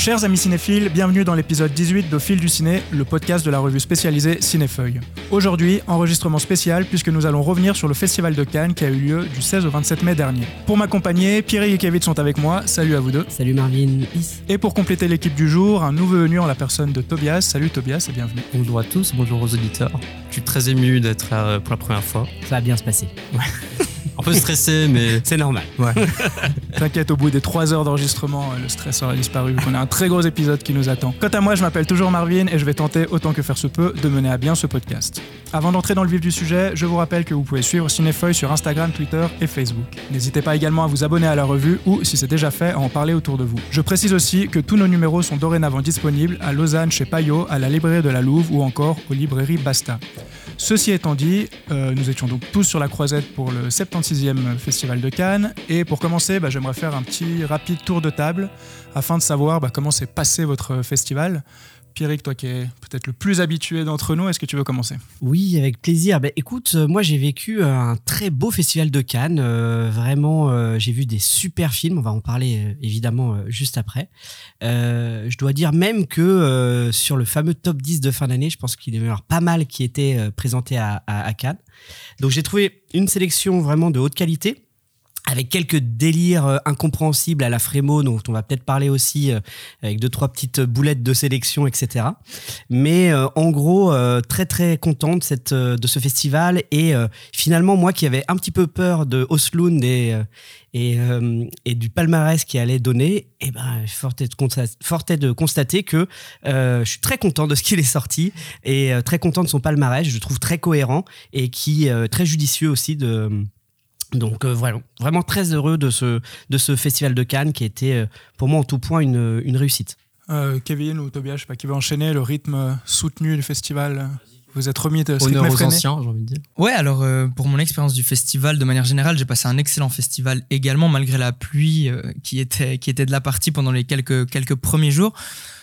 Chers amis cinéphiles, bienvenue dans l'épisode 18 de Fil du Ciné, le podcast de la revue spécialisée Cinéfeuille. Aujourd'hui, enregistrement spécial puisque nous allons revenir sur le Festival de Cannes qui a eu lieu du 16 au 27 mai dernier. Pour m'accompagner, Pierre et Kevin sont avec moi, salut à vous deux. Salut Marvin. Et pour compléter l'équipe du jour, un nouveau venu en la personne de Tobias. Salut Tobias et bienvenue. Bonjour à tous, bonjour aux auditeurs. Je suis très ému d'être là pour la première fois. Ça va bien se passer. Un peu stressé, mais C'est normal. Ouais. T'inquiète, au bout des 3 heures d'enregistrement, euh, le stress aura disparu. On a un très gros épisode qui nous attend. Quant à moi, je m'appelle toujours Marvin et je vais tenter, autant que faire se peut, de mener à bien ce podcast. Avant d'entrer dans le vif du sujet, je vous rappelle que vous pouvez suivre Cinéfeuille sur Instagram, Twitter et Facebook. N'hésitez pas également à vous abonner à la revue ou, si c'est déjà fait, à en parler autour de vous. Je précise aussi que tous nos numéros sont dorénavant disponibles à Lausanne chez Payot, à la librairie de la Louve ou encore aux librairies Basta. Ceci étant dit, euh, nous étions donc tous sur la croisette pour le 76e Festival de Cannes. Et pour commencer, bah, j'aimerais faire un petit rapide tour de table afin de savoir bah, comment s'est passé votre festival. Pierrick, toi qui es peut-être le plus habitué d'entre nous, est-ce que tu veux commencer? Oui, avec plaisir. Ben, écoute, euh, moi j'ai vécu un très beau festival de Cannes. Euh, vraiment, euh, j'ai vu des super films. On va en parler évidemment juste après. Je dois dire même que sur le fameux top 10 de fin d'année, je pense qu'il y en a pas mal qui étaient présentés à Cannes. Donc j'ai trouvé une sélection vraiment de haute qualité. Avec quelques délires euh, incompréhensibles à la Frémo, dont on va peut-être parler aussi, euh, avec deux, trois petites boulettes de sélection, etc. Mais euh, en gros, très très content de, cette, de ce festival. Et finalement, moi qui avais un petit peu peur de Oslund et, et, du palmarès qui allait donner, et ben, fort est de, constater que je suis très content de ce qu'il est sorti et très content de son palmarès. Je le trouve très cohérent et qui très judicieux aussi de. Donc euh, voilà, vraiment très heureux de ce, de ce festival de Cannes qui a été euh, pour moi en tout point une, une réussite. Euh, Kevin ou Tobias, je sais pas qui veut enchaîner le rythme soutenu du festival Vous êtes remis de ce honneur aux anciens, j'ai envie de dire. Ouais, alors euh, pour mon expérience du festival, de manière générale, j'ai passé un excellent festival également, malgré la pluie euh, qui, était, qui était de la partie pendant les quelques, quelques premiers jours.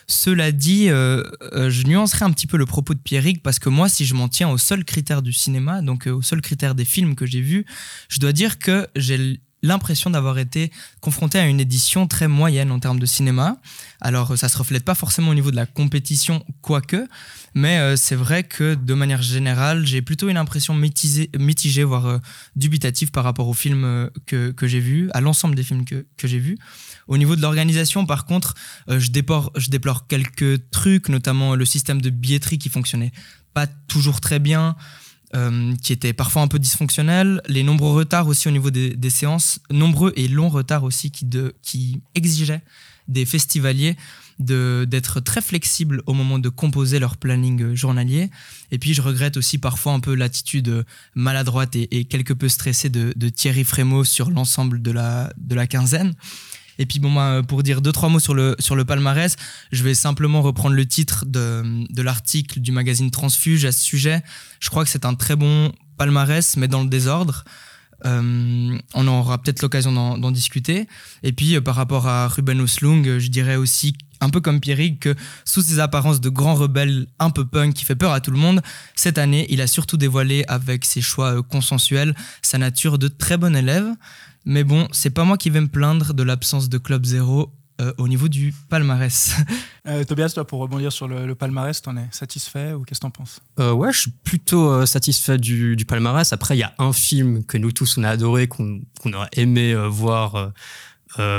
Cela dit, euh, euh, je nuancerai un petit peu le propos de Pierrick parce que moi, si je m'en tiens aux seuls critères du cinéma, donc euh, aux seuls critères des films que j'ai vus, je dois dire que j'ai l'impression d'avoir été confronté à une édition très moyenne en termes de cinéma. Alors, ça se reflète pas forcément au niveau de la compétition, quoique, mais c'est vrai que de manière générale, j'ai plutôt une impression mitigée, voire dubitative par rapport aux films que, que j'ai vus, à l'ensemble des films que, que j'ai vus. Au niveau de l'organisation, par contre, euh, je, déplore, quelques trucs, notamment le système de billetterie qui fonctionnait pas toujours très bien, euh, qui était parfois un peu dysfonctionnel, les nombreux retards aussi au niveau des, séances, nombreux et longs retards aussi qui, exigeaient des festivaliers d'être très flexibles au moment de composer leur planning journalier. Et puis je regrette aussi parfois un peu l'attitude maladroite et, quelque peu stressée de, Thierry Frémaux sur l'ensemble de la quinzaine. Et puis bon, moi, pour dire deux, trois mots sur le, sur le palmarès, je vais simplement reprendre le titre de, de l'article du magazine Transfuge à ce sujet. Je crois que c'est un très bon palmarès, mais dans le désordre. Euh, on aura peut-être l'occasion d'en d'en discuter. Et puis, euh, par rapport à Ruben Oslung, euh, je dirais aussi, un peu comme Pierrick, que sous ses apparences de grand rebelle un peu punk qui fait peur à tout le monde, cette année, il a surtout dévoilé avec ses choix euh, consensuels sa nature de très bon élève. Mais bon, c'est pas moi qui vais me plaindre de l'absence de Club Zéro euh, au niveau du palmarès. Euh, Tobias, toi, pour rebondir sur le, le palmarès, t'en es satisfait ou qu'est-ce que t'en penses? Euh, ouais, je suis plutôt euh, satisfait du, du palmarès. Après, il y a un film que nous tous on a adoré, qu'on aurait aimé euh, voir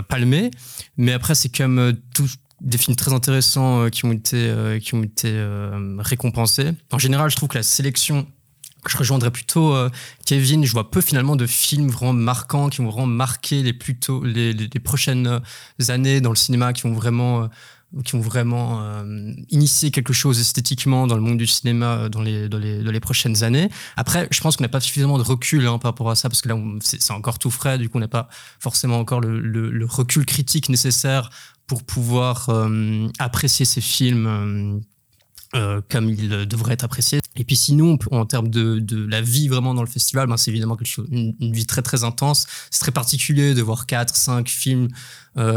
palmer. Mais après, c'est quand même euh, tous des films très intéressants euh, qui ont été, euh, qui ont été euh, récompensés. En général, je trouve que la sélection je rejoindrais plutôt euh, Kevin. Je vois peu finalement de films vraiment marquants qui vont vraiment marquer les, plutôt, les, les, les prochaines années dans le cinéma, qui vont vraiment, euh, qui ont vraiment euh, initié quelque chose esthétiquement dans le monde du cinéma dans les, dans les, dans les prochaines années. Après, je pense qu'on n'a pas suffisamment de recul hein, par rapport à ça, parce que là, c'est encore tout frais, du coup, on n'a pas forcément encore le, le, le recul critique nécessaire pour pouvoir euh, apprécier ces films. euh, euh, comme il euh, devrait être apprécié. Et puis sinon, en termes de, de la vie vraiment dans le festival, ben, c'est évidemment quelque chose, une, une vie très très intense. C'est très particulier de voir 4, 5 films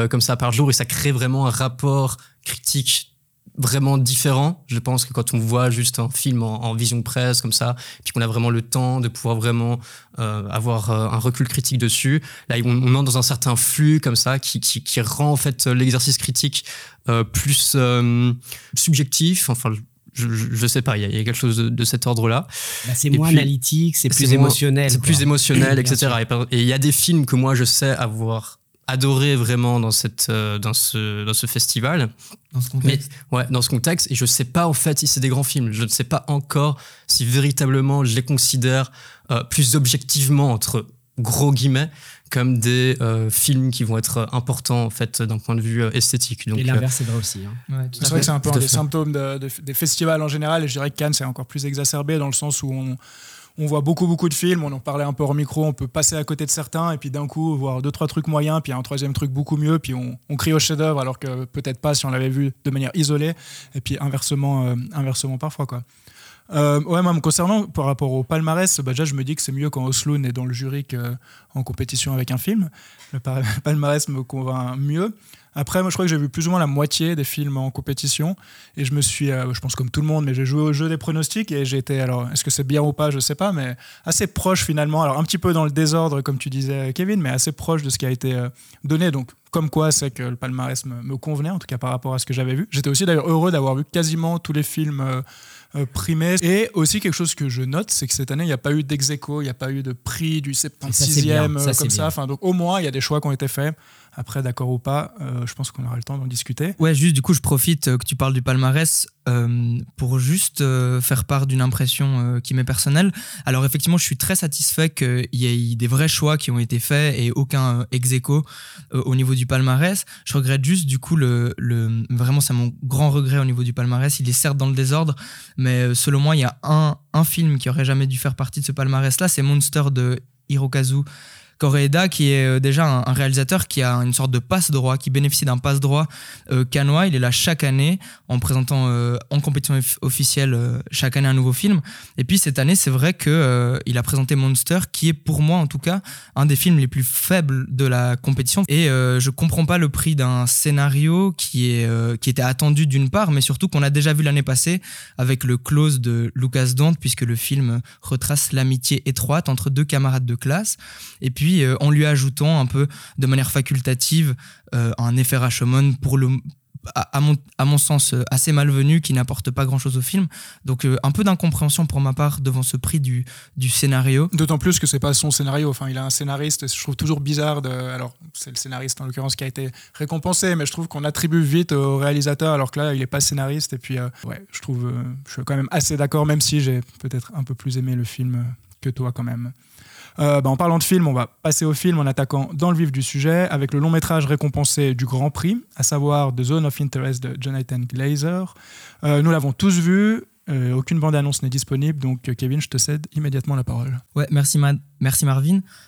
comme ça par jour et ça crée vraiment un rapport critique vraiment différent. Je pense que quand on voit juste un film en, vision presse comme ça, puis qu'on a vraiment le temps de pouvoir vraiment euh, avoir euh, un recul critique dessus, là on, on, entre dans un certain flux comme ça qui, qui, qui rend en fait l'exercice critique euh, plus euh, subjectif. Enfin, je, je, sais pas, il y, a quelque chose de, de cet ordre-là. Bah, c'est moins analytique, c'est plus émotionnel. C'est plus émotionnel, etc. Et il y a des films que moi je sais avoir adoré vraiment dans cette euh, dans ce dans ce festival dans ce contexte Mais, ouais dans ce contexte et je sais pas en fait si c'est des grands films je ne sais pas encore si véritablement je les considère euh, plus objectivement entre gros guillemets comme des euh, films qui vont être importants en fait d'un point de vue euh, esthétique. Donc, et l'inverse c'est vrai aussi. Hein. Ouais, c'est vrai que c'est un peu un des symptômes de, de, des festivals en général et je dirais que Cannes c'est encore plus exacerbé dans le sens où on, on voit beaucoup beaucoup de films, on en parlait un peu hors micro, on peut passer à côté de certains et puis d'un coup voir deux trois trucs moyens, puis un troisième truc beaucoup mieux, puis on, on crie au chef-d'œuvre alors que peut-être pas si on l'avait vu de manière isolée et puis inversement euh, inversement parfois quoi. Euh, ouais, moi, me concernant par rapport au palmarès, bah, déjà, je me dis que c'est mieux quand Oslo est dans le jury qu'en compétition avec un film. Le palmarès me convainc mieux. Après, moi, je crois que j'ai vu plus ou moins la moitié des films en compétition. Et je me suis, euh, je pense comme tout le monde, mais j'ai joué au jeu des pronostics et j'ai été, alors, est-ce que c'est bien ou pas, je sais pas, mais assez proche finalement. Alors, un petit peu dans le désordre, comme tu disais, Kevin, mais assez proche de ce qui a été euh, donné. Donc, comme quoi, c'est que le palmarès me, me, convenait, en tout cas par rapport à ce que j'avais vu. J'étais aussi d'ailleurs heureux d'avoir vu quasiment tous les films. Euh, euh, primés. Et aussi quelque chose que je note, c'est que cette année, il n'y a pas eu d'ex il n'y a pas eu de prix du 76e ça, comme ça. Enfin, donc au moins, il y a des choix qui ont été faits. Après, d'accord ou pas, euh, je pense qu'on aura le temps d'en discuter. Ouais, juste du coup, je profite euh, que tu parles du palmarès euh, pour juste faire part d'une impression qui m'est personnelle. Alors effectivement, je suis très satisfait qu'il y ait des vrais choix qui ont été faits et aucun ex aequo au niveau du palmarès. Je regrette juste du coup le, le vraiment c'est mon grand regret au niveau du palmarès. Il est certes dans le désordre, mais selon moi, il y a un, un film qui aurait jamais dû faire partie de ce palmarès là, c'est Monster de Hirokazu Koreeda, qui est euh, déjà un, réalisateur qui a une sorte de passe-droit, qui bénéficie d'un passe-droit euh, canois. Il est là chaque année en présentant euh, en compétition officielle euh, chaque année un nouveau film. Et puis cette année, c'est vrai qu'il euh, a présenté Monster, qui est pour moi en tout cas un des films les plus faibles de la compétition. Et je comprends pas le prix d'un scénario qui, est, qui était attendu d'une part, mais surtout qu'on a déjà vu l'année passée avec le close de Lucas Dont, puisque le film retrace l'amitié étroite entre deux camarades de classe. Et puis euh, en lui ajoutant un peu de manière facultative euh, un effet Rashomon pour le à, mon, à mon sens euh, assez malvenu qui n'apporte pas grand chose au film. Donc un peu d'incompréhension pour ma part devant ce prix du, du scénario. D'autant plus que c'est pas son scénario. Enfin il a un scénariste je trouve toujours bizarre alors c'est le scénariste en l'occurrence qui a été récompensé mais je trouve qu'on attribue vite au réalisateur alors que là il est pas scénariste. Et puis ouais je trouve je suis quand même assez d'accord même si j'ai peut-être un peu plus aimé le film que toi quand même euh, bah, en parlant de film, on va passer au film en attaquant dans le vif du sujet avec le long métrage récompensé du Grand Prix, à savoir The Zone of Interest de Jonathan Glazer. Euh, nous l'avons tous vu. Euh, aucune bande-annonce n'est disponible, donc Kevin, je te cède immédiatement la parole. Ouais, merci, Marvin.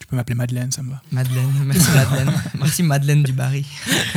Tu peux m'appeler Madeleine, ça me va. Madeleine, merci Madeleine. merci Madeleine du Barry.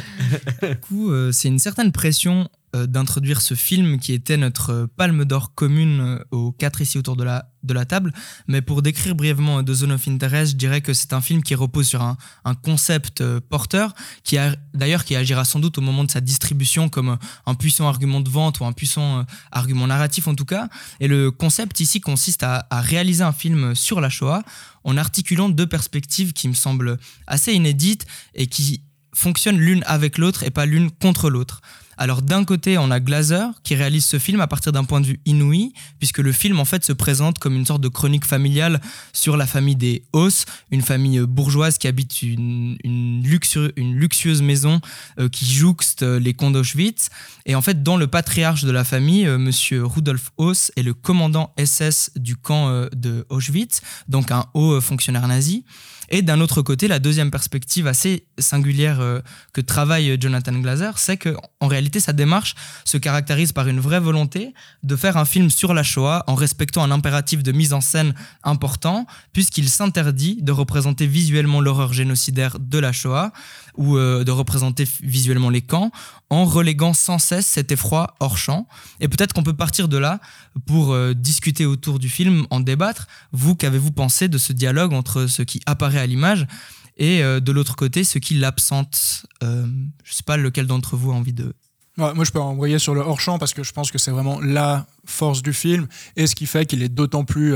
du coup, c'est une certaine pression d'introduire ce film qui était notre palme d'or commune aux quatre ici autour de la, table. Mais pour décrire brièvement The Zone of Interest, je dirais que c'est un film qui repose sur un, un concept porteur, qui a d'ailleurs qui agira sans doute au moment de sa distribution comme un puissant argument de vente ou un puissant argument narratif en tout cas. Et le concept ici consiste à, à réaliser un film sur la Shoah en articulant deux perspectives qui me semblent assez inédites et qui fonctionnent l'une avec l'autre et pas l'une contre l'autre. Alors d'un côté, on a Glazer qui réalise ce film à partir d'un point de vue inouï, puisque le film en fait se présente comme une sorte de chronique familiale sur la famille des Hauss, une famille bourgeoise qui habite une, une, luxu une luxueuse maison euh, qui jouxte les camps d'Auschwitz. Et en fait, dans le patriarche de la famille, euh, Monsieur Rudolf Hauss est le commandant SS du camp euh, de Auschwitz, donc un haut fonctionnaire nazi. Et d'un autre côté, la deuxième perspective assez singulière euh, que travaille Jonathan Glazer, c'est que en réalité, sa démarche se caractérise par une vraie volonté de faire un film sur la Shoah en respectant un impératif de mise en scène important, puisqu'il s'interdit de représenter visuellement l'horreur génocidaire de la Shoah ou euh, de représenter visuellement les camps, en reléguant sans cesse cet effroi hors champ. Et peut-être qu'on peut partir de là pour euh, discuter autour du film, en débattre. Vous, qu'avez-vous pensé de ce dialogue entre ce qui apparaît à l'image et euh, de l'autre côté ce qui l'absente Je sais pas lequel d'entre vous a envie de moi, je peux envoyer sur le hors-champ parce que je pense que c'est vraiment la force du film et ce qui fait qu'il est d'autant plus,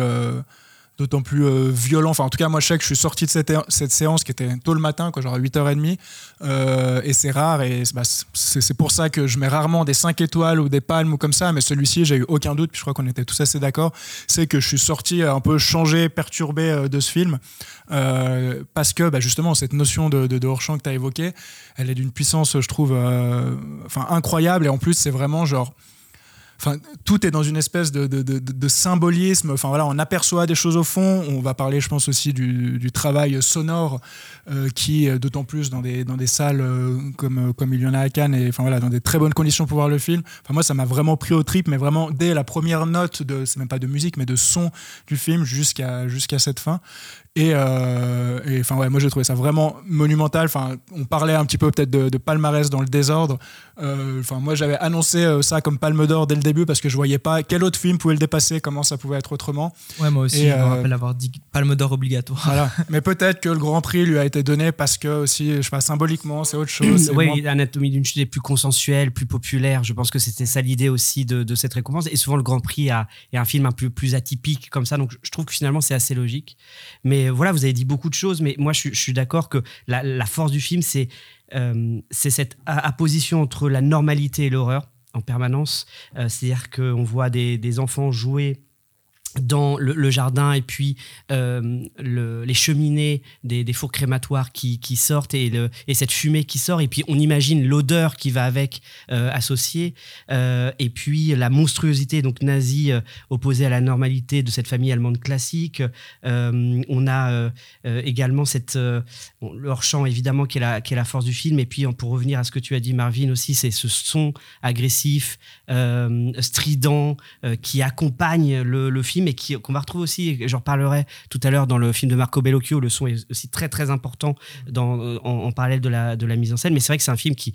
d'autant plus euh, violent. Enfin, en tout cas, moi, je sais que je suis sorti de cette, cette séance qui était tôt le matin, quoi, genre à 8h30, euh, et c'est rare. Et bah, c'est pour ça que je mets rarement des 5 étoiles ou des palmes ou comme ça, mais celui-ci, j'ai eu aucun doute, puis je crois qu'on était tous assez d'accord. C'est que je suis sorti un peu changé, perturbé euh, de ce film. Euh, parce que bah, justement cette notion de, de, de hors-champ que tu as évoquée, elle est d'une puissance, je trouve, euh, enfin incroyable. Et en plus, c'est vraiment genre. Tout est dans une espèce de, symbolisme. Enfin voilà, on aperçoit des choses au fond. On va parler, je pense aussi du, travail sonore euh, qui, d'autant plus dans des, dans des salles euh, comme, comme il y en a à Cannes, et enfin voilà, dans des très bonnes conditions pour voir le film. Enfin moi, ça m'a vraiment pris au trip, mais vraiment dès la première note de, c'est même pas de musique, mais de son du film jusqu'à jusqu'à cette fin. Et, euh, et enfin ouais, moi j'ai trouvé ça vraiment monumental. Enfin, on parlait un petit peu peut-être de, de, palmarès dans le désordre. Euh, enfin, moi j'avais annoncé euh, ça comme Palme d'Or dès le début parce que je voyais pas quel autre film pouvait le dépasser, comment ça pouvait être autrement. Ouais, moi aussi, Et, je me rappelle avoir dit Palme d'Or obligatoire. Voilà. Mais peut-être que le Grand Prix lui a été donné parce que aussi, je sais pas, symboliquement, c'est autre chose. oui, moins- Anatomie d'une chute est plus consensuelle, plus populaire. Je pense que c'était ça l'idée aussi de, de cette récompense. Et souvent, le Grand Prix a, est un film un peu plus atypique comme ça. Donc, je trouve que finalement, c'est assez logique. Mais voilà, vous avez dit beaucoup de choses. Mais moi, je, suis- d'accord que la, force du film, c'est euh, cette apposition entre la normalité et l'horreur en permanence. Euh, C'est-à-dire qu'on voit des enfants jouer dans le, jardin et puis euh, le- les cheminées des, fours crématoires qui, sortent et, cette fumée qui sort. Et puis on imagine l'odeur qui va avec euh, associée. Euh, et puis la monstruosité donc nazie opposée à la normalité de cette famille allemande classique. On a également cette bon, évidemment qui est, la, force du film. Et puis pour revenir à ce que tu as dit Marvin aussi c'est ce son agressif strident qui accompagne le film et qui qu'on va retrouver aussi, j'en reparlerai tout à l'heure dans le film de Marco Bellocchio, le son est aussi très très important dans, en, en parallèle de la, de la mise en scène, mais c'est vrai que c'est un film qui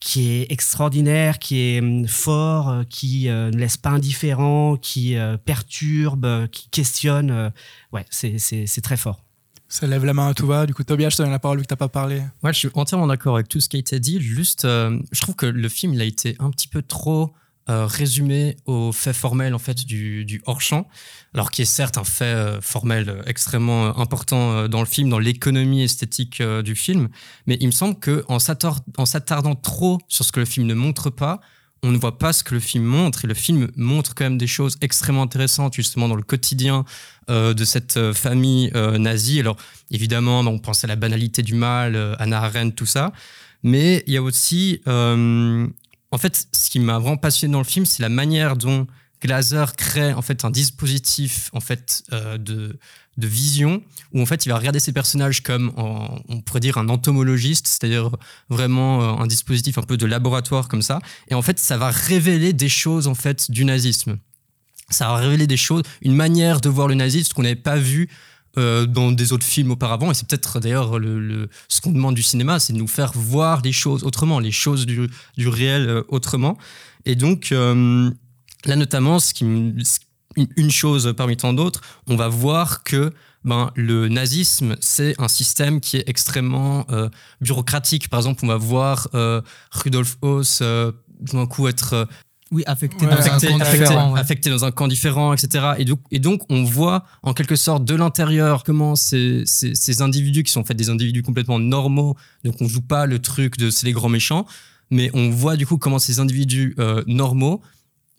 qui est extraordinaire, qui est hum, fort, euh, qui euh, ne laisse pas indifférent, qui euh, perturbe, euh, qui questionne. euh, ouais, c'est- c'est c'est très fort. Ça lève la main à tout va. Du coup, Tobias, je te donne la parole vu que t'as pas parlé. Ouais, je suis entièrement d'accord avec tout ce qui a été dit. Juste, euh, je trouve que le film il a été un petit peu trop euh, résumé aux faits formels en fait du, du hors champ, alors qui est certes un fait euh, formel euh, extrêmement euh, important dans le film, dans l'économie esthétique du film. Mais il me semble que en s'attar- en s'attardant trop sur ce que le film ne montre pas, on ne voit pas ce que le film montre et le film montre quand même des choses extrêmement intéressantes justement dans le quotidien euh, de cette famille nazie. Alors évidemment, on pense à la banalité du mal, euh, Anna Arendt, tout ça, mais il y a aussi, en fait, ce qui m'a vraiment passionné dans le film, c'est la manière dont Glaser crée en fait un dispositif en fait euh, de de vision où en fait il va regarder ces personnages comme on pourrait dire un entomologiste, c'est-à-dire vraiment euh, un dispositif un peu de laboratoire comme ça. Et en fait, ça va révéler des choses en fait du nazisme. Ça va révéler des choses, une manière de voir le nazisme qu'on n'avait pas vu euh, dans des autres films auparavant. Et c'est peut-être d'ailleurs le, le- ce qu'on demande du cinéma, c'est de nous faire voir les choses autrement, les choses du, du réel euh, autrement. Et donc euh, là notamment, ce qui une- chose parmi tant d'autres, on va voir que ben, le nazisme, c'est un système qui est extrêmement euh, bureaucratique. Par exemple, on va voir euh, Rudolf tout d'un coup être Oui, affecté Ouais, dans affecté, un camp affecté- différent. ouais. affecté dans un camp différent, etc. Et donc, et donc, on voit en quelque sorte de l'intérieur comment ces, ces, ces individus qui sont en fait des individus complètement normaux, donc on joue pas le truc de c'est les grands méchants, mais on voit du coup comment ces individus euh, normaux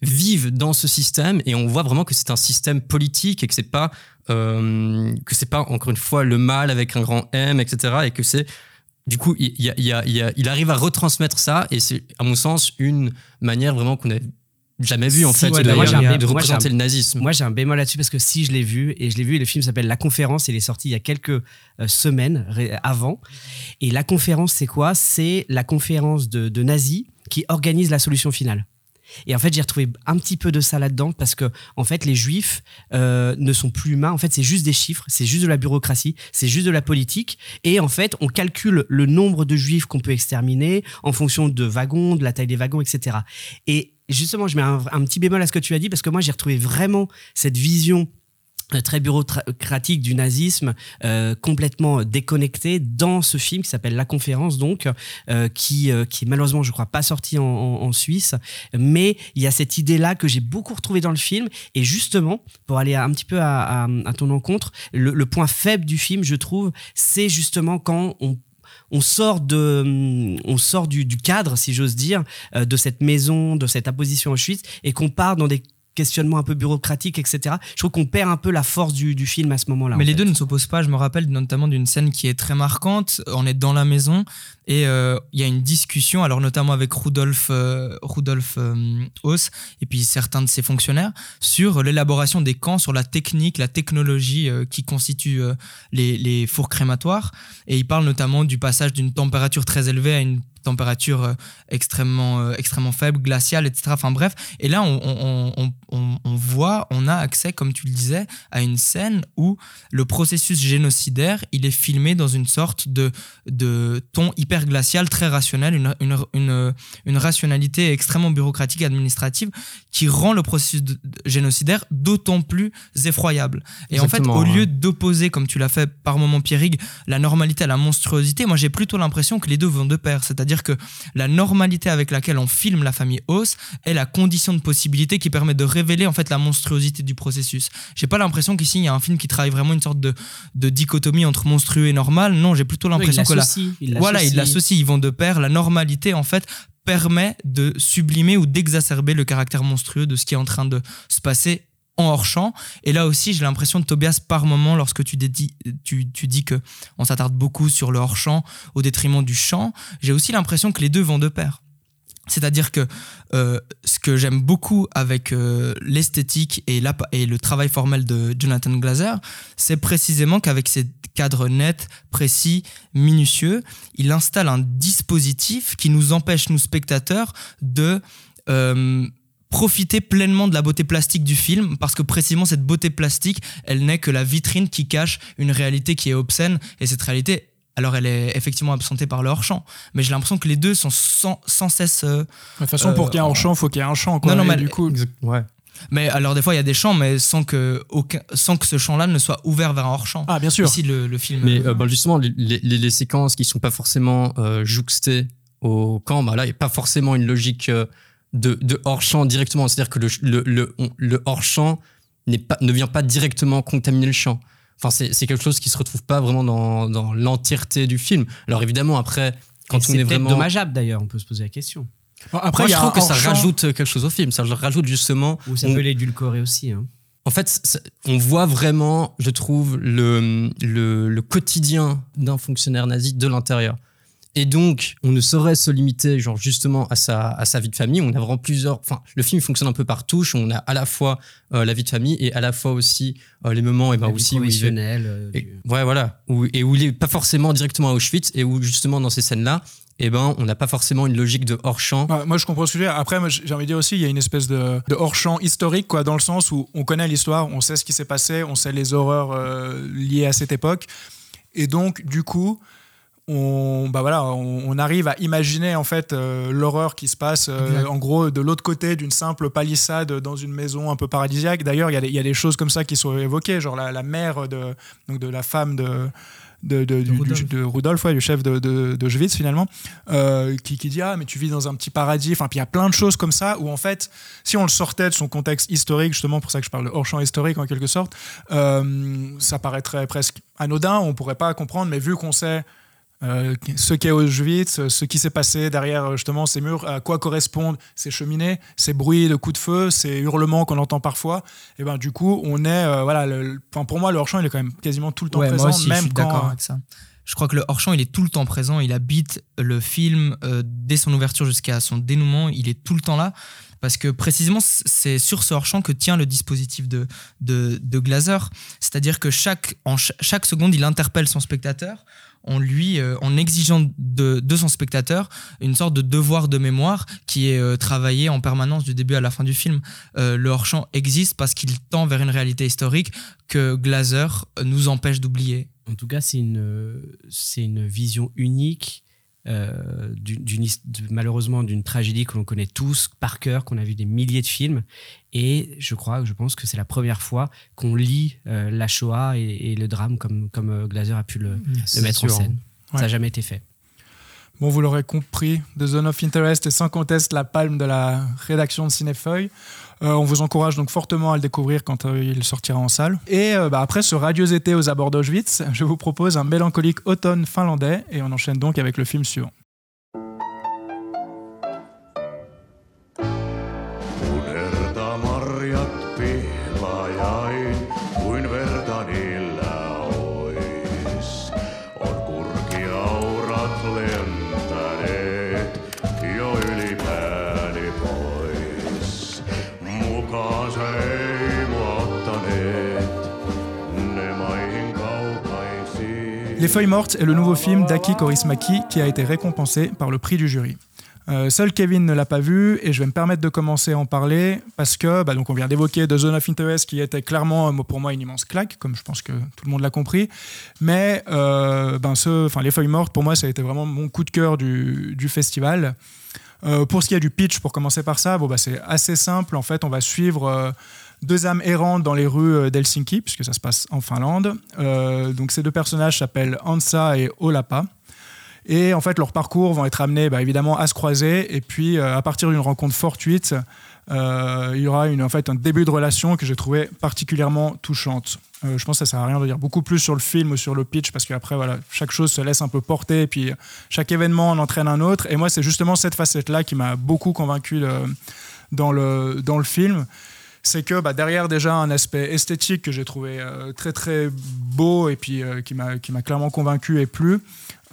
vivent dans ce système et on voit vraiment que c'est un système politique et que c'est pas euh, que c'est pas encore une fois le mal avec un grand M, etc. Et que c'est du coup, il, y a- il y a- il y a- il arrive à retransmettre ça et c'est, à mon sens, une manière vraiment qu'on n'a jamais vue en Si, fait ouais, de, moi, un représenter un- le nazisme. Moi, j'ai un bémol là-dessus parce que si je l'ai vu, et je l'ai vu, et le film s'appelle La Conférence, il est sorti il y a quelques euh, semaines avant. Et la conférence, c'est quoi? C'est la conférence de, de nazis qui organise la solution finale. Et en fait, j'ai retrouvé un petit peu de ça là-dedans parce que, en fait, les juifs euh, ne sont plus humains. En fait, c'est juste des chiffres, c'est juste de la bureaucratie, c'est juste de la politique. Et en fait, on calcule le nombre de juifs qu'on peut exterminer en fonction de wagons, de la taille des wagons, etc. Et justement, je mets un, un petit bémol à ce que tu as dit parce que moi, j'ai retrouvé vraiment cette vision très bureaucratique du nazisme, euh, complètement déconnecté dans ce film qui s'appelle La Conférence, donc, euh, qui, qui est malheureusement, je crois, pas sorti en, Suisse. Mais il y a cette idée-là que j'ai beaucoup retrouvée dans le film. Et justement, pour aller un petit peu à, ton encontre, le, point faible du film, je trouve, c'est justement quand on on sort de on sort du, cadre si j'ose dire de cette maison de cette apposition en Suisse et qu'on part dans des questionnement un peu bureaucratique, etc. Je trouve qu'on perd un peu la force du, film à ce moment-là. Mais les deux ne s'opposent pas. Je me rappelle notamment d'une scène qui est très marquante. On est dans la maison et euh, il y a une discussion, alors notamment avec Rudolf, euh, Rudolf euh, Haus et puis certains de ses fonctionnaires, sur l'élaboration des camps, sur la technique, la technologie qui constitue les, les fours crématoires. Et il parle notamment du passage d'une température très élevée à une température euh, extrêmement, euh, extrêmement faible, glaciale, etc. Enfin bref. Et là, on, on, voit, on a accès, comme tu le disais, à une scène où le processus génocidaire, il est filmé dans une sorte de, de ton hyper glacial, très rationnel, une, une, une, une rationalité extrêmement bureaucratique et administrative qui rend le processus génocidaire d'autant plus effroyable. Et en fait, au lieu d'opposer, comme tu l'as fait par moment, Pierrick, la normalité à la monstruosité, moi j'ai plutôt l'impression que les deux vont de pair. C'est-à-dire que la normalité avec laquelle on filme la famille Hauss est la condition de possibilité qui permet de révéler en fait la monstruosité du processus. J'ai pas l'impression qu'ici il y a un film qui travaille vraiment une sorte de, dichotomie entre monstrueux et normal. Non, j'ai plutôt l'impression que la, voilà, il l'associe, ils vont de pair. La normalité en fait permet de sublimer ou d'exacerber le caractère monstrueux de ce qui est en train de se passer en hors champ. Et là aussi, j'ai l'impression de Tobias par moment, lorsque tu, tu, tu dis que on s'attarde beaucoup sur le hors champ au détriment du champ, j'ai aussi l'impression que les deux vont de pair. C'est-à-dire que euh, ce que j'aime beaucoup avec euh, l'esthétique et, et le travail formel de Jonathan Glazer, c'est précisément qu'avec ses cadres nets, précis, minutieux, il installe un dispositif qui nous empêche, nous spectateurs, de... Euh, profiter pleinement de la beauté plastique du film parce que précisément cette beauté plastique, elle n'est que la vitrine qui cache une réalité qui est obscène et cette réalité alors elle est effectivement absentée par le hors-champ, mais j'ai l'impression que les deux sont sans, cesse... Euh, de toute façon, pour qu'il y ait un hors-champ, il faut qu'il y ait un champ. Quoi, non, non, mais du coup... Ouais. Mais alors des fois il y a des champs, mais sans que aucun, sans que ce champ-là ne soit ouvert vers un hors-champ. Ah bien sûr. Ici le, le film. Mais euh, bah, justement les, les, séquences qui sont pas forcément euh, jouxtées au camp, bah, là il n'y a pas forcément une logique de, hors-champ directement. C'est-à-dire que le, le, le, hors-champ pas, ne vient pas directement contaminer le champ. Enfin, c'est quelque chose qui se retrouve pas vraiment dans, dans l'entièreté du film. Alors évidemment, après, quand on est, vraiment... dommageable d'ailleurs, on peut se poser la question. après, je trouve que ça rajoute quelque chose au film. Ça rajoute justement... Ou ça peut l'édulcorer aussi. Hein. En fait, on voit vraiment, je trouve, le, le, le quotidien d'un fonctionnaire nazi de l'intérieur. Et donc, on ne saurait se limiter, genre, justement, à sa, à sa vie de famille. On a vraiment plusieurs. Enfin, le film fonctionne un peu par touche. On a à la fois euh, la vie de famille et à la fois aussi euh, les moments, et ben aussi. Où il euh, ouais, voilà. Où, et où il n'est pas forcément directement à Auschwitz et où, justement, dans ces scènes-là, eh ben, on n'a pas forcément une logique de hors-champ. moi, je comprends ce que tu veux dire. Après, j'ai envie de dire aussi, il y a une espèce de, de hors-champ historique, quoi, dans le sens où on connaît l'histoire, on sait ce qui s'est passé, on sait les horreurs liées à cette époque. Et donc, du coup, on, bah voilà, on, arrive à imaginer en fait euh, l'horreur qui se passe euh, en gros de l'autre côté d'une simple palissade dans une maison un peu paradisiaque. D'ailleurs, il y, a des choses comme ça qui sont évoquées, genre la, mère de, donc de la femme de, de, de, du, Rudolf. du, chef de, de, finalement, euh, qui, qui, dit Ah, mais tu vis dans un petit paradis. Enfin, puis il y a plein de choses comme ça où en fait, si on le sortait de son contexte historique, justement, pour ça que je parle de hors-champ historique en quelque sorte, ça paraîtrait presque anodin, on pourrait pas comprendre, mais vu qu'on sait euh, ce qu'est Auschwitz, ce qui s'est passé derrière euh, justement ces murs, à quoi correspondent ces cheminées, ces bruits de coups de feu, ces hurlements qu'on entend parfois. Et ben du coup, on est euh, voilà, pour moi le hors champ il est quand même quasiment tout le temps présent, même je suis quand. Avec ça. Je crois que le hors champ il est tout le temps présent, il habite le film dès son ouverture jusqu'à son dénouement, il est tout le temps là. Parce que précisément, c'est sur ce hors-champ que tient le dispositif de, de, de Glazer. C'est-à-dire que chaque, en chaque seconde, il interpelle son spectateur en lui, euh, en exigeant de, son spectateur une sorte de devoir de mémoire qui est euh, travaillé en permanence du début à la fin du film. Euh, le hors-champ existe parce qu'il tend vers une réalité historique que Glazer nous empêche d'oublier. En tout cas, c'est une, c'est une vision unique euh, malheureusement d'une tragédie que l'on connaît tous par cœur, qu'on a vu des milliers de films. Et je crois, je pense que c'est la première fois qu'on lit euh, la Shoah et, et le drame comme, comme euh, Glazer a pu le, le mettre en scène. Ouais. Ça n'a jamais été fait. Bon, vous l'aurez compris, The Zone of Interest est sans conteste la palme de la rédaction de Cinéfeuille. Euh, on vous encourage donc fortement à le découvrir quand euh, il sortira en salle. Et euh, bah, après ce radieux été aux abords d'Auschwitz, je vous propose un mélancolique automne finlandais et on enchaîne donc avec le film suivant. Les Feuilles Mortes est le nouveau film d'Aki Kaurismäki qui a été récompensé par le prix du jury. Euh, seul Kevin ne l'a pas vu et je vais me permettre de commencer à en parler parce que bah, donc on vient d'évoquer The Zone of Interest qui était clairement euh, pour moi une immense claque, comme je pense que tout le monde l'a compris. Mais euh, ben Les Feuilles Mortes, pour moi, ça a été vraiment mon coup de cœur du, festival. Pour ce qui est du pitch, pour commencer par ça, bah, c'est assez simple. En fait, on va suivre deux âmes errantes dans les rues euh, d'Helsinki, puisque ça se passe en Finlande. Euh, donc ces deux personnages s'appellent Ansa et Olapa. Et en fait, leurs parcours vont être amenés bah, évidemment à se croiser. Et puis, euh, à partir d'une rencontre fortuite, il y aura en fait, un début de relation que j'ai trouvé particulièrement touchante. Je pense que ça sert à rien de dire beaucoup plus sur le film ou sur le pitch parce qu'après, voilà, chaque chose se laisse un peu porter et puis chaque événement en entraîne un autre. Et moi, c'est justement cette facette-là qui m'a beaucoup convaincu dans, le, dans le film. C'est que bah, derrière déjà un aspect esthétique que j'ai trouvé euh, très très beau et puis euh, qui m'a clairement convaincu et plu,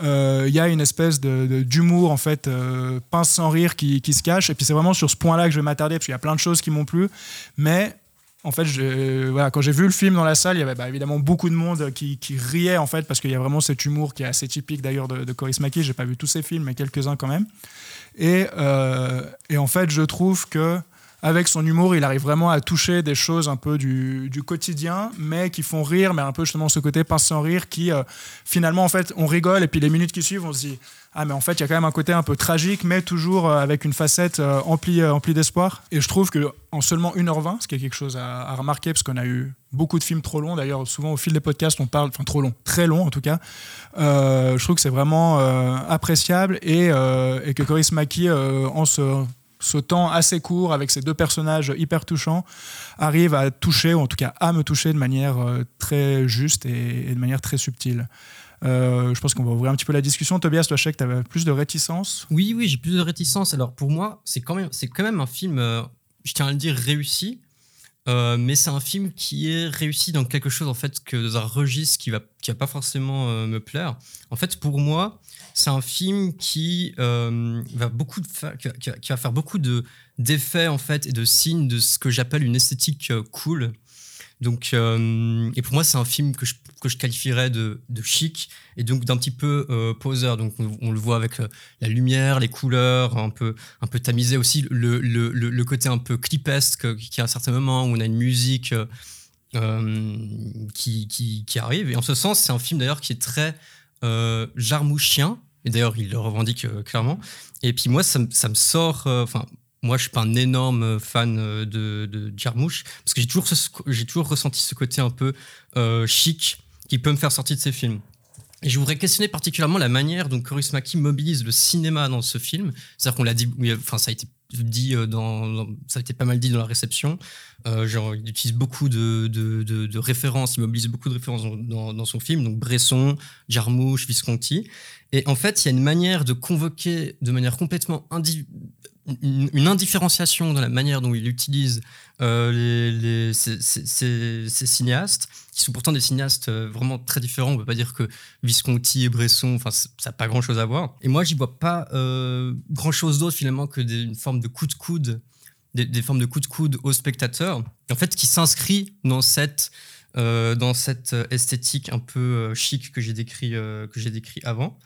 euh, il y a une espèce d'humour en fait euh, pince sans rire qui, se cache. Et puis c'est vraiment sur ce point-là que je vais m'attarder parce qu'il y a plein de choses qui m'ont plu. Mais en fait quand j'ai vu le film dans la salle il y avait bah, évidemment beaucoup de monde qui, riait en fait parce qu'il y a vraiment cet humour qui est assez typique d'ailleurs de, de Kaurismäki j'ai pas vu tous ses films mais quelques-uns quand même. Et en fait je trouve que avec son humour, il arrive vraiment à toucher des choses un peu du, quotidien, mais qui font rire, mais un peu justement ce côté pince sans rire qui, euh, finalement, en fait, on rigole, et puis les minutes qui suivent, on se dit, ah, mais en fait, il y a quand même un côté un peu tragique, mais toujours euh, avec une facette euh, emplie, euh, d'espoir. Et je trouve que en seulement 1h20, ce qui est quelque chose à, remarquer, parce qu'on a eu beaucoup de films trop longs, d'ailleurs, souvent au fil des podcasts, on parle, enfin trop long, très long en tout cas, je trouve que c'est vraiment appréciable, et, que Coris Maki, en ce ce temps assez court avec ces deux personnages hyper touchants arrive à toucher, ou en tout cas à me toucher de manière euh, très juste et, de manière très subtile. Euh, je pense qu'on va ouvrir un petit peu la discussion. Tobias, toi, je que tu avais plus de réticence. Oui, oui, j'ai plus de réticence. Alors pour moi, c'est quand même, quand même un film, euh, je tiens à le dire, réussi. Euh, mais c'est un film qui est réussi dans quelque chose en fait que dans un registre qui va qui va pas forcément euh, me plaire. En fait, pour moi, c'est un film qui euh, va beaucoup qui, qui va- faire beaucoup de d'effets en fait et de signes de ce que j'appelle une esthétique cool. Donc, euh, et pour moi, c'est un film que je, que je qualifierais de, chic et donc d'un petit peu euh, poseur. Donc, on, le voit avec euh, la lumière, les couleurs, un peu, un peu tamisé aussi, le, le, le, côté un peu clipesque qui à un certain moment où on a une musique euh, qui, qui, qui arrive. Et en ce sens, c'est un film d'ailleurs qui est très jarmouchien. Et d'ailleurs, il le revendique clairement. Et puis moi, ça, ça me sort. Enfin, moi, je suis pas un énorme fan euh, de, de Jarmouche parce que j'ai toujours, j'ai toujours ressenti ce côté un peu euh, chic qui peut me faire sortir de ces films. Et je voudrais questionner particulièrement la manière dont Kaurismäki mobilise le cinéma dans ce film. C'est-à-dire qu'on l'a dit, enfin ça a été dit euh, dans, ça a été pas mal dit dans la réception. Genre, il utilise beaucoup de, de, de- références, il mobilise beaucoup de références dans, dans- dans son film, donc Bresson, Jarmouche, Visconti. Et en fait, il y a une manière de convoquer de manière complètement indi- une, indifférenciation dans la manière dont il utilise euh, les, les- ces, cinéastes, qui sont pourtant des cinéastes euh, vraiment très différents. On ne peut pas dire que Visconti et Bresson, ça n'a pas grand-chose à voir. Et moi, j'y vois pas euh, grand-chose d'autre finalement que des- une forme de coude, des, des formes de coup de coude au spectateur, en fait, qui s'inscrit dans cette euh, dans cette esthétique un peu chic que j'ai décrit que j'ai décrit avant.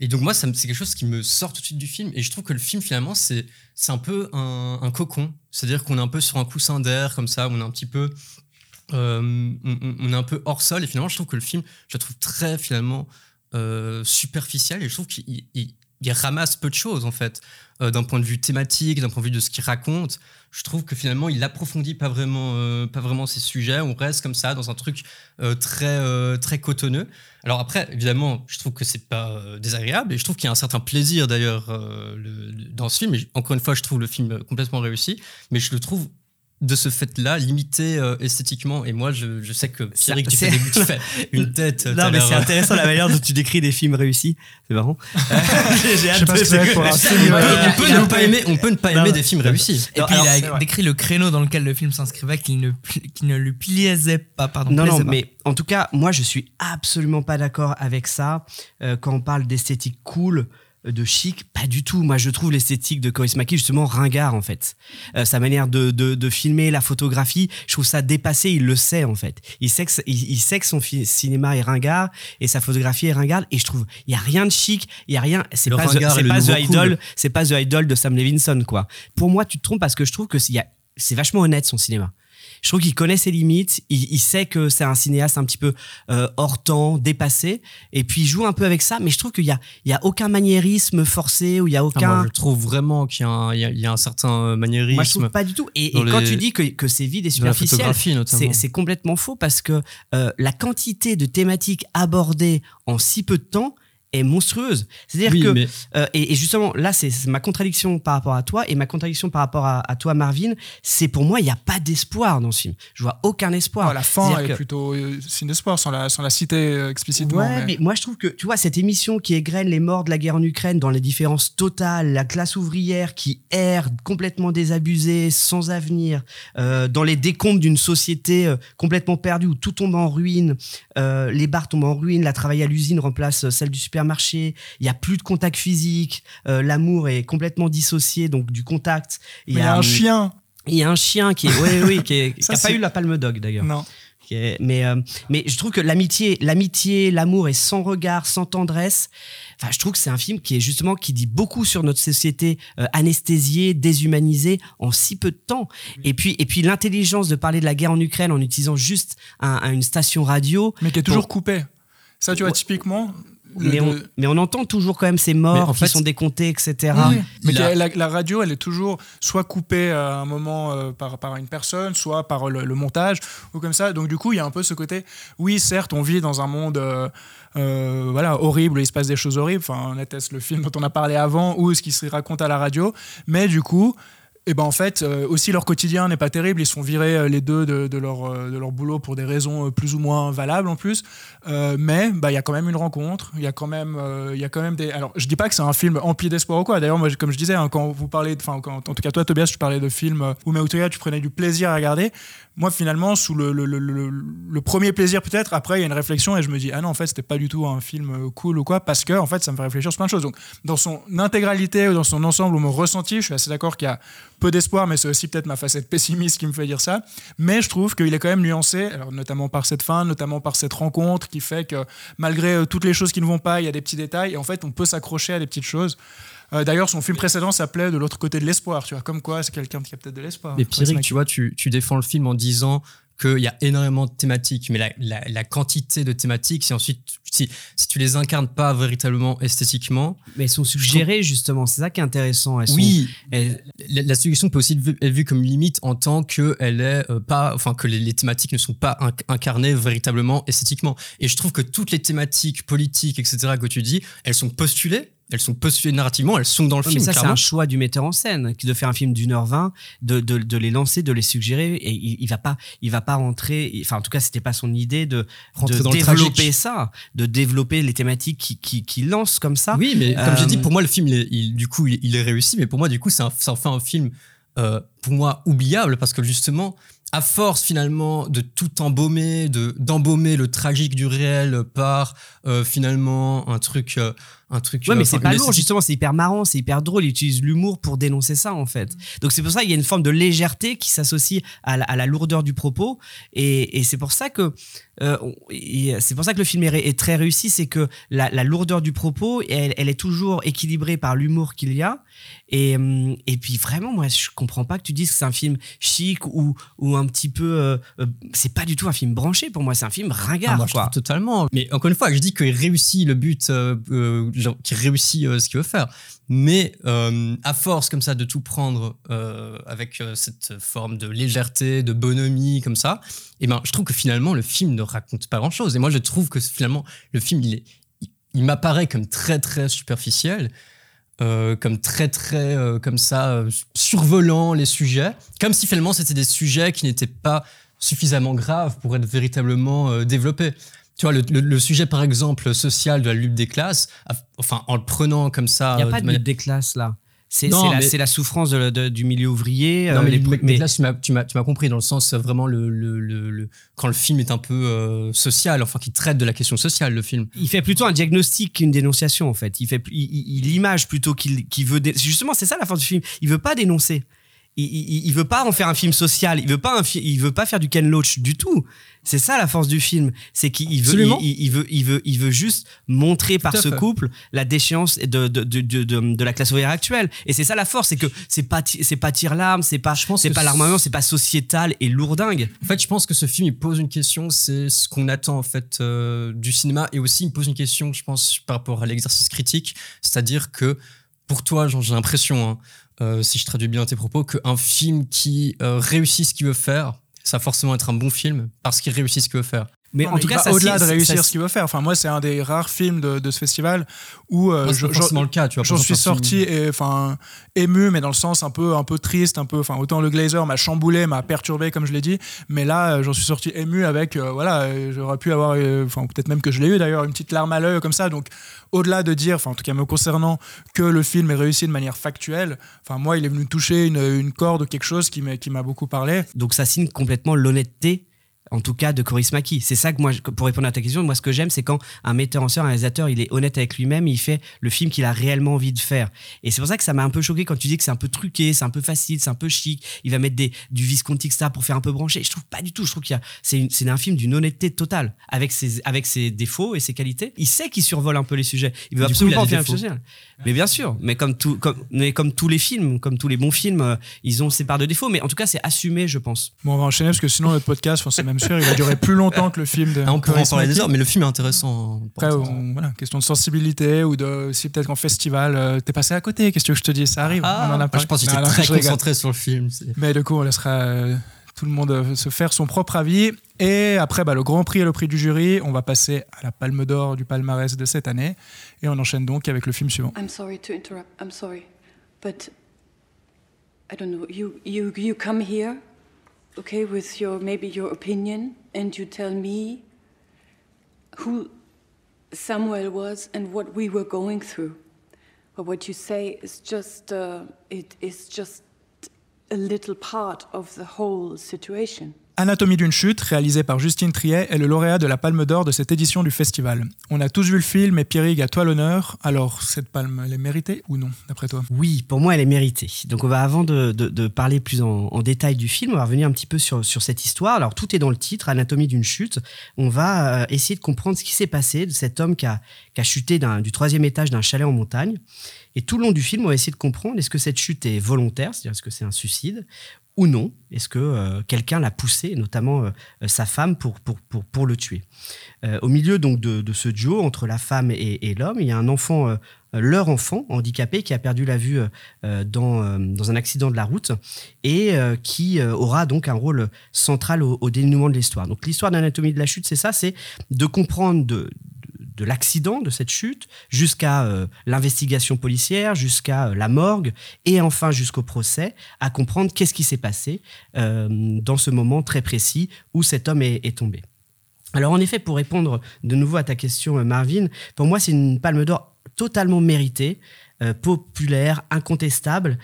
Et donc moi, c'est quelque chose qui me sort tout de suite du film. Et je trouve que le film, finalement, c'est un peu un, cocon. C'est-à-dire qu'on est un peu sur un coussin d'air, comme ça, on est un petit peu... euh, on est un peu hors sol. Et finalement, je trouve que le film, je le trouve très, finalement, euh, superficiel. Et je trouve qu'il il- ramasse peu de choses en fait, Euh, d'un point de vue thématique, d'un point de vue de ce qu'il raconte. Je trouve que finalement, il approfondit pas vraiment, euh, pas vraiment ces sujets. On reste comme ça dans un truc euh, très, très cotonneux. Alors après, évidemment, je trouve que c'est pas désagréable et je trouve qu'il y a un certain plaisir d'ailleurs le- le- dans ce film. Encore une fois, je trouve le film complètement réussi, mais je le trouve de ce fait-là limité euh, esthétiquement. Et moi, je, je sais que Pierre, tu c'est- fais, des- tu fais une tête. Non, mais c'est euh, intéressant la manière dont tu décris des films réussis. C'est marrant. J'ai Je hâte de- ce que on, euh, peut- ne pas aimer, on peut ne pas Non, aimer non. des films réussis. Et Non, puis alors, il a vrai. décrit le créneau dans lequel le film s'inscrivait, qu'il ne, qu'il ne lui plaisait pas. Pardon, Non, non, mais en tout cas, moi, je suis absolument pas d'accord avec ça. Euh, quand on parle d'esthétique cool, euh, de chic, pas du tout. Moi, je trouve l'esthétique de Coris Maki justement ringard, en fait. Euh, sa manière de, de, de filmer, la photographie, je trouve ça dépassé. Il le sait, en fait. Il sait que, il, il sait que son cinéma est ringard et sa photographie est ringarde. Et je trouve, il y a rien de chic, il y a rien. C'est pas, The- pas The cool. Idol, c'est pas The Idol de Sam Levinson, quoi. Pour moi, tu te trompes parce que je trouve que c'est vachement honnête son cinéma. Je trouve qu'il connaît ses limites, il, il sait que c'est un cinéaste un petit peu euh, hors temps, dépassé, et puis il joue un peu avec ça, mais je trouve qu'il y a, il y a aucun maniérisme forcé, ou il y a Ah, aucun... moi, je trouve vraiment qu'il y a un, il y a- il y a un certain euh, maniérisme Moi, je trouve pas du tout. Et, quand tu dis que, que c'est vide et superficiel, c'est complètement faux parce que euh, la quantité de thématiques abordées en si peu de temps est monstrueuse. C'est-à-dire Oui, que mais euh, et, et justement, là, c'est ma contradiction par rapport à toi et ma contradiction par rapport à, à toi, Marvin. C'est pour moi, il n'y a pas d'espoir dans ce film. Je vois aucun espoir. La fin est que- plutôt euh, signe d'espoir, sans la, sans la citer euh, explicitement. Ouais, mais- mais moi je trouve que tu vois cette émission qui égrène les morts de la guerre en Ukraine dans les différences totales, la classe ouvrière qui erre complètement désabusée, sans avenir, euh, dans les décombres d'une société euh, complètement perdue où tout tombe en ruine, euh, les bars tombent en ruine, la travail à l'usine remplace celle du supermarché, il y a plus de contact physique, euh, l'amour est complètement dissocié donc du contact. Il y a un chien. il y a un chien qui est, oui, oui, qui, est- qui Ça, a pas eu la palme dog d'ailleurs. Non. Mais euh, mais je trouve que l'amitié l'amitié l'amour est sans regard sans tendresse enfin je trouve que c'est un film qui est justement qui dit beaucoup sur notre société euh, anesthésiée déshumanisée en si peu de temps et puis et puis l'intelligence de parler de la guerre en Ukraine en utilisant juste un- un- une station radio Mais qui est toujours coupé. Ça, tu vois, typiquement. Mais on, le- mais on entend toujours quand même ces morts en qui fait- sont décomptés etc Oui, mais La- que la, la radio, elle est toujours soit coupée à un moment euh, par, par une personne, soit par le, le montage, ou comme ça. Donc, du coup, il y a un peu ce côté. Oui, certes, on vit dans un monde. euh, euh, voilà, horrible, il se passe des choses horribles. Enfin, on atteste le film dont on a parlé avant ou ce qui se raconte à la radio. Mais du coup, et ben en fait, euh, aussi leur quotidien n'est pas terrible. Ils sont virés euh, les deux de, leur, euh, de leur boulot pour des raisons plus ou moins valables en plus. Mais bah, il y a quand même une rencontre. Il y a quand même, y a quand même des. Alors, je dis pas que c'est un film empli d'espoir ou quoi. D'ailleurs, moi, comme je disais, hein, quand vous parlez, enfin, en tout cas toi, Tobias, tu parlais de films où Meutoya, tu prenais du plaisir à regarder. Moi, finalement, sous le, le, le, premier plaisir peut-être, après, il y a une réflexion et je me dis, ah non, en fait, c'était pas du tout un film cool ou quoi, parce que en fait, ça me fait réfléchir sur plein de choses. Donc, dans son intégralité ou dans son ensemble, ou mon ressenti, je suis assez d'accord qu'il y a peu d'espoir, mais c'est aussi peut-être ma facette pessimiste qui me fait dire ça. Mais je trouve qu'il est quand même nuancé, alors notamment par cette fin, notamment par cette rencontre qui fait que malgré euh, toutes les choses qui ne vont pas, il y a des petits détails et en fait, on peut s'accrocher à des petites choses. Euh, D'ailleurs, son film précédent s'appelait De l'autre côté de l'espoir, tu vois, comme quoi c'est quelqu'un qui a peut-être de l'espoir. Mais Pierrick, tu vois, tu, tu défends le film en disant qu'il y a énormément de thématiques, mais la, la- la quantité de thématiques, si ensuite, si, si tu les incarnes pas véritablement esthétiquement, mais elles sont suggérées justement c'est ça qui est intéressant elles sont- oui, elles- la, la suggestion peut aussi être vue, comme limite en tant que elle est euh, pas, enfin que les, les thématiques ne sont pas inc- incarnées véritablement esthétiquement. Et je trouve que toutes les thématiques politiques, etc. que tu dis, elles sont postulées, elles sont postulées narrativement, elles sont dans le Ouais, mais film. ça, c'est un choix du metteur en scène qui de faire un film d'une heure vingt, de, de, de les lancer, de les suggérer. Et il, il va pas, il va pas rentrer. Enfin, en tout cas, c'était pas son idée de, de développer ça, de développer les thématiques qui, qui, qui lance comme ça. Oui, mais comme j'ai Euh, dit, pour moi, le film, il est- il- du coup, il, il est réussi, mais pour moi, du coup, c'est un- ça en fait un film, euh, pour moi, oubliable, parce que justement, à force finalement de tout embaumer, de d'embaumer le tragique du réel par euh, finalement un truc, euh, un truc. Ouais, euh, mais c'est pas lourd, justement, c'est hyper marrant, c'est hyper drôle. Il utilise l'humour pour dénoncer ça, en fait. Donc, c'est pour ça qu'il y a une forme de légèreté qui s'associe à, la- à la lourdeur du propos. Et, et c'est pour ça que. euh, c'est pour ça que le film est, très réussi, c'est que la, la lourdeur du propos, elle, elle est toujours équilibrée par l'humour qu'il y a. Et, hum, et puis vraiment, moi, je comprends pas que tu dises que c'est un film chic ou, ou un petit peu. euh, c'est pas du tout un film branché pour moi, c'est un film Ah, ringard, moi, je quoi. totalement. Mais encore une fois, je dis qu'il réussit le but, euh, euh, qui réussit euh, ce qu'il veut faire. Mais euh, à force comme ça de tout prendre euh, avec cette forme de légèreté, de bonhomie comme ça, et ben je trouve que finalement le film ne raconte pas grand chose. Et moi je trouve que finalement le film il m'apparaît comme très très superficiel. comme très très comme ça survolant les sujets comme si finalement c'était des sujets qui n'étaient pas suffisamment graves pour être véritablement développés tu vois le, le- le sujet par exemple social de la lutte des classes enfin en le prenant comme ça Il n'y a euh, pas de de lutte des classes là. C'est Non, la, mais- souffrance de- de- du milieu ouvrier. non euh, mais, les pr- mais là tu m'as compris dans le sens euh, vraiment le, le, le, le- quand le film est un peu euh, social enfin qui traite de la question sociale le film Il fait plutôt un diagnostic qu'une dénonciation en fait. Il fait, il, il- il image plutôt qu'il veut. dé- Justement, c'est ça la force du film. Il veut pas dénoncer. Il, il, il veut pas en faire un film social. Il veut pas un il veut pas faire du Ken Loach du tout. C'est ça la force du film. C'est qu'il il veut, il, il veut, il veut, il veut juste montrer par ce fait. couple la déchéance de, de, de, de, de- la classe ouvrière actuelle. Et c'est ça la force, c'est que c'est pas, c'est pas tire-larme, c'est pas, Je pense c'est pas l'armement, c'est pas sociétal et lourdingue. En fait, je pense que ce film il pose une question, c'est ce qu'on attend en fait euh, du cinéma, et aussi il pose une question, je pense, par rapport à l'exercice critique, c'est-à-dire que pour toi, j'ai l'impression, hein, euh, si je traduis bien tes propos, qu'un film qui euh, réussit ce qu'il veut faire, ça va forcément être un bon film parce qu'il réussit ce qu'il veut faire. Mais Non, en mais tout cas, au-delà de réussir ça- ce qu'il veut faire. Enfin, moi, c'est un des rares films de, de ce festival où euh, Moi, c'est je- pas je- forcément le cas, tu vois. J'en suis sorti et, enfin ému, mais dans le sens un peu un peu triste, un peu. Enfin autant le Glazer m'a chamboulé, m'a perturbé comme je l'ai dit, mais là euh, j'en suis sorti ému avec euh, voilà, euh, j'aurais pu avoir, euh, enfin peut-être même que je l'ai eu d'ailleurs une petite larme à l'œil comme ça. Donc au-delà de dire, enfin en tout cas me concernant, que le film est réussi de manière factuelle, enfin moi il est venu toucher une, une corde, quelque chose qui m'a qui m'a beaucoup parlé. Donc ça signe complètement l'honnêteté, en tout cas de Coris Maki. C'est ça que moi, pour répondre à ta question, moi ce que j'aime, c'est quand un metteur en scène, un réalisateur, il est honnête avec lui-même, il fait le film qu'il a réellement envie de faire. Et c'est pour ça que ça m'a un peu choqué quand tu dis que c'est un peu truqué, c'est un peu facile, c'est un peu chic. Il va mettre des, du Visconti Star pour faire un peu branché. Je trouve pas du tout. Je trouve qu'il y a, c'est, une- c'est un film d'une honnêteté totale, avec ses, avec ses défauts et ses qualités. Il sait qu'il survole un peu les sujets. Il veut Du coup, absolument il a en des faire. Mais bien sûr, mais comme, tout, comme, mais comme tous les films, comme tous les bons films, euh, ils ont ses parts de défauts. Mais en tout cas, c'est assumé, je pense. Bon on va enchaîner parce que sinon notre podcast, c'est même sûr, il va durer plus longtemps que le film de. Ah, on pourrait en parler des heures, mais le film est intéressant. Après, pour on- voilà, question de sensibilité ou de si peut-être qu'en festival, euh, t'es passé à côté. Qu'est-ce que je te dis Ça arrive. Ah, on en a parlé. je pense que j'étais très concentré sur le film. Mais du coup, on laissera euh, tout le monde euh, se faire son propre avis. Et après, bah, le Grand Prix et le Prix du jury, on va passer à la Palme d'Or du palmarès de cette année. Et on enchaîne donc avec le film suivant. I'm sorry to interrupt. I'm sorry. But I don't know. You you you come here, okay, with your maybe your opinion and you tell me who Samuel was and what we were going through. But what you say is just uh, it is just a little part of the whole situation. Anatomie d'une chute, réalisé par Justine Triet, est le lauréat de la Palme d'Or de cette édition du festival. On a tous vu le film et Pierrick, à toi l'honneur. Alors, cette palme, elle est méritée ou non, d'après toi? Oui, pour moi, elle est méritée. Donc, on va, avant de, parler plus en, détail du film, on va revenir un petit peu sur, sur cette histoire. Alors, tout est dans le titre, Anatomie d'une chute. On va euh, essayer de comprendre ce qui s'est passé de cet homme qui a, chuté du troisième étage d'un chalet en montagne. Et tout le long du film, on va essayer de comprendre est-ce que cette chute est volontaire, c'est-à-dire est-ce que c'est un suicide ou non Est-ce que euh, quelqu'un l'a poussé, notamment euh, euh, sa femme, pour, pour, pour, pour le tuer? Au milieu donc de, de ce duo entre la femme et, l'homme, il y a un enfant, leur enfant handicapé qui a perdu la vue dans, dans un accident de la route et qui aura donc un rôle central au, au dénouement de l'histoire. Donc l'histoire d'anatomie de la chute, c'est ça, c'est de comprendre de, de, de l'accident, de cette chute, jusqu'à euh, l'investigation policière, jusqu'à euh, la morgue, et enfin jusqu'au procès, à comprendre qu'est-ce qui s'est passé euh, dans ce moment très précis où cet homme est, tombé. Alors en effet, pour répondre de nouveau à ta question, Marvin, pour moi c'est une palme d'or totalement méritée, populaire, incontestable.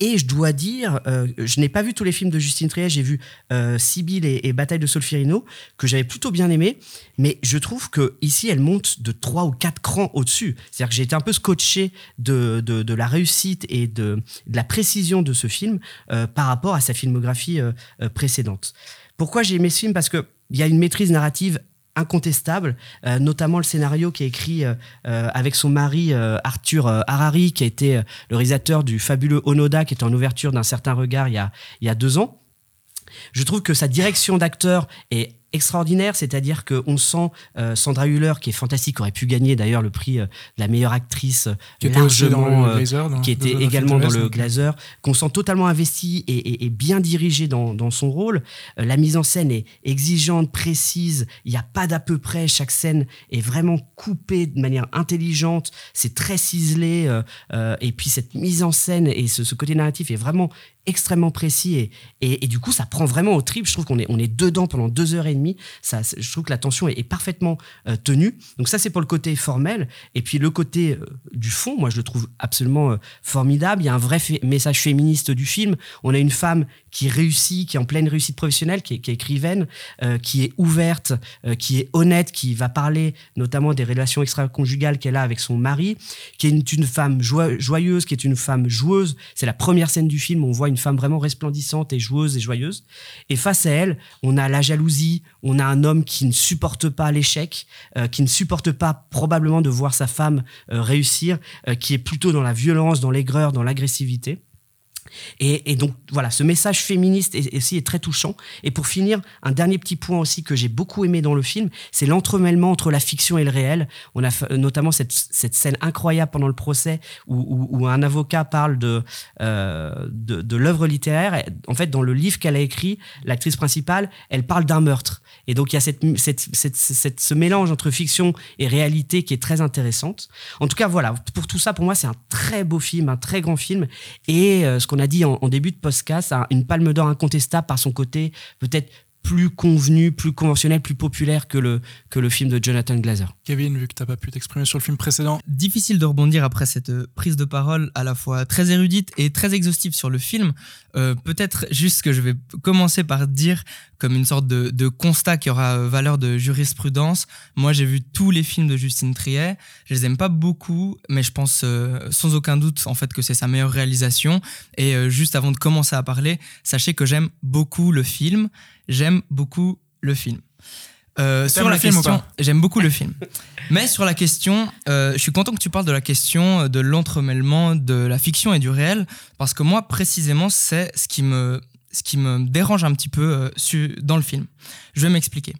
Et je dois dire, euh, je n'ai pas vu tous les films de Justine Triet, j'ai vu euh, Sibylle et, Bataille de Solferino, que j'avais plutôt bien aimé, mais je trouve que ici elle monte de trois ou quatre crans au-dessus. C'est-à-dire que j'ai été un peu scotché de, de, la réussite et de, la précision de ce film euh, par rapport à sa filmographie euh, précédente. Pourquoi j'ai aimé ce film? Parce qu'il y a une maîtrise narrative incontestable, euh, notamment le scénario qui est écrit euh, euh, avec son mari euh, Arthur euh, Harari, qui a été euh, le réalisateur du fabuleux Onoda, qui était en ouverture d'un certain regard il y a, il y a deux ans. Je trouve que sa direction d'acteur est extraordinaire, c'est-à-dire qu'on sent euh, Sandra Hüller, qui est fantastique, aurait pu gagner d'ailleurs le prix euh, de la meilleure actrice Qui était largement, dans- qui était dans- également dans le. Glazer, qu'on sent totalement investi et, et- et bien dirigé dans, dans son rôle. Euh, la mise en scène est exigeante, précise, il n'y a pas d'à peu près, chaque scène est vraiment coupée de manière intelligente, c'est très ciselé, euh, et puis cette mise en scène et ce, ce côté narratif est vraiment extrêmement précis et, et, du coup ça prend vraiment au trip. Je trouve qu'on est, on est dedans pendant deux heures et demie. Ça, je trouve que la tension est, parfaitement euh, tenue. Donc ça c'est pour le côté formel. Et puis le côté euh, du fond moi je le trouve absolument euh, formidable. Il y a un vrai message féministe du film. On a une femme qui réussit qui est en pleine réussite professionnelle qui est, qui est écrivaine euh, qui est ouverte euh, qui est honnête qui va parler notamment des relations extra-conjugales qu'elle a avec son mari qui est une, femme joyeuse qui est une femme joueuse c'est la première scène du film on voit une femme vraiment resplendissante et joueuse et joyeuse et face à elle, on a la jalousie, on a un homme qui ne supporte pas l'échec, euh, qui ne supporte pas probablement de voir sa femme euh, réussir, euh, qui est plutôt dans la violence, dans l'aigreur, dans l'agressivité. Et, donc voilà, ce message féministe est, aussi est très touchant. Et pour finir, un dernier petit point aussi que j'ai beaucoup aimé dans le film, c'est l'entremêlement entre la fiction et le réel. On a notamment cette, cette scène incroyable pendant le procès où, un avocat parle de, euh, de, l'œuvre littéraire. En fait, dans le livre qu'elle a écrit, l'actrice principale, elle parle d'un meurtre. Et donc il y a cette, cette- cette- ce mélange entre fiction et réalité qui est très intéressante. En tout cas, voilà, pour tout ça, pour moi, c'est un très beau film, un très grand film. Et euh, ce qu'on a dit en, début de podcast, un- une palme d'or incontestable par son côté peut-être plus convenu, plus conventionnel, plus populaire que le, que le film de Jonathan Glazer. Kevin, vu que t'as pas pu t'exprimer sur le film précédent, difficile de rebondir après cette euh, prise de parole à la fois très érudite et très exhaustive sur le film. Euh, Peut-être juste que je vais commencer par dire comme une sorte de, de constat qui aura euh, valeur de jurisprudence. Moi, j'ai vu tous les films de Justine Triet. Je les aime pas beaucoup, mais je pense euh, sans aucun doute en fait que c'est sa meilleure réalisation. Et euh, juste avant de commencer à parler, sachez que j'aime beaucoup le film. J'aime beaucoup le film. Euh, sur la question, j'aime beaucoup le film. Mais sur la question, euh, je suis content que tu parles de la question de l'entremêlement de la fiction et du réel, parce que moi, précisément, c'est ce qui me, ce qui me dérange un petit peu euh, su- dans le film. Je vais m'expliquer.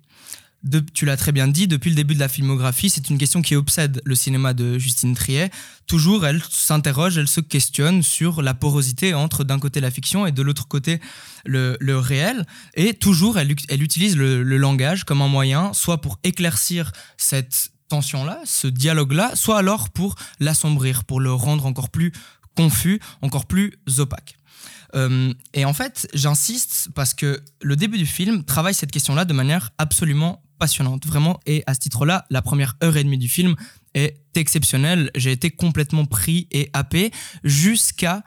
Tu l'as très bien dit, depuis le début de la filmographie, c'est une question qui obsède le cinéma de Justine Triet. Toujours, elle s'interroge, elle se questionne sur la porosité entre d'un côté la fiction et de l'autre côté le, réel. Et toujours, elle, elle utilise le, le langage comme un moyen, soit pour éclaircir cette tension-là, ce dialogue-là, soit alors pour l'assombrir, pour le rendre encore plus confus, encore plus opaque. Euh, et en fait, j'insiste parce que le début du film travaille cette question-là de manière absolument passionnante, vraiment. Et à ce titre-là, la première heure et demie du film est exceptionnelle. J'ai été complètement pris et happé jusqu'à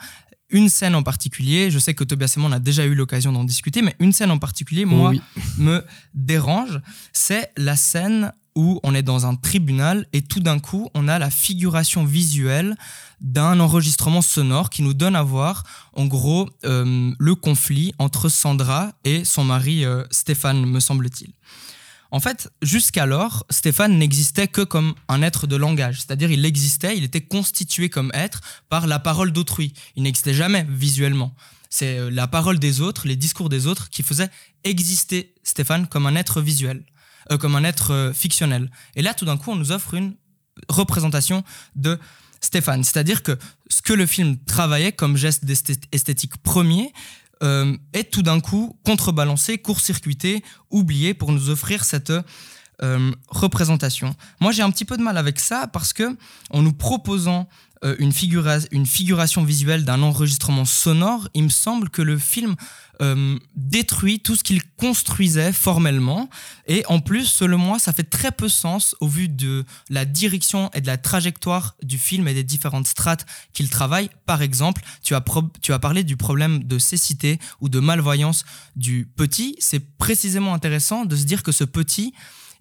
une scène en particulier. Je sais que Tobias et moi, on a déjà eu l'occasion d'en discuter, mais une scène en particulier, moi, Oui. me dérange. C'est la scène où on est dans un tribunal et tout d'un coup, on a la figuration visuelle d'un enregistrement sonore qui nous donne à voir, en gros, euh, le conflit entre Sandra et son mari euh, Stéphane, me semble-t-il. En fait, jusqu'alors, Stéphane n'existait que comme un être de langage, c'est-à-dire il existait, il était constitué comme être par la parole d'autrui. Il n'existait jamais visuellement. C'est euh, la parole des autres, les discours des autres qui faisaient exister Stéphane comme un être visuel, euh, comme un être euh, fictionnel. Et là, tout d'un coup, on nous offre une représentation de Stéphane, c'est-à-dire que ce que le film travaillait comme geste esthétique premier euh, est tout d'un coup contrebalancé, court-circuité, oublié pour nous offrir cette euh, représentation. Moi, j'ai un petit peu de mal avec ça parce que en nous proposant euh, une, figura- une figuration visuelle d'un enregistrement sonore, il me semble que le film euh, détruit tout ce qu'il construisait formellement. Et en plus, selon moi, ça fait très peu sens au vu de la direction et de la trajectoire du film et des différentes strates qu'il travaille. Par exemple, tu as, pro- tu as parlé du problème de cécité ou de malvoyance du petit. C'est précisément intéressant de se dire que ce petit,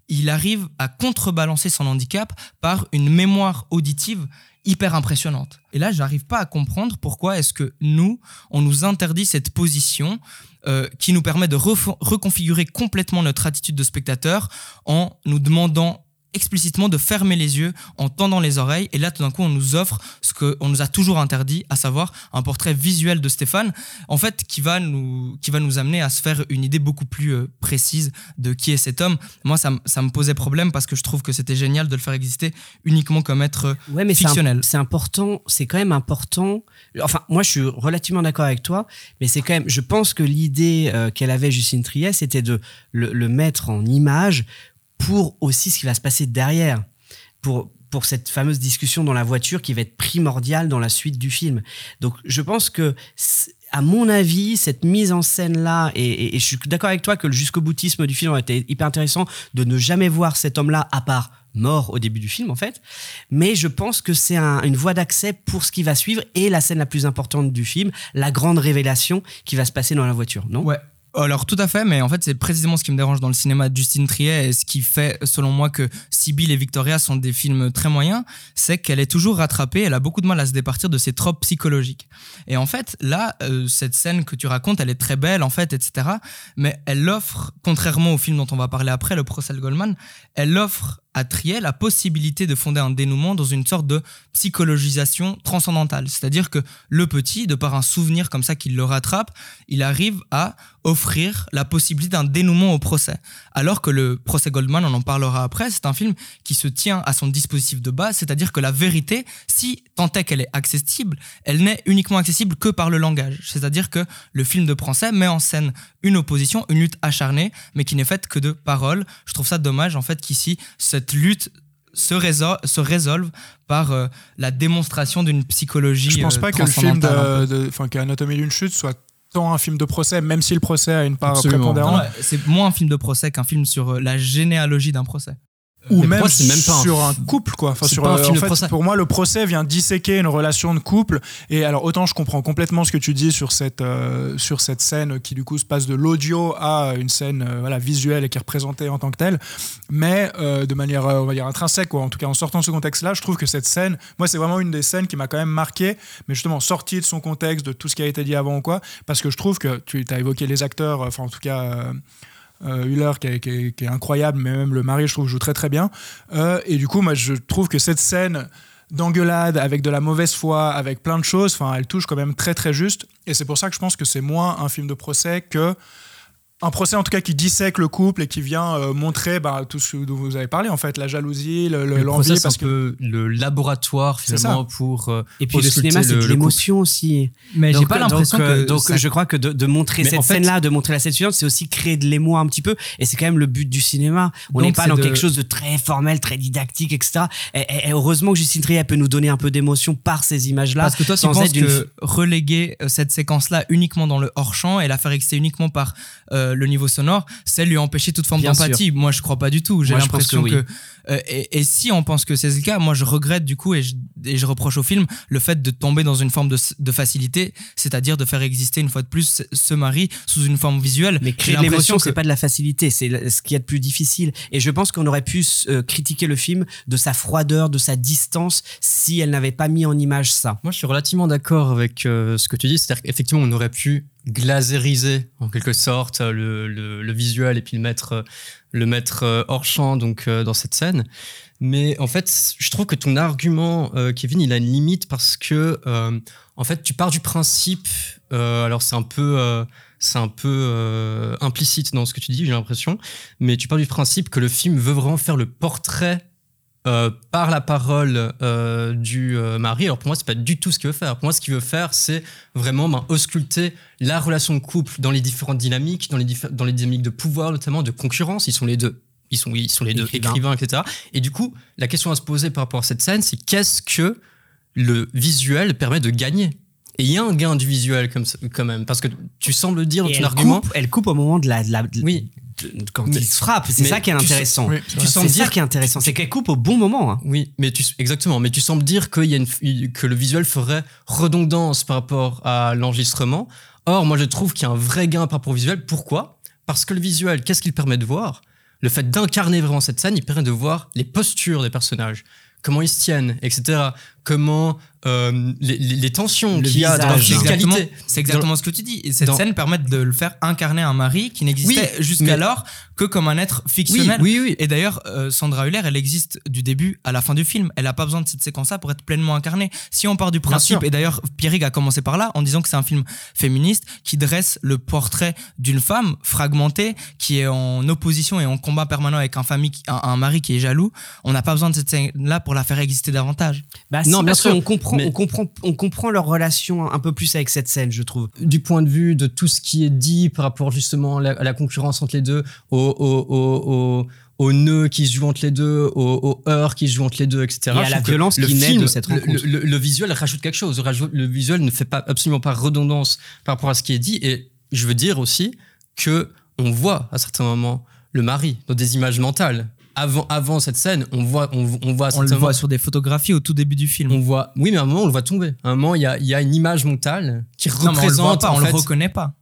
il arrive à contrebalancer son handicap par une mémoire auditive hyper impressionnante. Et là, j'arrive pas à comprendre pourquoi est-ce que nous, on nous interdit cette position euh, qui nous permet de reconfigurer complètement notre attitude de spectateur en nous demandant explicitement de fermer les yeux en tendant les oreilles. Et là tout d'un coup on nous offre ce qu'on nous a toujours interdit à savoir un portrait visuel de Stéphane en fait qui va nous qui va nous amener à se faire une idée beaucoup plus euh, précise de qui est cet homme. Moi ça, ça me posait problème parce que je trouve que c'était génial de le faire exister uniquement comme être euh, Ouais, mais fictionnel. c'est important, c'est quand même important. Enfin, moi, je suis relativement d'accord avec toi, mais c'est quand même, je pense que l'idée euh, qu'elle avait, Justine Triet, c'était de le, le mettre en image pour aussi ce qui va se passer derrière. Pour, pour cette fameuse discussion dans la voiture qui va être primordiale dans la suite du film. Donc, je pense que, à mon avis, cette mise en scène-là, et, je suis d'accord avec toi que le jusqu'au boutisme du film a été hyper intéressant de ne jamais voir cet homme-là à part mort au début du film, en fait mais je pense que c'est un- une voie d'accès pour ce qui va suivre et la scène la plus importante du film, la grande révélation qui va se passer dans la voiture, non? Ouais. Alors tout à fait, mais en fait c'est précisément ce qui me dérange dans le cinéma de Justine Triet et ce qui fait selon moi que Sibyl et Victoria sont des films très moyens, c'est qu'elle est toujours rattrapée, elle a beaucoup de mal à se départir de ses tropes psychologiques. Et en fait là, euh, cette scène que tu racontes, elle est très belle en fait, etc. Mais elle offre, contrairement au film dont on va parler après, le procès de Goldman, elle offre à Triet la possibilité de fonder un dénouement dans une sorte de psychologisation transcendantale. C'est-à-dire que le petit, de par un souvenir comme ça qui le rattrape, il arrive à offrir la possibilité d'un dénouement au procès. Alors que le procès Goldman, on en parlera après, c'est un film qui se tient à son dispositif de base, c'est-à-dire que la vérité, si tant est qu'elle est accessible, elle n'est uniquement accessible que par le langage. C'est-à-dire que le film de procès met en scène une opposition, une lutte acharnée, mais qui n'est faite que de paroles. Je trouve ça dommage, en fait, qu'ici, cette lutte se, résol- se résolve par euh, la démonstration d'une psychologie Je pense euh, pas que le film de, qu'Anatomie d'une chute soit tant un film de procès, même si le procès a une part Absolument. Prépondérante. c'est moins un film de procès qu'un film sur euh, la généalogie d'un procès. Ou même, pas sur un, couple quoi. Enfin sur un euh, film en fait, procès. pour moi le procès vient disséquer une relation de couple. Et alors autant je comprends complètement ce que tu dis sur cette euh, sur cette scène qui du coup se passe de l'audio à une scène euh, voilà visuelle et qui est représentée en tant que telle. Mais euh, de manière on va dire intrinsèque quoi en tout cas en sortant de ce contexte là je trouve que cette scène moi c'est vraiment une des scènes qui m'a quand même marqué mais justement sortie de son contexte de tout ce qui a été dit avant ou quoi parce que je trouve que tu as évoqué les acteurs enfin en tout cas euh, qui est, incroyable, mais même le mari, je trouve, joue très très bien. Euh, et du coup, moi, je trouve que cette scène d'engueulade avec de la mauvaise foi, avec plein de choses, elle touche quand même très très juste. Et c'est pour ça que je pense que c'est moins un film de procès que un procès en tout cas qui dissèque le couple et qui vient euh, montrer bah, tout ce dont vous avez parlé en fait, la jalousie, le- le- Le l'envie, procès, c'est un parce que peu le laboratoire finalement pour euh, Et puis le cinéma, c'est de l'émotion aussi. Mais j'ai pas l'impression donc, euh, que donc ça- je crois que de, de montrer Mais cette en fait- scène-là, de montrer la scène suivante, c'est aussi créer de l'émoi un petit peu. Et c'est quand même le but du cinéma. On n'est pas dans de- quelque chose de très formel, très didactique, etc. Et, et- et heureusement que Justine Triet peut nous donner un peu d'émotion par ces images-là. Parce que toi, tu penses que reléguer cette séquence-là uniquement dans le hors-champ et la faire exister uniquement par euh, le niveau sonore, c'est lui empêcher toute forme d'empathie. Moi, je crois pas du tout. J'ai l'impression que que. oui. euh, et, et si on pense que c'est le cas, moi, je regrette du coup et je, et je reproche au film le fait de tomber dans une forme de, de facilité, c'est-à-dire de faire exister une fois de plus ce- mari sous une forme visuelle. Mais créer l'émotion, que- c'est pas de la facilité, c'est ce qu'il y a de plus difficile. Et je pense qu'on aurait pu euh, critiquer le film de sa froideur, de sa distance, si elle n'avait pas mis en image ça. Moi, je suis relativement d'accord avec euh, ce que tu dis. C'est-à-dire qu'effectivement, on aurait pu glasériser en quelque sorte le, le- le visuel et puis le mettre, le mettre euh, hors champ donc euh, dans cette scène. Mais en fait, je trouve que ton argument, euh, Kevin, il a une limite parce que euh, en fait, tu pars du principe. euh, alors, c'est un peu. c'est un peu implicite dans ce que tu dis, j'ai l'impression, mais tu pars du principe que le film veut vraiment faire le portrait euh, par la parole euh, du euh, mari. Alors pour moi, c'est pas du tout ce qu'il veut faire. Pour moi, ce qu'il veut faire, c'est vraiment ben, ausculter la relation de couple dans les différentes dynamiques, dans les, diffé- dans les dynamiques de pouvoir, notamment de concurrence. Ils sont les deux. Ils sont, ils sont les deux Écrivains. écrivains, etc. Et du coup, la question à se poser par rapport à cette scène, c'est qu'est-ce que le visuel permet de gagner? Et il y a un gain du visuel comme ça- quand même, parce que tu sembles dire dans ton elle, argument. coupe, elle coupe au moment de la, de la- de- Oui. Quand Mais- il se frappe. C'est ça qui est intéressant. oui, Tu ça dire qui est intéressant, c'est qu'elle coupe au bon moment. hein. Oui, mais tu, exactement. Mais tu sembles dire qu'il y a une, que le visuel ferait redondance par rapport à l'enregistrement. Or, moi, je trouve qu'il y a un vrai gain par rapport au visuel. Pourquoi? Parce que le visuel, qu'est-ce qu'il permet de voir? Le fait d'incarner vraiment cette scène, il permet de voir les postures des personnages, comment ils se tiennent, etc. comment euh, les, les- les tensions Le qu'il y a dans la visage. C'est exactement, fiscalité. c'est exactement ce que tu dis. Et cette dans- scène permet de le faire incarner un mari qui n'existait Oui, jusqu'alors que comme un être fictionnel. oui, oui. Et d'ailleurs, euh, Sandra Hüller, elle existe du début à la fin du film. Elle n'a pas besoin de cette séquence-là pour être pleinement incarnée. Si on part du principe, et d'ailleurs, Pierrick a commencé par là, en disant que c'est un film féministe qui dresse le portrait d'une femme fragmentée, qui est en opposition et en combat permanent avec un, famille, qui- un, un mari qui est jaloux, on n'a pas besoin de cette scène-là pour la faire exister davantage. Bah, Non, si, bien sûr, qu'on comprend, mais- on comprend, on comprend leur relation un peu plus avec cette scène, je trouve. du point de vue de tout ce qui est dit par rapport justement à la, à la concurrence entre les deux, au, au, au, au, au nœud qui se joue entre les deux, au, au heurt qui se joue entre les deux, etc. Et à la violence le qui naît film, de cette rencontre. Le, le- le visuel rajoute quelque chose. Le visuel ne fait pas absolument pas redondance par rapport à ce qui est dit. Et je veux dire aussi que on voit à certains moments le mari dans des images mentales. Avant, avant cette scène, on voit, on, on voit On le voit sur des photographies au tout début du film. on voit, oui, mais à un moment, on le voit tomber. À un moment, il y a, il y a une image mentale qui Non, mais on le voit représente. pas, on le fait- reconnaît pas.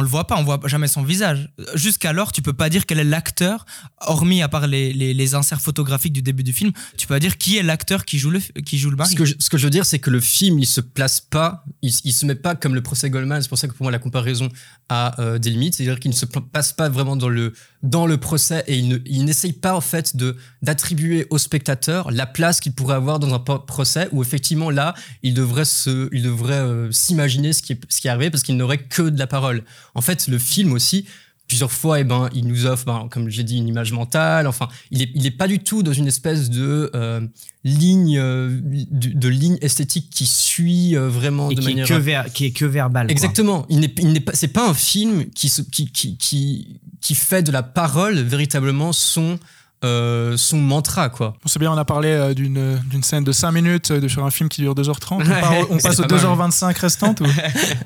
On le voit pas, on voit jamais son visage. Jusqu'alors, tu peux pas dire quel est l'acteur, hormis à part les, les, les inserts photographiques du début du film, tu peux pas dire qui est l'acteur qui joue le qui joue le mari. Ce que, je, ce que je veux dire, c'est que le film, il se place pas, il, il se met pas comme le procès Goldman. C'est pour ça que pour moi, la comparaison a euh, des limites. C'est-à-dire qu'il ne se passe pas vraiment dans le, dans le procès et il ne- il n'essaye pas, en fait, de, d'attribuer au spectateur la place qu'il pourrait avoir dans un procès où, effectivement, là, il devrait se, il devrait euh, s'imaginer ce qui, est, ce qui est arrivé parce qu'il n'aurait que de la parole. En fait, le film aussi, plusieurs fois, eh ben, il nous offre, ben, comme j'ai dit, une image mentale. Enfin, il est, il est pas du tout dans une espèce de euh, ligne, euh, de, de ligne esthétique qui suit euh, vraiment Et de qui est, manière. que ver- qui est que verbal. quoi. Exactement. Il n'est, il n'est pas, c'est pas un film qui, se- qui, qui, qui, qui fait de la parole véritablement son, euh, son mantra, quoi. On sait bien, on a parlé euh, d'une d'une scène de 5 minutes euh, de, sur un film qui dure 2h30. On, part- on passe aux pas mal. 2h25 restantes ou-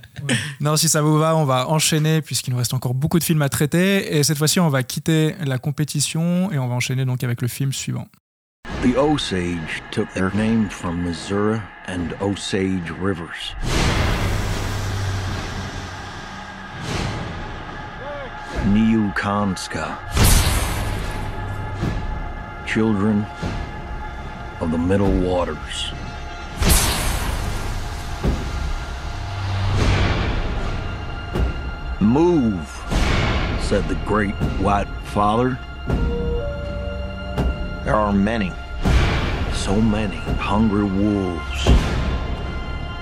Non, si ça vous va, on va enchaîner puisqu'il nous reste encore beaucoup de films à traiter. Et cette fois-ci, on va quitter la compétition et on va enchaîner donc avec le film suivant. The Osage took their name from Missouri and Osage rivers. Niukanska. Children of the Middle Waters. Move, said the great white father. There are many, so many hungry wolves.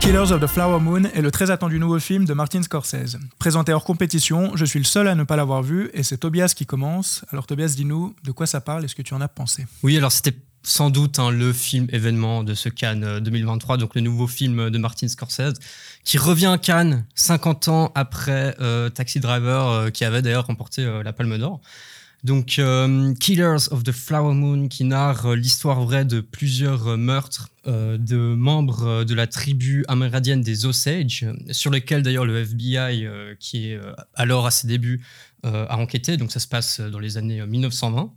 Killers of the Flower Moon est le très attendu nouveau film de Martin Scorsese. Présenté hors compétition, je suis le seul à ne pas l'avoir vu et c'est Tobias qui commence. Alors Tobias, dis-nous de quoi ça parle? Et ce que tu en as pensé? Oui, alors c'était sans doute hein, le film événement de ce Cannes euh, 2023, donc le nouveau film de Martin Scorsese, qui revient à Cannes 50 ans après euh, Taxi Driver, euh, qui avait d'ailleurs remporté euh, la Palme d'Or. Donc euh, Killers of the Flower Moon, qui narre euh, l'histoire vraie de plusieurs euh, meurtres de membres de la tribu amérindienne des Osage, sur lesquels d'ailleurs le FBI, qui est alors à ses débuts, a enquêté. Donc ça se passe dans les années euh, 1920.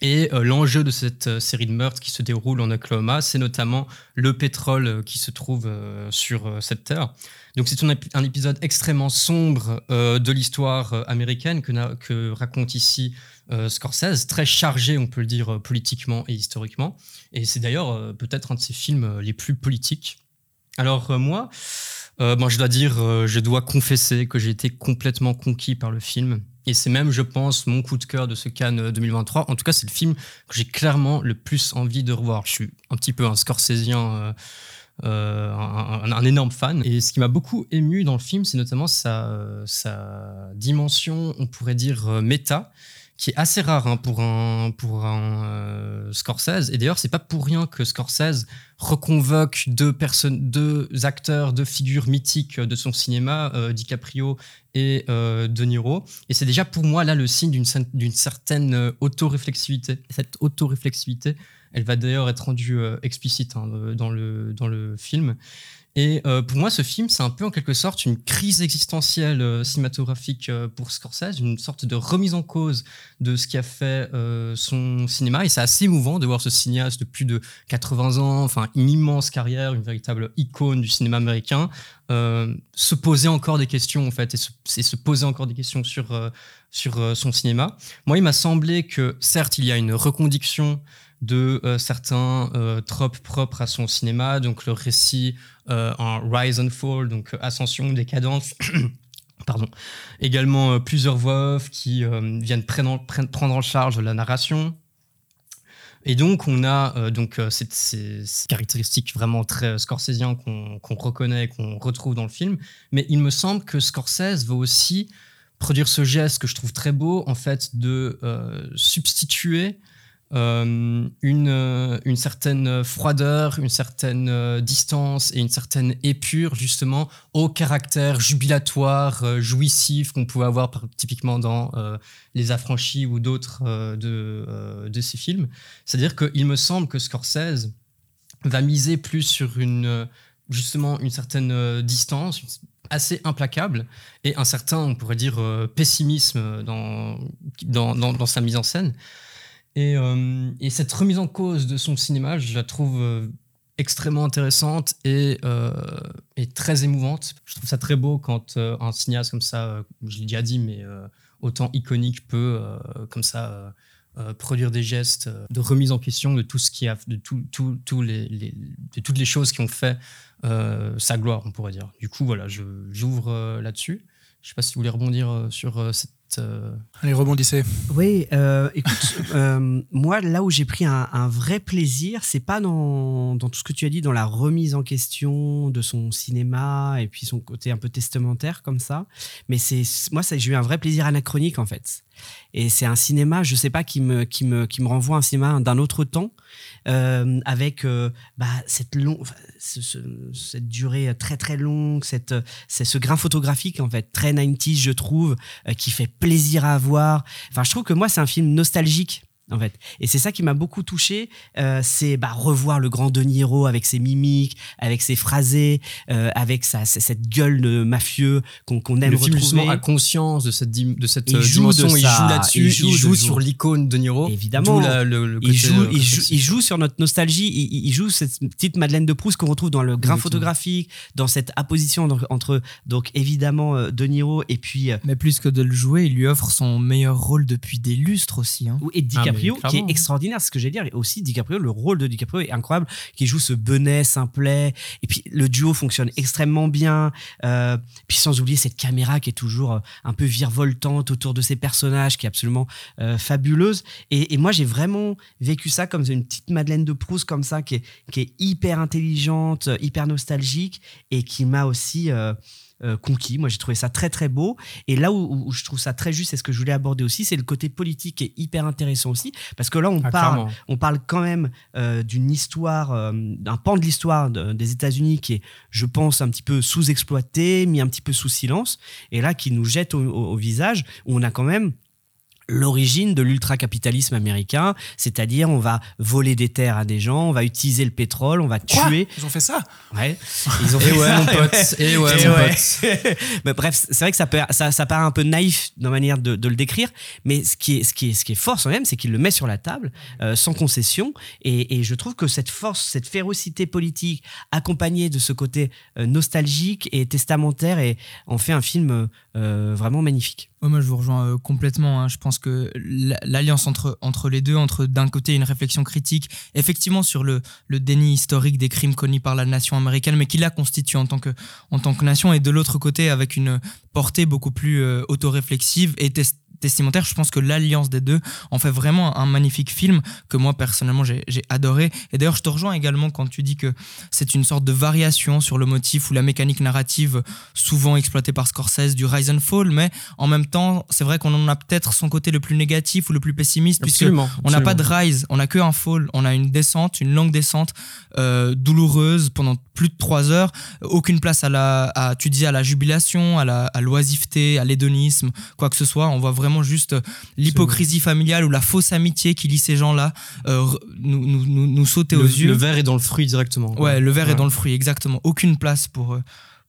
Et l'enjeu de cette série de meurtres qui se déroule en Oklahoma, c'est notamment le pétrole qui se trouve sur cette terre. Donc c'est un, ép- un épisode extrêmement sombre euh, de l'histoire euh, américaine que, raconte ici euh, Scorsese, très chargé, on peut le dire, politiquement et historiquement. Et c'est d'ailleurs peut-être un de ses films les plus politiques. Alors moi, bon, je dois dire, je dois confesser que j'ai été complètement conquis par le film. Et c'est même, je pense, mon coup de cœur de ce Cannes euh, 2023. En tout cas, c'est le film que j'ai clairement le plus envie de revoir. Je suis un petit peu un Scorsésien, euh, un, énorme fan. Et ce qui m'a beaucoup ému dans le film, c'est notamment sa, euh, sa dimension, on pourrait dire, euh, méta, qui est assez rare hein, pour un, pour un Scorsese. Et d'ailleurs, c'est pas pour rien que Scorsese reconvoque deux deux acteurs, deux figures mythiques de son cinéma, DiCaprio et euh, De Niro. Et c'est déjà pour moi là le signe d'une cer- d'une certaine autoréflexivité. Cette autoréflexivité, elle va d'ailleurs être rendue euh, explicite hein, euh, dans, le, dans le film. Et euh, pour moi, ce film, c'est un peu en quelque sorte une crise existentielle cinématographique pour Scorsese, une sorte de remise en cause de ce qui a fait son cinéma. Et c'est assez émouvant de voir ce cinéaste de plus de 80 ans, enfin une immense carrière, une véritable icône du cinéma américain, se poser encore des questions en fait et se, poser encore des questions sur sur son cinéma. Moi, il m'a semblé que certes, il y a une reconduction de euh, certains euh, tropes propres à son cinéma, donc le récit euh, en rise and fall, donc euh, ascension, décadence. Pardon. Également plusieurs voix off qui viennent prendre, prendre en charge la narration. Et donc, on a donc ces, caractéristiques vraiment très scorsésiennes qu'on qu'on reconnaît, qu'on retrouve dans le film. Mais il me semble que Scorsese veut aussi produire ce geste que je trouve très beau, en fait, de substituer euh, une, euh, une certaine froideur, une certaine euh, distance et une certaine épure, justement, au caractère jubilatoire, jouissif qu'on pouvait avoir typiquement dans Les Affranchis ou d'autres de, de ces films. C'est-à-dire qu'il me semble que Scorsese va miser plus sur une, justement une certaine distance assez implacable et un certain, on pourrait dire, pessimisme dans, dans, dans sa mise en scène. Et, euh, et cette remise en cause de son cinéma, je la trouve euh, extrêmement intéressante et, euh, et très émouvante. Je trouve ça très beau quand un cinéaste comme ça, je l'ai déjà dit, mais autant iconique peut comme ça produire des gestes de remise en question de tout ce qui a, de tout, tout- toutes les choses qui ont fait sa gloire, on pourrait dire. Du coup, voilà, j'ouvre là-dessus. Je sais pas si vous voulez rebondir sur euh, euh, Allez, rebondissez. Oui, euh, écoute, euh, moi, là où j'ai pris un, un vrai plaisir, c'est pas dans, dans tout ce que tu as dit, dans la remise en question de son cinéma et puis son côté un peu testamentaire comme ça, mais c'est moi, ça- j'ai eu un vrai plaisir anachronique en fait. Et c'est un cinéma, je sais pas, qui me, qui me, qui me renvoie à un cinéma d'un autre temps, euh, avec euh, bah, cette, long, cette durée très très longue, cette, c'est ce grain photographique en fait, très 90s, je trouve, euh, qui fait plaisir à voir. Enfin, je trouve que moi, c'est un film nostalgique. En fait. Et c'est ça qui m'a beaucoup touché, euh, c'est bah, revoir le grand De Niro avec ses mimiques, avec ses phrasés, euh, avec sa, cette gueule de mafieux qu'on qu'on aime le film retrouver. a conscience de cette, de cette Il euh, joue de dimension, il ça, joue là-dessus, il il joue sur l'icône de Niro. Évidemment. D'où la- le, le côté, il joue, il, joue, il joue sur notre nostalgie, il, joue cette petite Madeleine de Proust qu'on retrouve dans le grain photographique, dans cette apposition entre donc évidemment De Niro et puis Mais plus que de le jouer, il lui offre son meilleur rôle depuis des lustres aussi. hein. et DiCaprio Ah, qui est extraordinaire, c'est ce que j'allais dire. Et aussi DiCaprio, le rôle de DiCaprio est incroyable, qui joue ce Benet simplet. Et puis le duo fonctionne extrêmement bien. Euh, puis sans oublier cette caméra qui est toujours euh, un peu virevoltante autour de ces personnages, qui est absolument euh, fabuleuse. Et, et moi, j'ai vraiment vécu ça comme une petite Madeleine de Proust comme ça, qui est, qui est hyper intelligente, hyper nostalgique et qui m'a aussi euh, euh, conquis. Moi, j'ai trouvé ça très très beau. Et là où, où je trouve ça très juste, et ce que je voulais aborder aussi, c'est le côté politique qui est hyper intéressant aussi, parce que là, on Ah, parle, clairement. on parle quand même euh, d'une histoire, euh, d'un pan de l'histoire de- des États-Unis qui est, je pense, un petit peu sous-exploité, mis un petit peu sous silence, et là qui nous jette au, au- au visage, où on a quand même l'origine de l'ultracapitalisme américain, c'est-à-dire on va voler des terres à des gens, on va utiliser le pétrole, on va Quoi? tuer. Ils ont fait ça? Ouais, ils ont Et fait ouais, ça, mon pote. Et ouais, Et mon ouais. pote. Mais bref, c'est vrai que ça, peut, ça, ça paraît un peu naïf dans la manière de, de le décrire, mais ce qui est, ce qui est, ce qui est fort quand même, c'est qu'il le met sur la table euh, sans concession. Et, et je trouve que cette force, cette férocité politique, accompagnée de ce côté euh, nostalgique et testamentaire, et en fait un film euh, vraiment magnifique. Moi, je vous rejoins euh, complètement. hein. Je pense que la- l'alliance entre, entre les deux, entre d'un côté une réflexion critique, effectivement sur le, le déni historique des crimes commis par la nation américaine, mais qui la constitue en tant que, en tant que nation, et de l'autre côté avec une portée beaucoup plus euh, autoréflexive et testamentaire, je pense que l'alliance des deux en fait vraiment un magnifique film que moi personnellement j'ai adoré. Et d'ailleurs, je te rejoins également quand tu dis que c'est une sorte de variation sur le motif ou la mécanique narrative souvent exploitée par Scorsese du Rise and Fall, mais en même temps, c'est vrai qu'on en a peut-être son côté le plus négatif ou le plus pessimiste, puisque Absolument. on n'a pas de rise, on n'a que un fall, on a une descente, une longue descente euh, douloureuse pendant plus de trois heures, aucune place à la, à, tu disais à la jubilation, à la à l'oisiveté, à l'hédonisme, quoi que ce soit. On voit vraiment juste l'hypocrisie familiale ou la fausse amitié qui lie ces gens-là euh, nous, nous, nous, nous sauter Le, aux yeux. le verre est dans le fruit directement. quoi. Ouais, le verre Ouais. est dans le fruit, exactement. Aucune place pour, euh,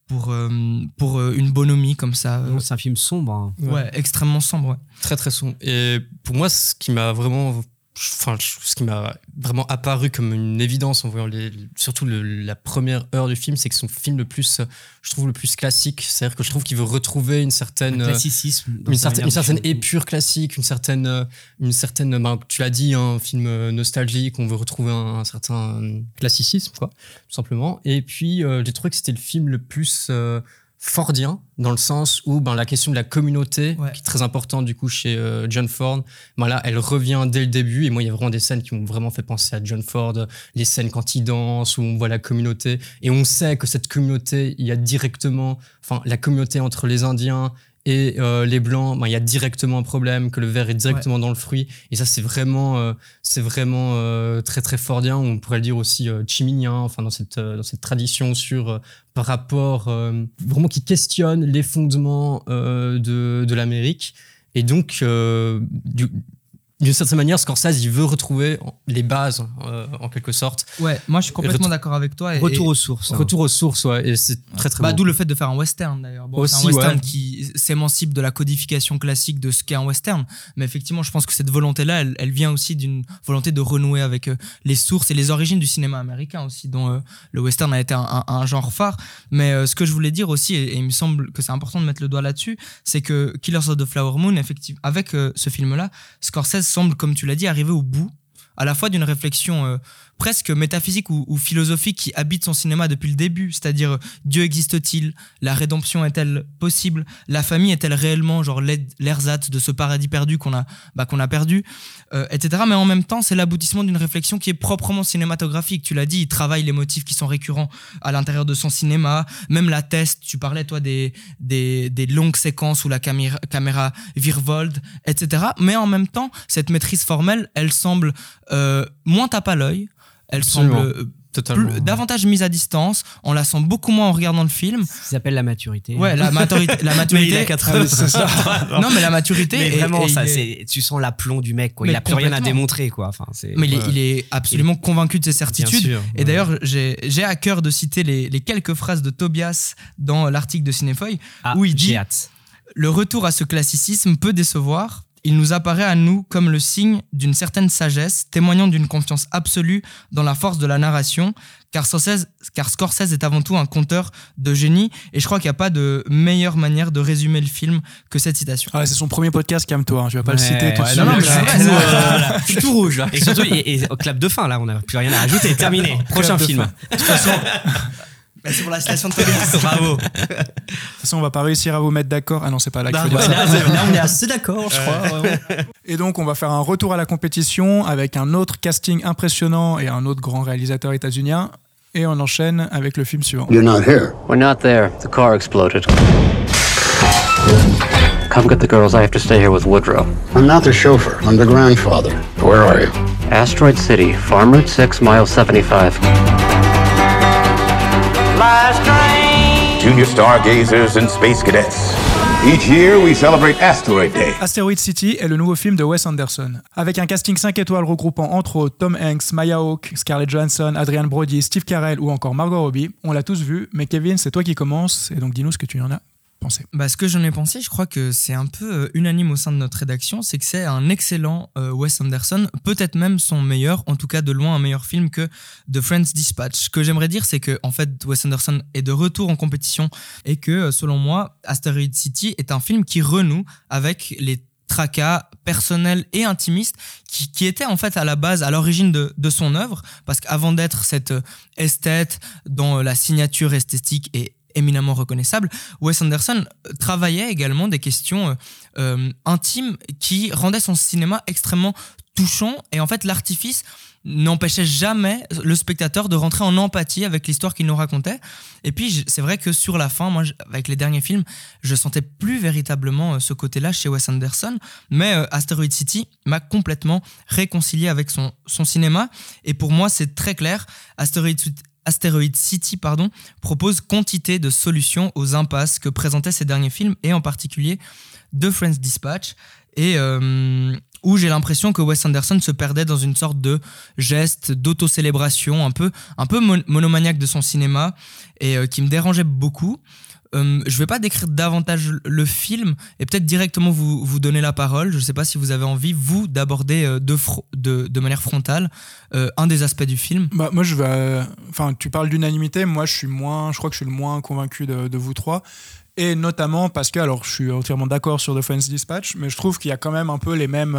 pour, euh, pour euh, une bonhomie comme ça. euh, C'est un film sombre. hein. ouais. extrêmement sombre. ouais. Très très sombre. Et pour moi, ce qui m'a vraiment enfin, ce qui m'a vraiment apparu comme une évidence en voyant les, surtout le- la première heure du film, c'est que son film le plus, je trouve le plus classique. C'est-à-dire que je trouve qu'il veut retrouver une certaine, Un classicisme. une certaine, une certaine épure classique, une certaine, une certaine, ben, tu l'as dit, un film euh, nostalgique, on veut retrouver un, un certain classicisme, quoi, tout simplement. Et puis, euh, j'ai trouvé que c'était le film le plus euh, fordien, dans le sens où ben, la question de la communauté, Ouais. qui est très importante du coup chez euh, John Ford, ben là, elle revient dès le début. Et moi, il y a vraiment des scènes qui m'ont vraiment fait penser à John Ford, les scènes quand il danse, où on voit la communauté. Et on sait que cette communauté, il y a directement, enfin, la communauté entre les Indiens et euh, les blancs, ben, il y a directement un problème, que le verre est directement dans le fruit. Et ça, c'est vraiment, euh, c'est vraiment euh, très très fordien. On pourrait le dire aussi euh, chiminien, enfin dans cette euh, dans cette tradition sur euh, par rapport euh, vraiment qui questionne les fondements euh, de de l'Amérique. Et donc, euh, du- d'une certaine manière, Scorsese, il veut retrouver les bases, euh, en quelque sorte. Ouais, moi je suis complètement d'accord avec toi. et- Retour et- aux sources. hein. Retour aux sources, ouais, et c'est très très Bah. D'où le fait de faire un western d'ailleurs. Bon, c'est un western ouais. qui s'émancipe de la codification classique de ce qu'est un western. Mais effectivement, je pense que cette volonté-là, elle, elle vient aussi d'une volonté de renouer avec euh, les sources et les origines du cinéma américain aussi, dont euh, le western a été un, un- un genre phare. Mais ce que je voulais dire aussi, et, et il me semble que c'est important de mettre le doigt là-dessus, c'est que Killers of the Flower Moon, effectivement, avec ce film-là, Scorsese semble, comme tu l'as dit, arriver au bout à la fois d'une réflexion euh, presque métaphysique ou, philosophique qui habite son cinéma depuis le début, c'est-à-dire euh, Dieu existe-t-il? La rédemption est-elle possible? La famille est-elle réellement genre l'ersatz de ce paradis perdu qu'on a, bah, qu'on a perdu Euh, Etc. Mais en même temps, c'est l'aboutissement d'une réflexion qui est proprement cinématographique. Tu l'as dit, il travaille les motifs qui sont récurrents à l'intérieur de son cinéma, même la test, tu parlais toi des, des, des longues séquences où la caméra, caméra virevolte, etc. Mais en même temps, cette maîtrise formelle, elle semble euh, moins tape à l'œil, elle Absolument. semble euh, Totalement. plus- davantage mise à distance, on la sent beaucoup moins en regardant le film. Ça s'appelle la maturité. Ouais, la maturité. La Mais maturité il a 80 c'est ça. non, mais la maturité. Mais vraiment, est- ça, il est- tu sens l'aplomb du mec. Quoi. Mais il a plus rien à démontrer. Quoi. Enfin, Mais il est, il absolument convaincu de ses Bien certitudes. sûr. Et ouais. d'ailleurs, j'ai à cœur de citer les, les quelques phrases de Tobias dans l'article de Cinéfeuille. Ah, où il dit- hâte. Le retour à ce classicisme peut décevoir. Il nous apparaît à nous comme le signe d'une certaine sagesse, témoignant d'une confiance absolue dans la force de la narration, car Scorsese, car Scorsese est avant tout un conteur de génie, et je crois qu'il n'y a pas de meilleure manière de résumer le film que cette citation. Ah, c'est son premier podcast, calme-toi. hein, Je vais pas le citer tout de ouais, suite. non, non, mais je, c'est suis vrai, tout, ça. euh, voilà. Je suis tout rouge là. Et surtout, et, et au clap de fin là, on n'a plus rien à rajouter. Terminé. Prochain de film. Bah, c'est pour la citation de Tobias. Bravo. De toute façon, on va pas réussir à vous mettre d'accord. Ah non, c'est pas là qu'il faut dire Ouais, ça. là, là, on est assez d'accord, je crois. ouais. Et donc, on va faire un retour à la compétition avec un autre casting impressionnant et un autre grand réalisateur états-unien. Et on enchaîne avec le film suivant. You're not here. We're not there. The car exploded. Come get the girls. I have to stay here with Woodrow. I'm not the chauffeur. I'm the grandfather. Where are you? Asteroid City, Farm Route 6, mile 75. Junior stargazers and space cadets. Each year we celebrate Asteroid Day. Asteroid City est le nouveau film de Wes Anderson. Avec un casting 5 étoiles regroupant entre autres Tom Hanks, Maya Hawke, Scarlett Johansson, Adrian Brody, Steve Carell ou encore Margot Robbie, on l'a tous vu, mais Kevin, c'est toi qui commence, et donc dis-nous ce que tu en as pensé. Bah, ce que j'en ai pensé, je crois que c'est un peu euh, unanime au sein de notre rédaction, c'est que c'est un excellent euh, Wes Anderson, peut-être même son meilleur, en tout cas de loin un meilleur film que The Friends Dispatch. Ce que j'aimerais dire, c'est que en fait, Wes Anderson est de retour en compétition et que, euh, selon moi, Asteroid City est un film qui renoue avec les tracas personnels et intimistes qui, qui étaient en fait à la base, à l'origine de, de son œuvre, parce qu'avant d'être cette esthète dont la signature esthétique est éminemment reconnaissable, Wes Anderson euh, travaillait également des questions euh, euh, intimes qui rendaient son cinéma extrêmement touchant. Et en fait l'artifice n'empêchait jamais le spectateur de rentrer en empathie avec l'histoire qu'il nous racontait. Et puis c'est vrai que sur la fin, moi avec les derniers films, je sentais plus véritablement ce côté-là chez Wes Anderson, mais Asteroid City m'a complètement réconcilié avec son cinéma. Et pour moi c'est très clair, Asteroid City- Asteroid City pardon, propose quantité de solutions aux impasses que présentaient ces derniers films, et en particulier The Friends Dispatch, et euh, où j'ai l'impression que Wes Anderson se perdait dans une sorte de geste d'autocélébration un peu, un peu mon- monomaniaque de son cinéma, et euh, qui me dérangeait beaucoup. Euh, je vais pas décrire davantage le film et peut-être directement vous, donner la parole. Je sais pas si vous avez envie, vous, d'aborder euh, de, manière frontale euh, un des aspects du film. Bah, moi, je vais. euh, Enfin, tu parles d'unanimité. Moi, je suis moins. Je crois que je suis le moins convaincu de, vous trois. Et notamment parce que, alors, je suis entièrement d'accord sur The Friends Dispatch, mais je trouve qu'il y a quand même un peu les mêmes.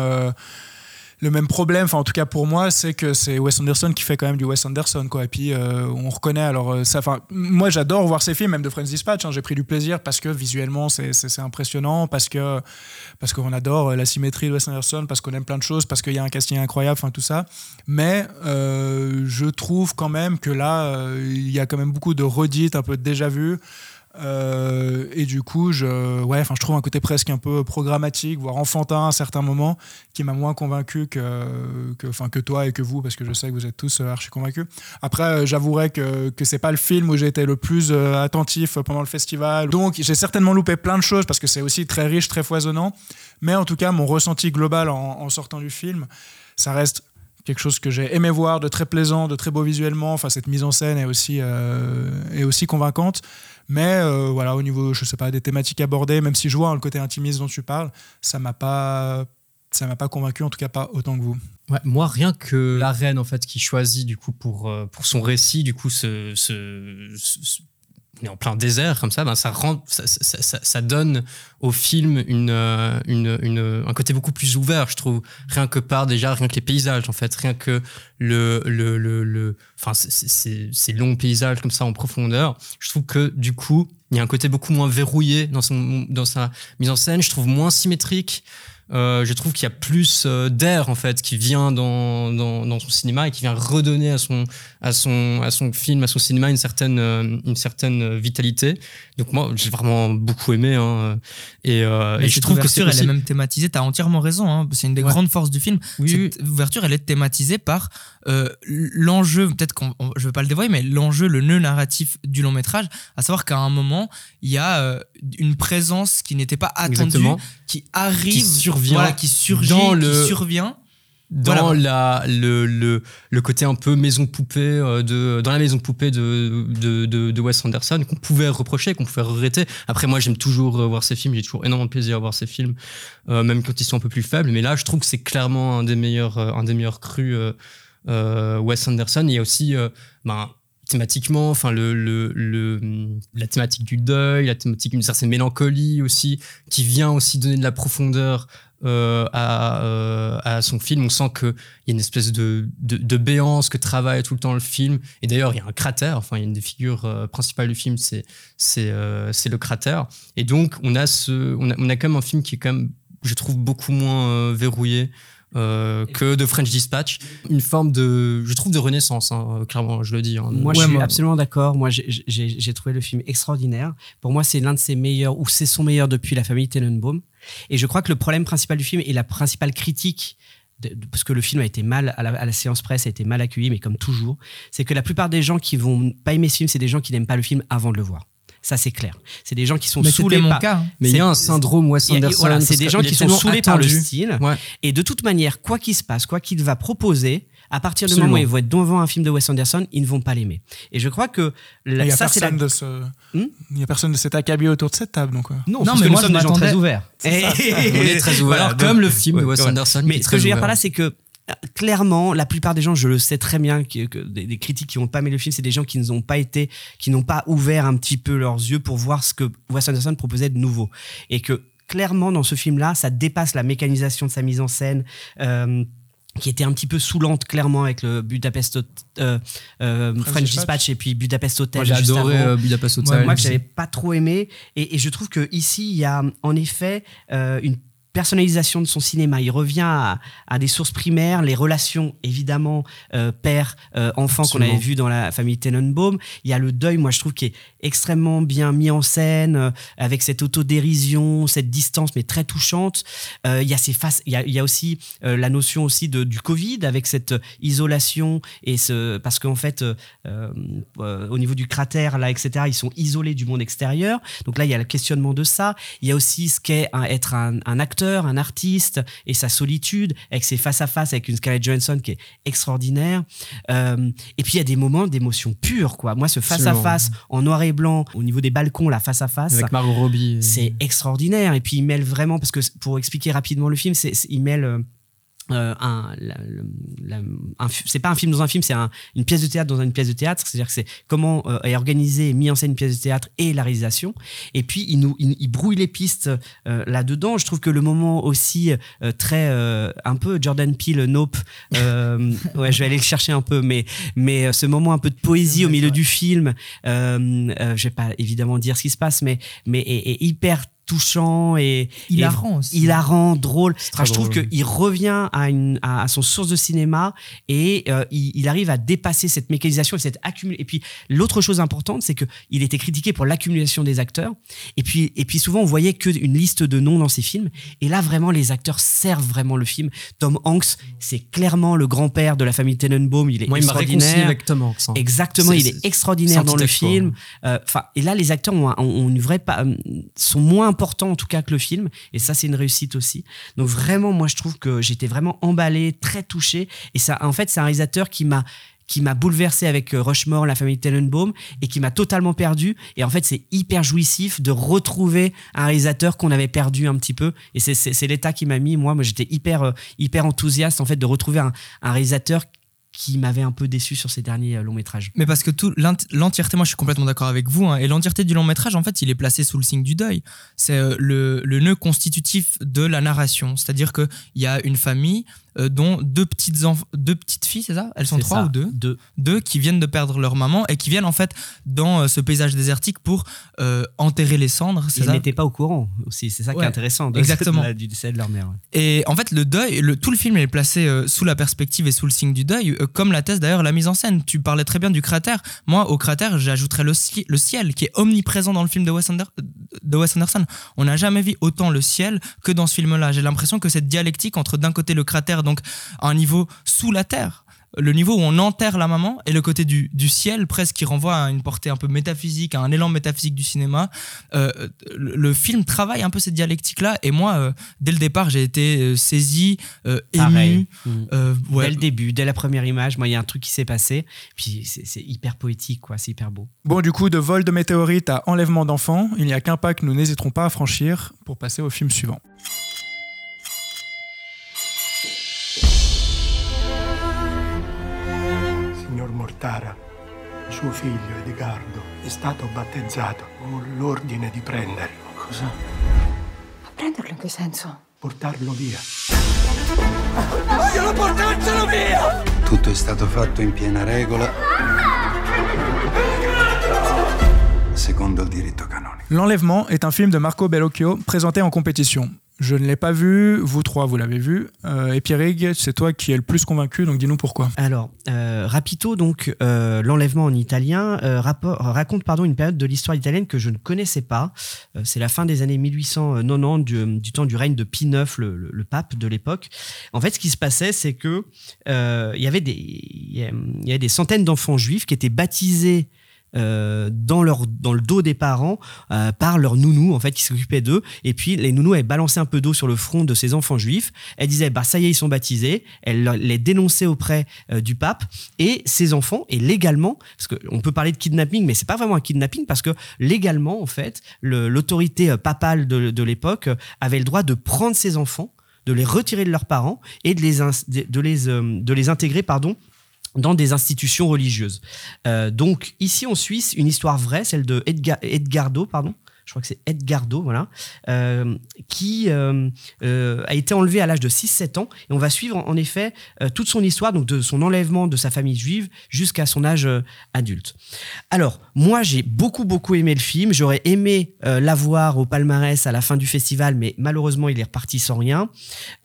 Le même problème, enfin en tout cas pour moi, c'est que c'est Wes Anderson qui fait quand même du Wes Anderson quoi. Et puis euh, on reconnaît alors euh. Enfin moi j'adore voir ces films, même de Friends Dispatch. hein, J'ai pris du plaisir parce que visuellement c'est- impressionnant, parce que parce qu'on adore euh, la symétrie de Wes Anderson, parce qu'on aime plein de choses, parce qu'il y a un casting incroyable, enfin tout ça. Mais je trouve quand même que là il y a quand même beaucoup de redites, un peu déjà vu. Euh, et du coup, je, ouais, je trouve un côté presque un peu programmatique, voire enfantin à certains moments, qui m'a moins convaincu que, que, que toi et que vous, parce que je sais que vous êtes tous euh, archi convaincus. Après, euh, j'avouerai que, que c'est pas le film où j'ai été le plus attentif pendant le festival. Donc, j'ai certainement loupé plein de choses parce que c'est aussi très riche, très foisonnant. Mais en tout cas, mon ressenti global en, sortant du film, ça reste quelque chose que j'ai aimé voir, de très plaisant, de très beau visuellement. Enfin, cette mise en scène est aussi, est aussi convaincante. Mais euh, voilà, au niveau, je sais pas, des thématiques abordées, même si je vois hein, le côté intimiste dont tu parles, ça m'a pas, ça m'a pas convaincu, en tout cas pas autant que vous. Moi, rien que la reine en fait qui choisit du coup pour euh, pour son récit, du coup, ce- ce- on est en plein désert comme ça, ben ça rend, ça, ça, ça- donne au film une, euh, une, une- un côté beaucoup plus ouvert, je trouve. Rien que par déjà, rien que les paysages en fait, rien que le le le, le enfin ces longs paysages comme ça en profondeur. Je trouve que du coup, il y a un côté beaucoup moins verrouillé dans son dans sa mise en scène. Je trouve moins symétrique. Euh, je trouve qu'il y a plus euh, d'air en fait qui vient dans, dans, dans son cinéma et qui vient redonner à son à son à son film à son cinéma une certaine euh, une certaine vitalité donc moi j'ai vraiment beaucoup aimé hein, et, euh, et je cette trouve que c'est ouverture, elle est même thématisée. T'as entièrement raison. hein. C'est une des Ouais. grandes forces du film. Oui, cette ouverture, elle est thématisée par euh, l'enjeu. Peut-être qu'on, on- je vais pas le dévoiler, mais l'enjeu, le nœud narratif du long métrage, à savoir qu'à un moment, il y a euh, une présence qui n'était pas attendue, Exactement. qui arrive, Qui survient voilà, qui surgit, dans qui survient. Dans Voilà. la le, le, le côté un peu maison poupée euh, de dans la maison poupée de de, de, de Wes Anderson qu'on pouvait reprocher qu'on pouvait regretter. Après moi j'aime toujours euh, voir ces films. J'ai toujours énormément de plaisir à voir ces films euh, même quand ils sont un peu plus faibles. Mais là je trouve que c'est clairement un des meilleurs un des meilleurs crus euh, euh, Wes Anderson. Il y a aussi euh, ben thématiquement enfin le, le, le la thématique du deuil la thématique d'une certaine mélancolie aussi qui vient aussi donner de la profondeur euh, à, euh, à son film. On sent qu'il y a une espèce de, de, béance que travaille tout le temps le film. Et d'ailleurs, il y a un cratère. Enfin, il y a une des figures euh, principales du film, c'est c'est le cratère. Et donc, on a ce, on a, quand même un film qui est quand même, je trouve, beaucoup moins verrouillé. Euh, que de French Dispatch, une forme de, je trouve, de renaissance, hein, clairement, je le dis. hein. Moi, Ouais, je suis moi- absolument d'accord. Moi, j'ai- trouvé le film extraordinaire. Pour moi, c'est l'un de ses meilleurs, ou c'est son meilleur depuis La famille Tenenbaum. Et je crois que le problème principal du film et la principale critique, de- de- parce que le film a été mal, à la, à la séance presse, a été mal accueilli, mais comme toujours, c'est que la plupart des gens qui vont pas aimer ce film, c'est des gens qui n'aiment pas le film avant de le voir. Ça, c'est clair. C'est des gens qui sont Mais saoulés mon par- cas. hein. Mais il y a un syndrome Wes Anderson. voilà, c'est des gens qui sont saoulés par le attendu. style. Ouais. Et de toute manière, quoi qu'il se passe, quoi qu'il va proposer, à partir du moment où ils vont être devant un film de Wes Anderson, ils ne vont pas l'aimer. Et je crois que Il la- ça, c'est la... personne de ce, Hmm il y a personne de cet acabit autour de cette table, donc. euh. Non, Non, parce mais que moi, nous je sommes des gens très ouverts. On est très ouvert. Voilà, comme le film de Wes. Anderson. Mais ce que je veux dire par là, c'est que clairement, la plupart des gens, je le sais très bien, que, que des, des critiques qui n'ont pas aimé le film, c'est des gens qui n'ont pas été, qui n'ont pas ouvert un petit peu leurs yeux pour voir ce que Wes Anderson proposait de nouveau. Et que clairement, dans ce film-là, ça dépasse la mécanisation de sa mise en scène. euh, qui était un petit peu saoulante clairement avec le Budapest euh, euh, French, Dispatch. Et puis Budapest Hotel Moi, j'ai adoré avant. euh, Budapest Hotel. Ouais, moi j'avais pas trop aimé et, et je trouve que ici il y a en effet euh, une personnalisation de son cinéma. Il revient à, à des sources primaires, les relations évidemment euh, père euh, qu'on avait vu dans la famille Tenenbaum. Il y a le deuil, moi je trouve qui est extrêmement bien mis en scène euh, avec cette autodérision, cette distance mais très touchante. Il y a ces faces, il y a, il y a aussi la notion aussi de, du Covid avec cette isolation et ce parce qu'en fait au niveau du cratère là etc ils sont isolés du monde extérieur donc là il y a le questionnement de ça il y a aussi ce qu'est être un, un acteur auteur, un artiste et sa solitude, avec ses face-à-face avec une Scarlett Johansson qui est extraordinaire. Euh, et puis il y a des moments d'émotion pure, quoi. Moi, ce face-à-face en noir et blanc, au niveau des balcons, là, face-à-face. Avec Margot Robbie. C'est extraordinaire. Et puis il mêle vraiment, parce que pour expliquer rapidement le film, c'est, il mêle. Euh, un, la- la- un c'est pas un film dans un film, c'est un- une pièce de théâtre dans une pièce de théâtre. C'est-à-dire que c'est comment euh, est organisé et mis en scène une pièce de théâtre et la réalisation. Et puis il nous, il, il brouille les pistes euh, là-dedans. Je trouve que le moment aussi euh, très euh, un peu Jordan Peele, Nope. euh, ouais, je vais aller le chercher un peu, mais mais euh, ce moment un peu de poésie au milieu du film. Euh, euh, je vais pas évidemment dire ce qui se passe, mais mais est, est hyper touchant et Hilarant et- hilarant, drôle. Enfin, je trouve qu'il revient à, une, à, à son source de cinéma et euh, il, il arrive à dépasser cette mécanisation et cette accumulation. Et puis l'autre chose importante, c'est que il était critiqué pour l'accumulation des acteurs. Et puis et puis souvent on voyait que une liste de noms dans ses films. Et là vraiment les acteurs servent vraiment le film. Tom Hanks, c'est clairement le grand-père de la famille Tenenbaum. Il est Moi, il extraordinaire. avec Tom Hanks. hein. Exactement, il est extraordinaire dans le film. Euh, Enfin, et là, les acteurs ont, un- ont une vraie pa- sont moins importants en tout cas que le film, et ça, c'est une réussite aussi. Donc vraiment, moi, je trouve que j'étais vraiment emballé, très touché, et ça, en fait, c'est un réalisateur qui m'a qui m'a bouleversé avec euh, Rushmore, la famille Tenenbaum, et qui m'a totalement perdu. Et en fait, c'est hyper jouissif de retrouver un réalisateur qu'on avait perdu un petit peu. Et c'est l'état qui m'a mis. Moi, moi j'étais hyper, euh, hyper enthousiaste en fait de retrouver un, un réalisateur qui m'avait un peu déçu sur ces derniers euh, longs métrages. Mais parce que l'entièreté, moi je suis complètement d'accord avec vous, hein, et l'entièreté du long métrage, en fait, il est placé sous le signe du deuil. C'est euh, le, le nœud constitutif de la narration. C'est-à-dire qu'il y a une famille euh, dont deux petites, deux petites filles, c'est ça? Elles sont trois ça, ou deux? Deux. Deux qui viennent de perdre leur maman et qui viennent en fait dans euh, ce paysage désertique pour euh, enterrer les cendres, Ils n'étaient pas au courant aussi. C'est ça qui est intéressant. de- exactement. de la- du décès de leur mère. ouais. Et en fait, le deuil, le, tout le film est placé sous la perspective et sous le signe du deuil, comme l'atteste d'ailleurs la mise en scène. Tu parlais très bien du cratère. Moi, au cratère, j'ajouterais le ciel, qui est omniprésent dans le film de Wes, Ander- de Wes Anderson. On n'a jamais vu autant le ciel que dans ce film-là. J'ai l'impression que cette dialectique entre d'un côté le cratère, donc à un niveau sous la terre, le niveau où on enterre la maman, et le côté du, du ciel, presque qui renvoie à une portée un peu métaphysique, à un élan métaphysique du cinéma. Euh, le, le film travaille un peu cette dialectique-là, et moi, euh, dès le départ, j'ai été euh, saisi, euh, ému. Mm. Euh, ouais. Dès le début, dès la première image, moi, il y a un truc qui s'est passé. Puis c'est hyper poétique, quoi. C'est hyper beau. Bon, du coup, de vol de météorites à enlèvement d'enfants, il n'y a qu'un pas que nous n'hésiterons pas à franchir pour passer au film suivant. Mortara, suo figlio Edgardo è stato battezzato. Ho l'ordine di prenderlo. Cosa? Prenderlo in che senso? Portarlo via. Vogliono portarcelo via! Tutto è stato fatto in piena regola. Secondo il diritto canonico. L'enlèvement est un film de Marco Bellocchio présenté en compétition. Je ne l'ai pas vu, vous trois vous l'avez vu, Euh, et Pierrig, c'est toi qui es le plus convaincu, donc dis-nous pourquoi. Alors, euh, Rapito, donc euh, l'enlèvement en italien, euh, raconte pardon une période de l'histoire italienne que je ne connaissais pas. C'est la fin des années 1890, du, du temps du règne de Pie IX, le, pape de l'époque. En fait, ce qui se passait, c'est que il y avait des centaines d'enfants juifs qui étaient baptisés. Euh, dans leur dans le dos des parents euh, par leur nounou en fait qui s'occupait d'eux. Et puis les nounous avaient balancé un peu d'eau sur le front de ces enfants juifs. Elle disait bah ça y est ils sont baptisés. Elle leur- les dénonçait auprès euh, du pape. Et ces enfants et légalement parce que on peut parler de kidnapping mais c'est pas vraiment un kidnapping parce que légalement en fait l'autorité papale de, l'époque avait le droit de prendre ces enfants de les retirer de leurs parents et de les de les de les intégrer pardon dans des institutions religieuses. Euh, donc ici en Suisse, une histoire vraie, celle de Edga- Edgardo, pardon. Je crois que c'est Edgardo, voilà, euh, qui euh, euh, a été enlevé à l'âge de 6-7 ans. Et on va suivre en, effet toute son histoire, donc de son enlèvement de sa famille juive jusqu'à son âge adulte. Alors, moi, j'ai beaucoup, beaucoup aimé le film. J'aurais aimé l'avoir au palmarès à la fin du festival, mais malheureusement, il est reparti sans rien.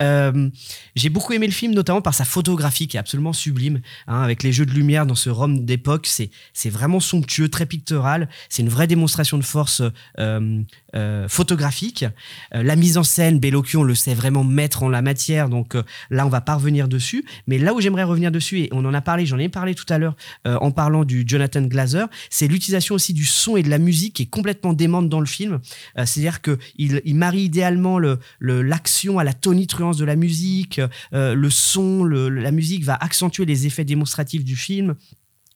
J'ai beaucoup aimé le film, notamment par sa photographie qui est absolument sublime, hein, avec les jeux de lumière dans ce Rome d'époque. C'est, vraiment somptueux, très pictural. C'est une vraie démonstration de force euh, euh, photographique. Euh, la mise en scène, Bellocchio, on le sait vraiment mettre en la matière, donc là, on va pas revenir dessus. Mais là où j'aimerais revenir dessus, et on en a parlé, j'en ai parlé tout à l'heure en parlant du Jonathan Glazer, c'est l'utilisation aussi du son et de la musique qui est complètement démente dans le film. C'est-à-dire que il, il marie idéalement le le- l'action à la tonitruance de la musique, le son, la musique va accentuer les effets démonstratifs du film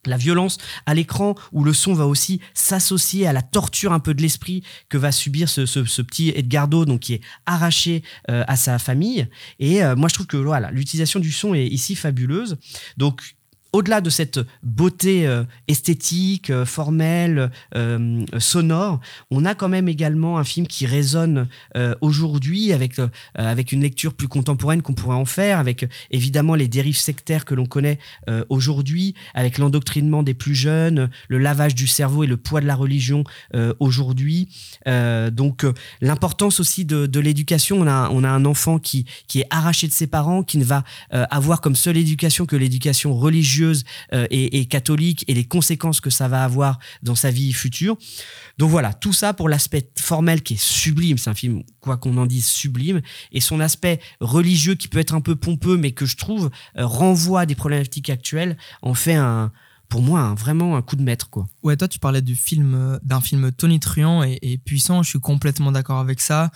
la violence à l'écran où le son va aussi s'associer à la torture un peu de l'esprit que va subir ce, petit Edgardo donc qui est arraché euh, à sa famille. Et euh, moi je trouve que voilà l'utilisation du son est ici fabuleuse. Donc au-delà de cette beauté euh, esthétique, euh, formelle, euh, sonore, on a quand même également un film qui résonne aujourd'hui avec, avec une lecture plus contemporaine qu'on pourrait en faire, avec évidemment les dérives sectaires que l'on connaît aujourd'hui, avec l'endoctrinement des plus jeunes, le lavage du cerveau et le poids de la religion aujourd'hui. Donc l'importance aussi de, de l'éducation, on a, on a un enfant qui, qui est arraché de ses parents, qui ne va avoir comme seule éducation que l'éducation religieuse euh, et, catholique et les conséquences que ça va avoir dans sa vie future. Donc voilà, tout ça pour l'aspect formel qui est sublime, c'est un film, quoi qu'on en dise, sublime, et son aspect religieux qui peut être un peu pompeux, mais que je trouve euh, renvoie des problématiques actuelles, en fait un, pour moi vraiment un coup de maître. quoi. Ouais, toi, tu parlais du film, euh, d'un film tonitruant et puissant. Je suis complètement d'accord avec ça.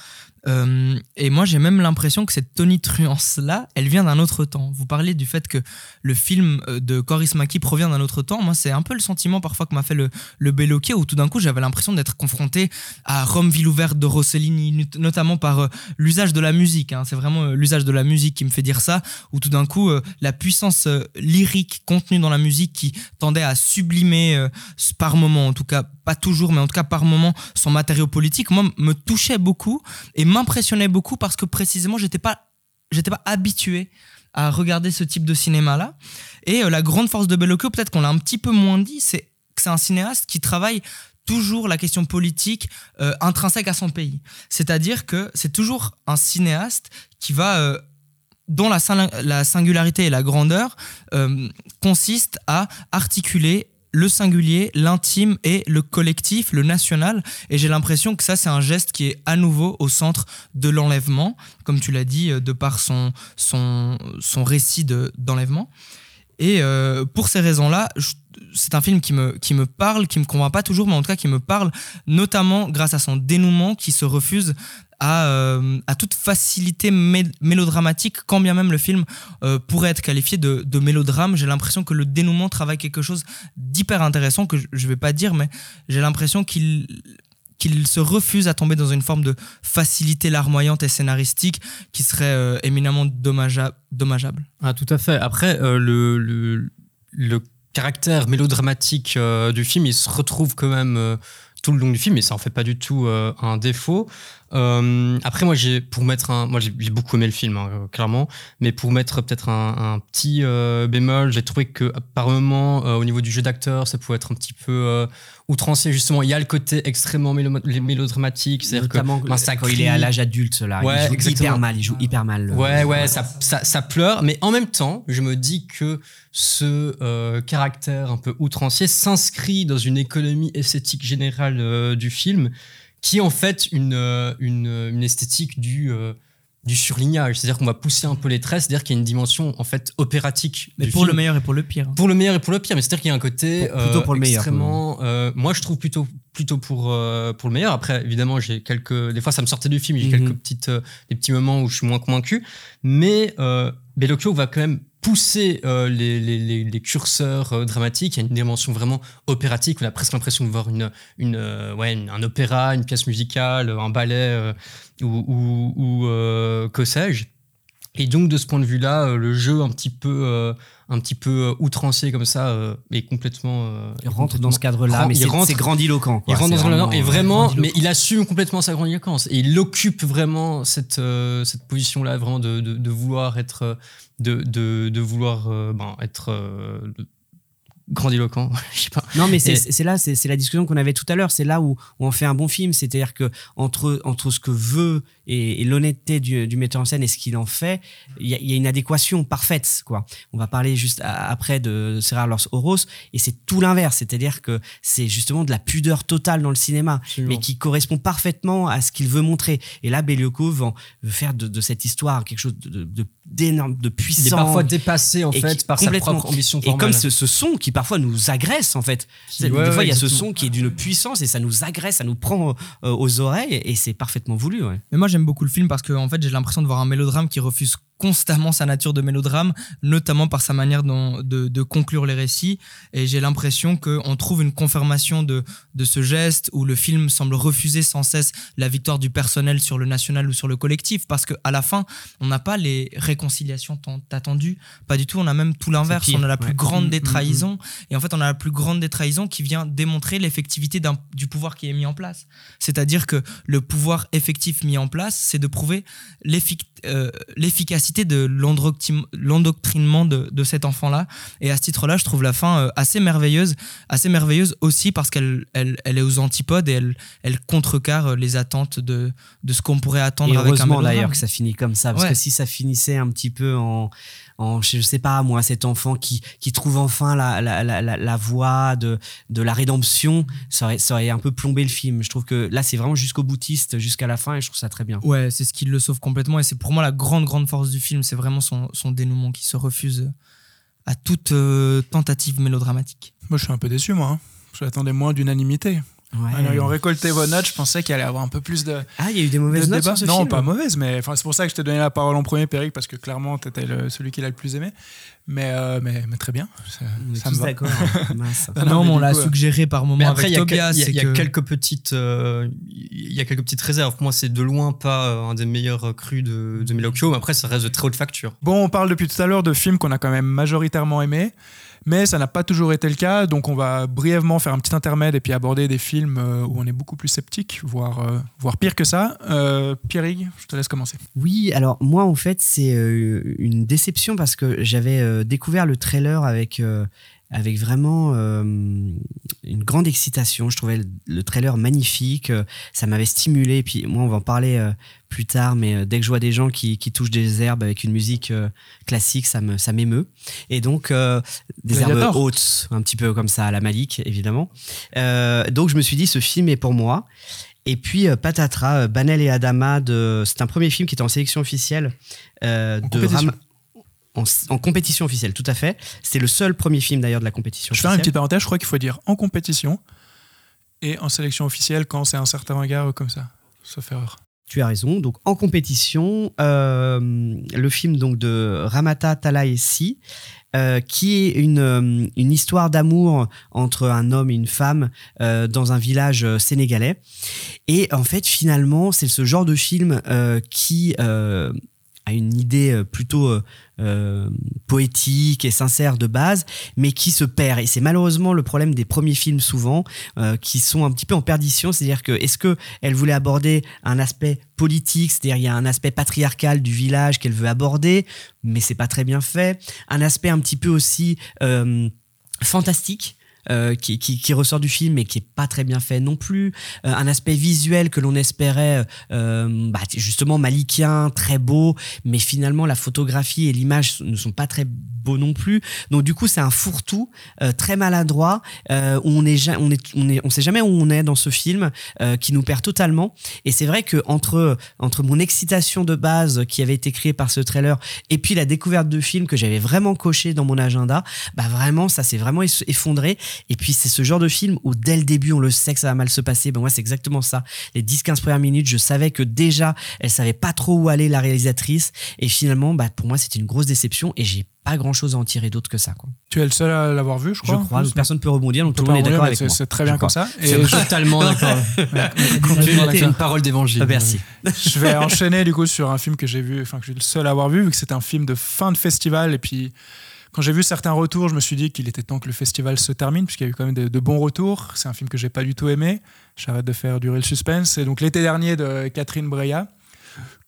Euh, et moi, j'ai même l'impression que cette tonitruance-là, elle vient d'un autre temps. Vous parlez du fait que le film euh, de Coris Maki provient d'un autre temps. Moi, c'est un peu le sentiment parfois que m'a fait le, le où tout d'un coup, j'avais l'impression d'être confronté à Rome, ville ouverte de Rossellini, not- notamment par euh, l'usage de la musique. hein. C'est vraiment l'usage de la musique qui me fait dire ça, où tout d'un coup, la puissance lyrique contenue dans la musique qui tendait à sublimer par moment, en tout cas pas toujours, mais en tout cas par moment, son matériau politique, moi, me touchait beaucoup et m'impressionnait beaucoup parce que précisément, j'étais pas, j'étais pas habitué à regarder ce type de cinéma-là. Et euh, la grande force de Bellocchio, peut-être qu'on l'a un petit peu moins dit, c'est que c'est un cinéaste qui travaille toujours la question politique euh, intrinsèque à son pays. C'est-à-dire que c'est toujours un cinéaste qui va euh, dont la, la singularité et la grandeur consiste à articuler le singulier, l'intime et le collectif, le national. Et j'ai l'impression que ça, c'est un geste qui est à nouveau au centre de l'enlèvement, comme tu l'as dit, euh, de par son, son, son récit de- d'enlèvement. Et euh, pour ces raisons-là, c'est un film qui me, qui me parle, qui me convainc pas toujours, mais en tout cas qui me parle, notamment grâce à son dénouement qui se refuse à, euh, à toute facilité mé- mélodramatique, quand bien même le film euh, pourrait être qualifié de, de mélodrame. J'ai l'impression que le dénouement travaille quelque chose d'hyper intéressant, que je, je vais pas dire, mais j'ai l'impression qu'il qu'il se refuse à tomber dans une forme de facilité larmoyante et scénaristique qui serait euh, éminemment dommagea- dommageable. Ah, tout à fait. Après, le, le caractère mélodramatique euh, du film, il se retrouve quand même euh, tout le long du film, et ça en fait pas du tout euh, un défaut. Après, moi, j'ai pour mettre un, moi, j'ai beaucoup aimé le film, hein, clairement, mais pour mettre peut-être un, un petit bémol, j'ai trouvé que par moment, au niveau du jeu d'acteur, ça pouvait être un petit peu outrancé. Justement, il y a le côté extrêmement mélo- mélodramatique, c'est-à-dire que ben, ça quand il est à l'âge adulte, là. Ouais, il joue exactement. hyper mal, il joue hyper mal. Ouais, ouais, ça, ça, ça pleure, mais en même temps, je me dis que ce euh, caractère un peu outrancier s'inscrit dans une économie esthétique générale euh, du film, qui est en fait une, euh, une, une esthétique du, du surlignage. C'est-à-dire qu'on va pousser un peu les traits, c'est-à-dire qu'il y a une dimension en fait opératique. Mais pour film. le meilleur et pour le pire. Pour le meilleur et pour le pire, mais c'est-à-dire qu'il y a un côté Pour- plutôt pour le meilleur, extrêmement. euh, moi, je trouve plutôt plutôt pour euh, pour le meilleur. Après, évidemment, j'ai quelques. Des fois, ça me sortait du film. J'ai Mhm. quelques petites euh, des petits moments où je suis moins convaincu, mais euh, Bellocchio va quand même pousser euh, les, les, curseurs euh, dramatiques. Il y a une dimension vraiment opératique. On a presque l'impression de voir une, une, euh, ouais, une- un opéra, une pièce musicale, un ballet euh, ou, ou, ou, euh, que sais-je. Et donc de ce point de vue-là, euh, le jeu un petit peu, euh, un petit peu euh, outrancé comme ça euh, est complètement. euh, Il rentre dans ce cadre-là, mais il c'est grandiloquent. quoi. il rentre dans ce vraiment, et euh, vraiment, mais il assume complètement sa grandiloquence et il occupe vraiment cette euh, cette position-là, vraiment de, de, de vouloir être, de, de, de vouloir ben, être, euh, grandiloquent. Je sais pas. Non, mais c'est là, c'est la discussion qu'on avait tout à l'heure. C'est là où, où on fait un bon film. C'est-à-dire que entre, entre ce que veut et, et l'honnêteté du, du metteur en scène et ce qu'il en fait, il y, a- il y a une adéquation parfaite. Quoi. On va parler juste après de Serra Los Oros et c'est tout l'inverse. C'est-à-dire que c'est justement de la pudeur totale dans le cinéma, mais qui correspond parfaitement à ce qu'il veut montrer. Et là, Beliokov en- veut faire de, de cette histoire quelque chose de- de- d'énorme, de. Il est parfois dépassé en fait qui- par sa complètement. propre ambition Et comme ce, ce son qui parfois nous agresse en fait. Qui- ouais, des fois, il y a ce son qui est d'une puissance et ça nous agresse, ça nous prend euh, aux oreilles et c'est parfaitement voulu. Ouais. Mais moi j'aime beaucoup le film parce que en fait j'ai l'impression de voir un mélodrame qui refuse constamment sa nature de mélodrame, notamment par sa manière de, de conclure les récits. Et j'ai l'impression qu'on trouve une confirmation de, de ce geste où le film semble refuser sans cesse la victoire du personnel sur le national ou sur le collectif parce qu'à la fin on n'a pas les réconciliations tant attendues, pas du tout. On a même tout l'inverse. On a la plus ouais. grande Mm, des mm, trahisons et en fait on a la plus grande des trahisons qui vient démontrer l'effectivité du pouvoir qui est mis en place. C'est-à-dire que le pouvoir effectif mis en place, c'est de prouver l'effic- de l'endoctrin- l'endoctrinement de, de cet enfant-là. Et à ce titre-là, je trouve la fin euh, assez merveilleuse, assez merveilleuse aussi parce qu'elle elle, elle est aux antipodes et elle, elle contrecarre les attentes de, de ce qu'on pourrait attendre Et avec un heureusement d'ailleurs que ça finit comme ça, parce Ouais. que si ça finissait un petit peu en, en je sais pas moi, cet enfant qui, qui trouve enfin la, la, la, la, la voie de, de la rédemption, ça aurait, ça aurait un peu plombé le film. Je trouve que là c'est vraiment jusqu'au boutiste, jusqu'à la fin, et je trouve ça très bien. Ouais, c'est ce qui le sauve complètement et c'est pour moi la grande, grande force du film. C'est vraiment son, son dénouement qui se refuse à toute euh, tentative mélodramatique. Moi, je suis un peu déçu, moi. hein. J'attendais moins d'unanimité. Ouais. En ayant récolté vos notes, je pensais qu'il allait y avoir un peu plus de. Ah, il y a eu des mauvaises de notes débat. sur ce Non, film pas mauvaises, mais enfin, c'est pour ça que je t'ai donné la parole en premier, Péric, parce que clairement, tu étais celui qui l'a le plus aimé. Mais, euh, mais, mais très bien. Ça, On est ça tous me va. d'accord. Mince. Non, mais on l'a euh, suggéré par moment Mais après, il y, a y y que- quelques petites, euh, il y a quelques petites réserves. Pour moi, c'est de loin pas un des meilleurs crus de, de Melocchio, mais après, ça reste de très haute facture. Bon, on parle depuis tout à l'heure de films qu'on a quand même majoritairement aimés, mais ça n'a pas toujours été le cas. Donc, on va brièvement faire un petit intermède et puis aborder des films euh, où on est beaucoup plus sceptique, voire, euh, pire que ça. Euh, Pierrig, je te laisse commencer. Oui, alors moi en fait c'est euh, une déception parce que j'avais découvert le trailer avec avec vraiment euh, une grande excitation. Je trouvais le, le trailer magnifique, euh, ça m'avait stimulé. Et puis moi on va en parler euh, plus tard, mais euh, dès que je vois des gens qui, qui touchent des herbes avec une musique classique, ça me ça m'émeut. Et donc euh, des herbes hautes, un petit peu comme ça à la Malik évidemment. Euh, donc je me suis dit ce film est pour moi. Et puis euh, Patatras, euh, Banel et Adama, de... c'est un premier film qui était en sélection officielle euh, de compétition. En, en compétition officielle, tout à fait. C'est le seul premier film d'ailleurs de la compétition Je fais une officielle. petite parenthèse, je crois qu'il faut dire en compétition et en sélection officielle quand c'est un certain regard comme ça. Sauf erreur. Tu as raison. Donc en compétition, euh, le film donc de Ramata Talaesi, euh, qui est une, euh, une histoire d'amour entre un homme et une femme euh, dans un village sénégalais. Et en fait, finalement, c'est ce genre de film qui une idée euh, plutôt euh, euh, poétique et sincère de base, mais qui se perd. Et c'est malheureusement le problème des premiers films souvent, qui sont un petit peu en perdition. C'est-à-dire que est-ce que elle voulait aborder un aspect politique, c'est-à-dire il y a un aspect patriarcal du village qu'elle veut aborder, mais c'est pas très bien fait. Un aspect un petit peu aussi fantastique. Euh, qui, qui, qui ressort du film mais qui est pas très bien fait non plus. Euh, un aspect visuel que l'on espérait euh, bah, justement malikien très beau mais finalement la photographie et l'image ne sont pas très beaux non plus. Donc du coup c'est un fourre-tout euh, très maladroit euh, on est, on est on est on sait jamais où on est dans ce film euh, qui nous perd totalement. Et c'est vrai que entre entre mon excitation de base qui avait été créée par ce trailer et puis la découverte de film que j'avais vraiment coché dans mon agenda bah vraiment ça s'est vraiment eff- effondré et puis c'est ce genre de film où dès le début on le sait que ça va mal se passer ben moi c'est exactement ça les 10-15 premières minutes je savais que déjà elle savait pas trop où aller la réalisatrice et finalement bah pour moi c'était une grosse déception et j'ai pas grand chose à en tirer d'autre que ça quoi. Tu es le seul à l'avoir vu, je je crois. crois en donc personne peut rebondir donc tout le monde est d'accord avec moi c'est- très bien comme crois. ça. Et je- totalement d'accord. complètement C'est d'accord. une parole d'évangile. Ah, merci Je vais enchaîner du coup sur un film que j'ai vu, enfin que je suis le seul à avoir vu, vu que c'est un film de fin de festival. Et puis, quand j'ai vu certains retours, je me suis dit qu'il était temps que le festival se termine, puisqu'il y a eu quand même de, bons retours. C'est un film que j'ai pas du tout aimé. J'arrête de faire durer le suspense. Et donc l'été dernier de Catherine Breillat,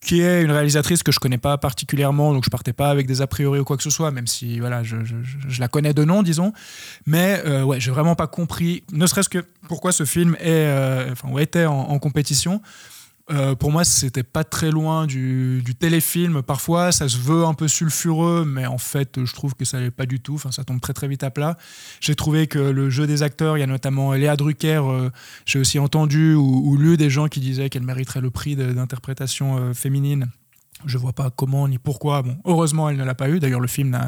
qui est une réalisatrice que je connais pas particulièrement, donc je partais pas avec des a priori ou quoi que ce soit, même si voilà, je, la connais de nom, disons. Mais euh, ouais, j'ai vraiment pas compris, ne serait-ce que pourquoi ce film est, euh, enfin, était en compétition. Euh, pour moi, c'était pas très loin du, téléfilm. Parfois, ça se veut un peu sulfureux, mais en fait, je trouve que ça l'est pas du tout. Enfin, ça tombe très très vite à plat. J'ai trouvé que le jeu des acteurs, il y a notamment Léa Drucker. euh, J'ai aussi entendu ou, lu des gens qui disaient qu'elle mériterait le prix d'interprétation euh, féminine. Je vois pas comment ni pourquoi. Bon, heureusement, elle ne l'a pas eu. D'ailleurs, le film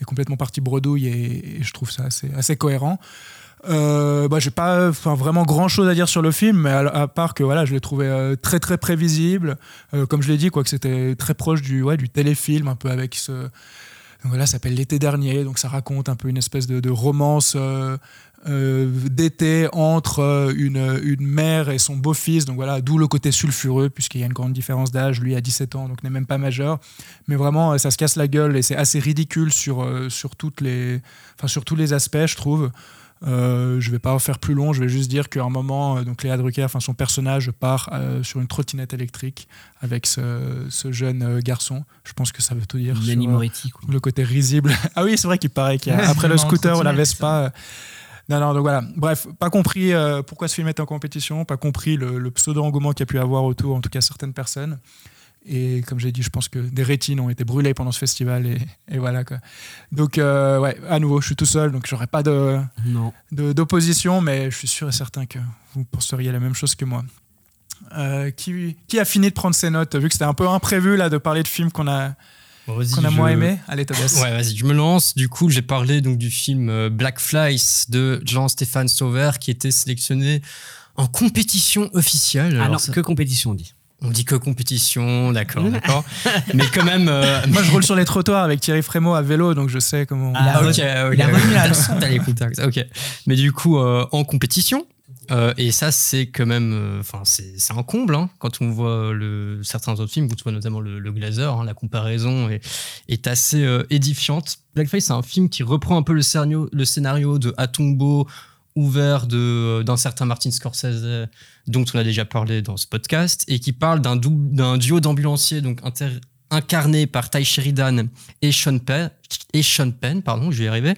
est complètement parti bredouille et, je trouve ça assez cohérent. Euh, bah, j'ai pas vraiment grand chose à dire sur le film, mais à, part que voilà, je l'ai trouvé euh, très très prévisible. Euh, comme je l'ai dit, quoi, que c'était très proche du, ouais, du téléfilm, un peu avec ce. Donc voilà, ça s'appelle L'été dernier, donc ça raconte un peu une espèce de, de romance euh, d'été entre une, une mère et son beau-fils. Donc voilà, d'où le côté sulfureux, puisqu'il y a une grande différence d'âge. Lui a 17 ans, donc n'est même pas majeur. Mais vraiment, ça se casse la gueule et c'est assez ridicule sur, sur, toutes les, sur tous les aspects, je trouve. Euh, je vais pas en faire plus long, je vais juste dire qu'à un moment, euh, donc Léa Drucker, enfin son personnage part euh, sur une trottinette électrique avec ce, ce jeune garçon. Je pense que ça veut tout dire. Nanny sur, euh, Moretti, quoi. le côté risible. ah oui, c'est vrai qu'il paraît qu'après le scooter ou la Vespa. Non, non, donc voilà. Bref, pas compris euh, pourquoi ce film est en compétition, pas compris le, le pseudo-engouement qu'il y a pu avoir autour, en tout cas certaines personnes. Et comme j'ai dit, je pense que des rétines ont été brûlées pendant ce festival et, et voilà quoi. Donc euh, ouais, à nouveau, je suis tout seul, donc j'aurai pas de d'opposition, mais je suis sûr et certain que vous penseriez la même chose que moi. Euh, qui, qui a fini de prendre ses notes Vu que c'était un peu imprévu là de parler de films qu'on a, Bon, vas-y, qu'on a je- moins aimé. Allez, Tobias. Ouais, vas-y, je me lance. Du coup, j'ai parlé donc du film euh, Black Flies de Jean-Stéphane Sauveur qui était sélectionné en compétition officielle. Ah Alors, ça- que compétition, on dit. On dit que compétition, d'accord, d'accord. Mais quand même. euh, Moi, je roule sur les trottoirs avec Thierry Frémaux à vélo, donc je sais comment. Ah, ok, ok. il a retenu la leçon. T'as les contacts, ok. Mais du coup, euh, en compétition, euh, et ça, c'est quand même. euh, Enfin, c'est c'est un comble, hein, quand on voit le, certains autres films, on voit notamment le, le Glazer, hein, la comparaison est, est assez euh, édifiante. Blackface, c'est un film qui reprend un peu le scénario, le scénario de Atombo ouvert d'un certain Martin Scorsese dont on a déjà parlé dans ce podcast et qui parle d'un duo d'ambulanciers donc incarné par Ty Sheridan et Sean Penn et Sean Penn pardon je vais arriver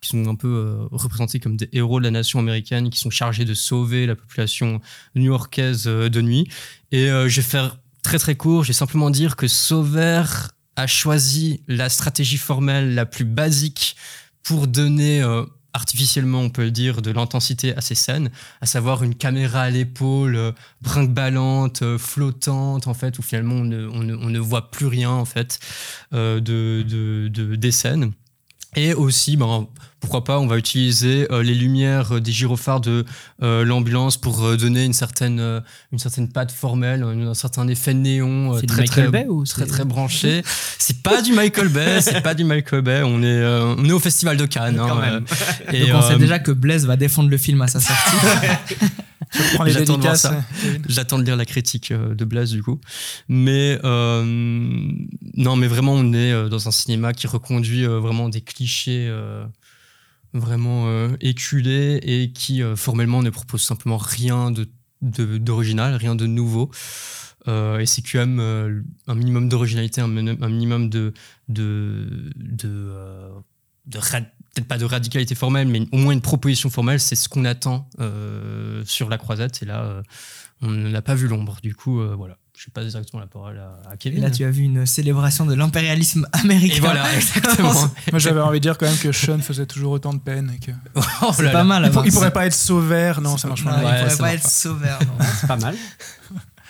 qui sont un peu euh, représentés comme des héros de la nation américaine qui sont chargés de sauver la population new-yorkaise euh, de nuit. Et euh, je vais faire très très court. Je vais simplement dire que Sauveur a choisi la stratégie formelle la plus basique pour donner euh, artificiellement, on peut le dire, de l'intensité à ces scènes, à savoir une caméra à l'épaule, euh, brinque-ballante, euh, flottante, en fait, où finalement on ne, voit plus rien, en fait, euh, de, de- de- des scènes. Et aussi, ben, pourquoi pas, on va utiliser euh, les lumières euh, des gyrophares de euh, l'ambulance pour euh, donner une certaine, une certaine patte formelle, un, un certain effet néon du très, Michael très, Bay ou très, très branché. C'est pas du Michael Bay, c'est pas du Michael Bay. On est, on est au Festival de Cannes. Quand hein, même. et, Donc on sait déjà que Blaise va défendre le film à sa sortie. prends les J'attends de dédicaces. J'attends de lire la critique euh, de Blaise du coup. Mais euh, non, mais vraiment, on est euh, dans un cinéma qui reconduit vraiment des clichés euh, vraiment euh, éculés et qui formellement ne propose simplement rien de de- d'original, rien de nouveau. Et c'est quand même un minimum d'originalité, un, minimum de de de, de peut-être pas de radicalité formelle, mais au moins une proposition formelle. C'est ce qu'on attend euh, sur la croisette. Et là, euh, on n'a pas vu l'ombre. Du coup, euh, voilà. Je passe directement la parole à, à Et là, tu as vu une célébration de l'impérialisme américain. Et voilà, exactement. Moi, j'avais envie de dire quand même que Sean faisait toujours autant de peine. Et que... Oh C'est pas là. mal. il, pour- il Vincent. pourrait pas être sauveur, non, ça marche pas. il Ouais, pourrait ça pas marche être pas. sauveur. non. C'est pas mal.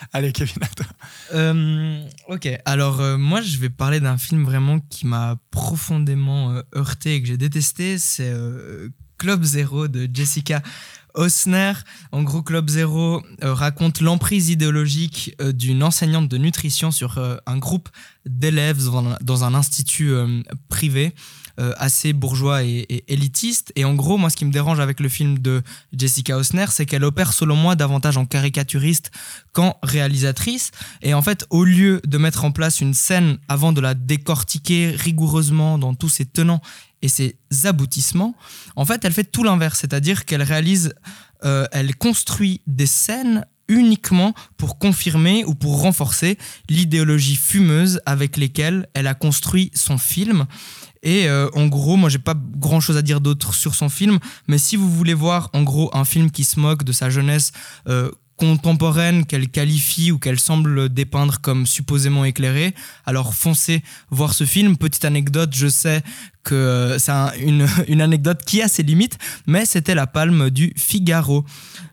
Allez, Kevin, à toi. Euh, ok, alors euh, moi je vais parler d'un film vraiment qui m'a profondément euh, heurté et que j'ai détesté, c'est Club Zero de Jessica Osner. En gros, Club Zero raconte l'emprise idéologique d'une enseignante de nutrition sur un groupe d'élèves dans, un- institut privé. Euh, assez bourgeois et, élitiste. Et en gros, moi, ce qui me dérange avec le film de Jessica Osner, c'est qu'elle opère, selon moi, davantage en caricaturiste qu'en réalisatrice. Et en fait, au lieu de mettre en place une scène avant de la décortiquer rigoureusement dans tous ses tenants et ses aboutissements, en fait, elle fait tout l'inverse. C'est-à-dire qu'elle réalise, euh, elle construit des scènes uniquement pour confirmer ou pour renforcer l'idéologie fumeuse avec lesquelles elle a construit son film. Et euh, en gros, moi, j'ai pas grand chose à dire d'autre sur son film, mais si vous voulez voir en gros un film qui se moque de sa jeunesse euh, contemporaine qu'elle qualifie ou qu'elle semble dépeindre comme supposément éclairée, alors foncez voir ce film. Petite anecdote, je sais que euh, c'est un- une, une anecdote qui a ses limites, mais c'était la palme du Figaro.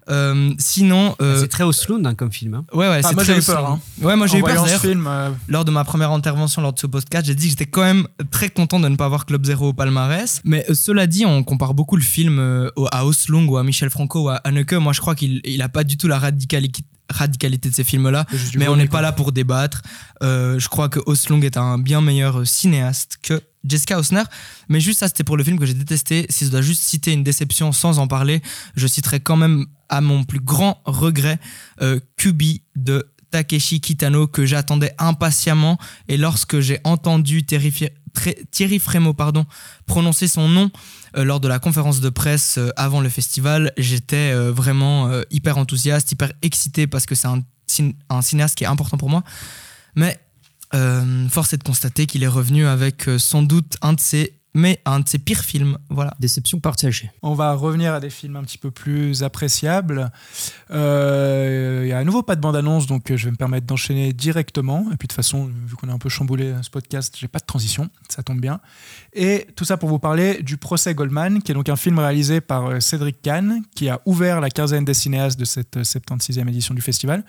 Euh, sinon, euh, C'est très Oslo hein, comme film. hein. Ouais, ouais, Ah, c'est moi, très j'ai eu peur, Oslo. hein. Ouais, moi j'ai En eu peur. ce film, euh, Lors de ma première intervention lors de ce podcast, j'ai dit que j'étais quand même très content de ne pas avoir Club Zero au palmarès. Mais euh, cela dit, on compare beaucoup le film euh, à Oslung ou à Michel Franco ou à Haneke. Moi, je crois qu'il il a pas du tout la radicalité radicalité de ces films-là, mais on n'est pas là pour débattre. Euh, je crois que Oslung est un bien meilleur euh, cinéaste que Jessica Osner, mais juste ça c'était pour le film que j'ai détesté. Si je dois juste citer une déception sans en parler, je citerai quand même à mon plus grand regret euh, Kubi de Takeshi Kitano que j'attendais impatiemment et lorsque j'ai entendu Tré- Thierry Frémaux pardon, prononcer son nom euh, lors de la conférence de presse euh, avant le festival, j'étais euh, vraiment hyper enthousiaste, hyper excité parce que c'est un, un cinéaste qui est important pour moi. Mais force est de constater qu'il est revenu avec sans doute un de ses, mais un de ses pires films. Voilà. Déception partagée. On va revenir à des films un petit peu plus appréciables. Euh, Il y a à nouveau pas de bande-annonce, donc euh, je vais me permettre d'enchaîner directement. Et puis de toute façon, vu qu'on est un peu chamboulé à ce podcast, j'ai pas de transition, ça tombe bien. Et tout ça pour vous parler du procès Goldman, qui est donc un film réalisé par euh, Cédric Kahn, qui a ouvert la quinzaine des cinéastes de cette euh, 76e édition du festival.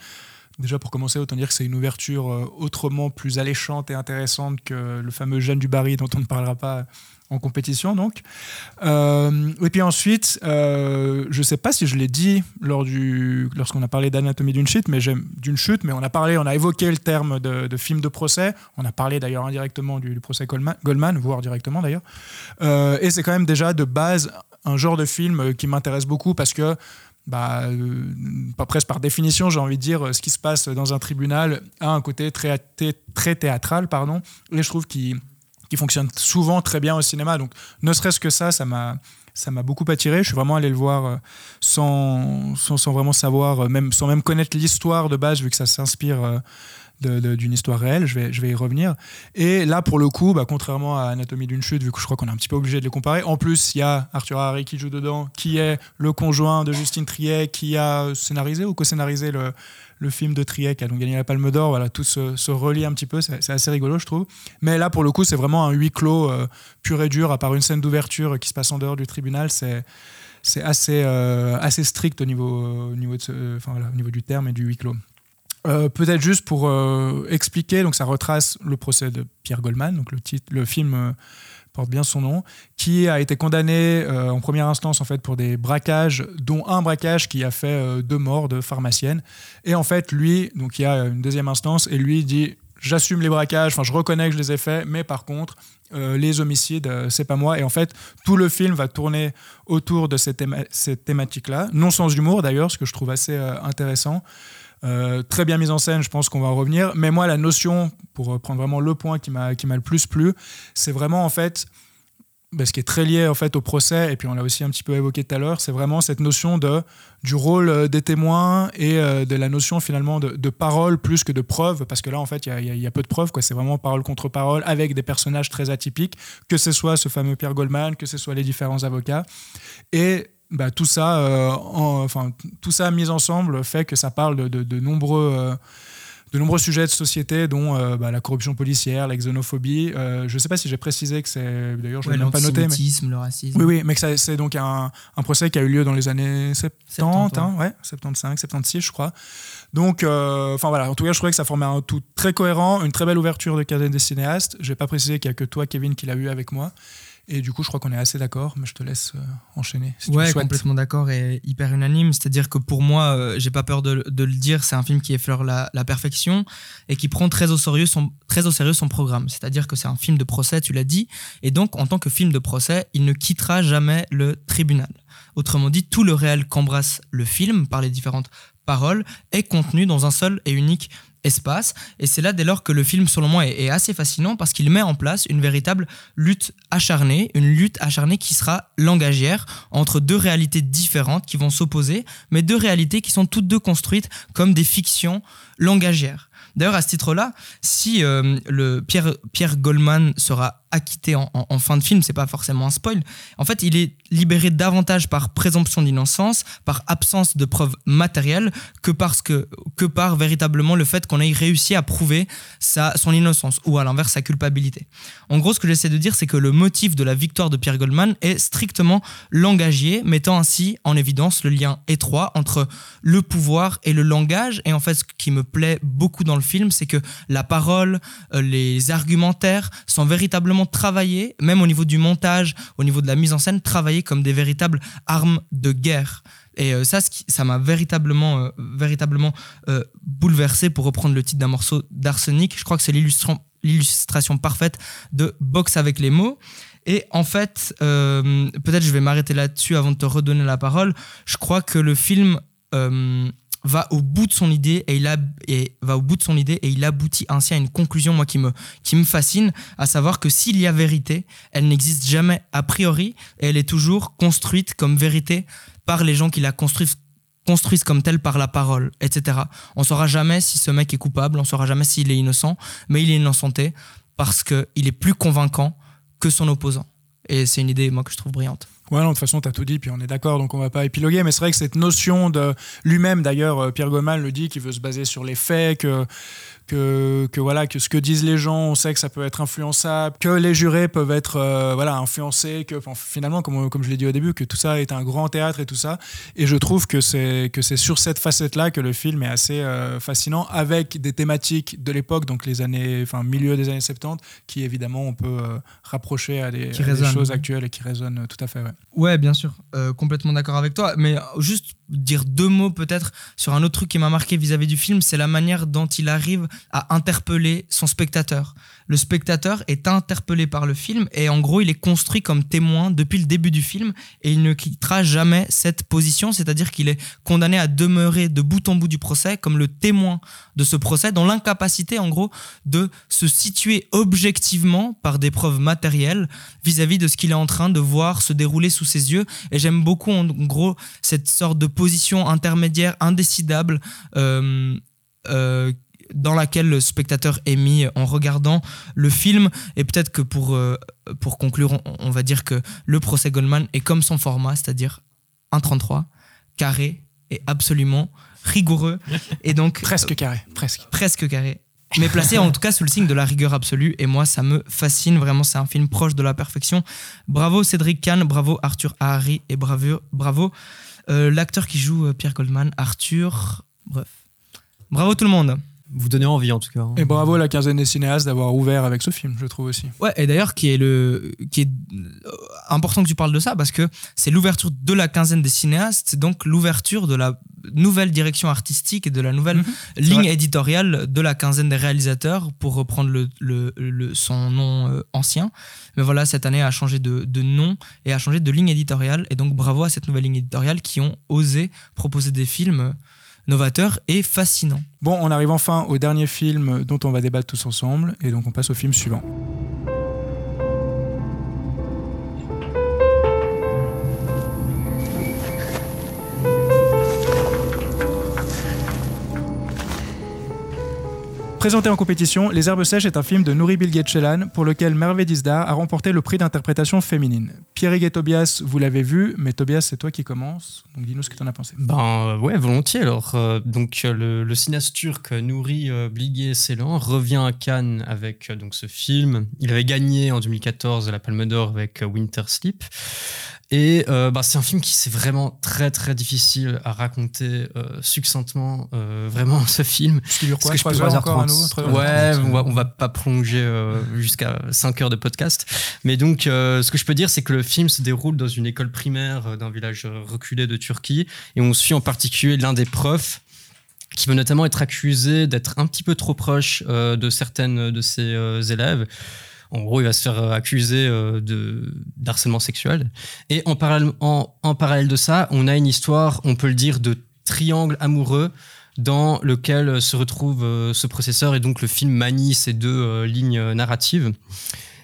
Déjà pour commencer, autant dire que c'est une ouverture euh, autrement plus alléchante et intéressante que le fameux Jeanne du Barry dont on ne parlera pas en compétition donc. Euh, et puis ensuite, euh, je sais pas si je l'ai dit lorsqu'on a parlé d'anatomie d'une chute, mais j'aime d'une chute, mais on a parlé, on a évoqué le terme de, film de procès. On a parlé d'ailleurs indirectement du, procès Goldman, voire directement d'ailleurs. Et c'est quand même déjà de base un genre de film qui m'intéresse beaucoup parce que bah, euh, presque par définition, j'ai envie de dire, euh, ce qui se passe dans un tribunal a un côté très, très théâtral, pardon, et je trouve qu'il qui fonctionne souvent très bien au cinéma. Donc, ne serait-ce que ça, ça m'a ça m'a beaucoup attiré. Je suis vraiment allé le voir euh, sans, sans, sans vraiment savoir, même, sans même connaître l'histoire de base, vu que ça s'inspire d'une histoire réelle. Je vais, je vais y revenir. Et là, pour le coup, bah, contrairement à Anatomie d'une chute, vu que je crois qu'on est un petit peu obligé de les comparer, en plus, il y a Arthur Harry qui joue dedans, qui est le conjoint de Justine Triet, qui a scénarisé ou co-scénarisé le, le film de Triet qui a donc gagné la Palme d'Or. Voilà, tout se, se relie un petit peu. C'est assez rigolo, je trouve. Mais là, pour le coup, c'est vraiment un huis clos euh, pur et dur, à part une scène d'ouverture qui se passe en dehors du tribunal. C'est c'est assez, euh, assez strict au niveau, au, niveau de ce- enfin, voilà, au niveau du terme et du huis clos. Euh, Peut-être juste pour euh, expliquer, donc ça retrace le procès de Pierre Goldman, donc le, titre, le film euh, porte bien son nom, qui a été condamné en première instance en fait pour des braquages, dont un braquage qui a fait deux morts de pharmaciennes. Et en fait, lui, donc il y a une deuxième instance, et lui dit j'assume les braquages, enfin je reconnais que je les ai faits, mais par contre les homicides, euh, c'est pas moi. Et en fait, tout le film va tourner autour de cette, théma- cette thématique-là, non sans humour d'ailleurs, ce que je trouve assez intéressant. Euh, très bien mise en scène, je pense qu'on va en revenir. Mais moi, la notion, pour prendre vraiment le point qui m'a le plus plu, c'est vraiment en fait ben, ce qui est très lié en fait au procès, et puis on l'a aussi un petit peu évoqué tout à l'heure, c'est vraiment cette notion de, du rôle euh, des témoins et euh, de la notion finalement de, parole plus que de preuve, parce que là en fait il y y a- peu de preuves, c'est vraiment parole contre parole avec des personnages très atypiques, que ce soit ce fameux Pierre Goldman, que ce soit les différents avocats. Et bah, tout ça, euh, en- enfin tout ça mis ensemble fait que ça parle de, de- de nombreux euh, de nombreux sujets de société, dont euh, bah, la corruption policière, la xénophobie. Je ne sais pas si j'ai précisé que c'est. D'ailleurs, je ne Ouais, l'ai même pas noté. Mais... Le racisme. Oui, oui, mais que c'est donc un, un procès qui a eu lieu dans les années 70, 70, hein, ouais, 75, 76, je crois. Donc, enfin voilà, en tout cas, je trouvais que ça formait un tout très cohérent, une très belle ouverture de quinzaine des cinéastes. Je n'ai pas précisé qu'il n'y a que toi, Kevin, qui l'a eu avec moi. Et du coup, je crois qu'on est assez d'accord, mais je te laisse euh, enchaîner. Si ouais, complètement d'accord et hyper unanime. C'est-à-dire que pour moi, euh, j'ai pas peur de, de le dire, c'est un film qui effleure la, la perfection et qui prend très au sérieux son, très au sérieux son programme. C'est-à-dire que c'est un film de procès, tu l'as dit, et donc en tant que film de procès, il ne quittera jamais le tribunal. Autrement dit, tout le réel qu'embrasse le film par les différentes paroles est contenu dans un seul et unique espace. Et c'est là dès lors que le film, selon moi, est, est assez fascinant parce qu'il met en place une véritable lutte acharnée, une lutte acharnée qui sera langagière entre deux réalités différentes qui vont s'opposer, mais deux réalités qui sont toutes deux construites comme des fictions langagières. D'ailleurs, à ce titre-là, si euh, le Pierre, Pierre Goldman sera acquitté en, fin de film, c'est pas forcément un spoil. En fait, il est libéré davantage par présomption d'innocence, par absence de preuves matérielles, que parce que, que par véritablement le fait qu'on ait réussi à prouver sa, son innocence ou à l'inverse sa culpabilité. En gros, ce que j'essaie de dire, c'est que le motif de la victoire de Pierre Goldman est strictement langagier, mettant ainsi en évidence le lien étroit entre le pouvoir et le langage. Et en fait, ce qui me plaît beaucoup dans le film, c'est que la parole, euh, les argumentaires sont véritablement travaillés, même au niveau du montage, au niveau de la mise en scène, travaillés comme des véritables armes de guerre. Et euh, ça, ça m'a véritablement, euh, véritablement euh, bouleversé pour reprendre le titre d'un morceau d'Arsenic. Je crois que c'est l'illustration parfaite de boxe avec les mots. Et en fait, peut-être je vais m'arrêter là-dessus avant de te redonner la parole. Je crois que le film va au bout de son idée et il a, et va au bout de son idée et il aboutit ainsi à une conclusion moi qui me qui me fascine, à savoir que s'il y a vérité, elle n'existe jamais a priori et elle est toujours construite comme vérité par les gens qui la construisent construisent comme telle par la parole, etc. On saura jamais si ce mec est coupable, on saura jamais s'il est innocent, mais il est innocenté parce qu'il est plus convaincant que son opposant. Et c'est une idée, moi, que je trouve brillante. Ouais, non, de toute façon, tu as tout dit, puis on est d'accord, donc on va pas épiloguer. Mais c'est vrai que cette notion de lui-même, d'ailleurs, euh, Pierre Goldman le dit, qu'il veut se baser sur les faits, que, que, que, voilà, que ce que disent les gens, on sait que ça peut être influençable, que les jurés peuvent être euh, voilà, influencés, que enfin, finalement, comme, comme je l'ai dit au début, que tout ça est un grand théâtre et tout ça. Et je trouve que c'est que c'est sur cette facette-là que le film est assez euh, fascinant, avec des thématiques de l'époque, donc les années, enfin milieu des années 70, qui évidemment on peut euh, rapprocher à des, à choses actuelles et qui résonnent tout à fait. Ouais. Ouais, bien sûr, complètement d'accord avec toi. Mais juste dire deux mots peut-être sur un autre truc qui m'a marqué vis-à-vis du film, c'est la manière dont il arrive à interpeller son spectateur. Le spectateur est interpellé par le film et en gros il est construit comme témoin depuis le début du film et il ne quittera jamais cette position, c'est-à-dire qu'il est condamné à demeurer de bout en bout du procès comme le témoin de ce procès dans l'incapacité en gros de se situer objectivement par des preuves matérielles vis-à-vis de ce qu'il est en train de voir se dérouler sous ses yeux. Et j'aime beaucoup en gros cette sorte de position intermédiaire indécidable euh, euh, dans laquelle le spectateur est mis en regardant le film. Et peut-être que pour, euh, pour conclure, on, on va dire que le procès Goldman est comme son format, c'est-à-dire 1,33, carré et absolument rigoureux. Et donc, presque carré, presque. Presque carré. Mais placé en tout cas sous le signe de la rigueur absolue. Et moi, ça me fascine. Vraiment, c'est un film proche de la perfection. Bravo Cédric Kahn, bravo Arthur Ahari et bravo, bravo euh, l'acteur qui joue euh, Pierre Goldman, Arthur. Bref. Bravo tout le monde. Vous donnez envie en tout cas. hein. Et bravo à la quinzaine des cinéastes d'avoir ouvert avec ce film, je trouve aussi. Ouais, et d'ailleurs, qui est le, qui est euh, important que tu parles de ça parce que c'est l'ouverture de la quinzaine des cinéastes, c'est donc l'ouverture de la nouvelle direction artistique et de la nouvelle ligne vrai. éditoriale de la quinzaine des réalisateurs pour reprendre le, le- le- son nom euh, ancien. Mais voilà, cette année a changé de, de nom et a changé de ligne éditoriale. Et donc, bravo à cette nouvelle ligne éditoriale qui ont osé proposer des films novateurs et fascinants. Bon, on arrive enfin au dernier film dont on va débattre tous ensemble, et donc on passe au film suivant. Présenté en compétition, Les Herbes Sèches est un film de Nouri Bilge Ceylan pour lequel Merve Dizdar a remporté le prix d'interprétation féminine. Pierre et Tobias, vous l'avez vu, mais Tobias, c'est toi qui commence, donc dis-nous ce que tu en as pensé. Ben euh, ouais, volontiers. Alors, euh, donc euh, le, cinéaste turc Nouri revient à Cannes avec donc ce film. Il avait gagné en 2014 la Palme d'Or avec Winter Sleep. Et euh, bah, c'est un film qui c'est vraiment très très difficile à raconter euh, succinctement. euh, vraiment ce film. Dure quoi, Parce que je peux- heures encore à nouveau, Ouais, on va, on va pas plonger jusqu'à 5 heures de podcast. Mais donc, ce que je peux dire, c'est que le film se déroule dans une école primaire d'un village reculé de Turquie. Et on suit en particulier l'un des profs qui veut notamment être accusé d'être un petit peu trop proche de certaines de ses élèves. En gros, il va se faire euh, accuser euh, de d'harcèlement sexuel. Et en parallèle, en, parallèle de ça, on a une histoire, on peut le dire, de triangle amoureux dans lequel se retrouve euh, ce processeur et donc le film manie ces deux euh, lignes narratives.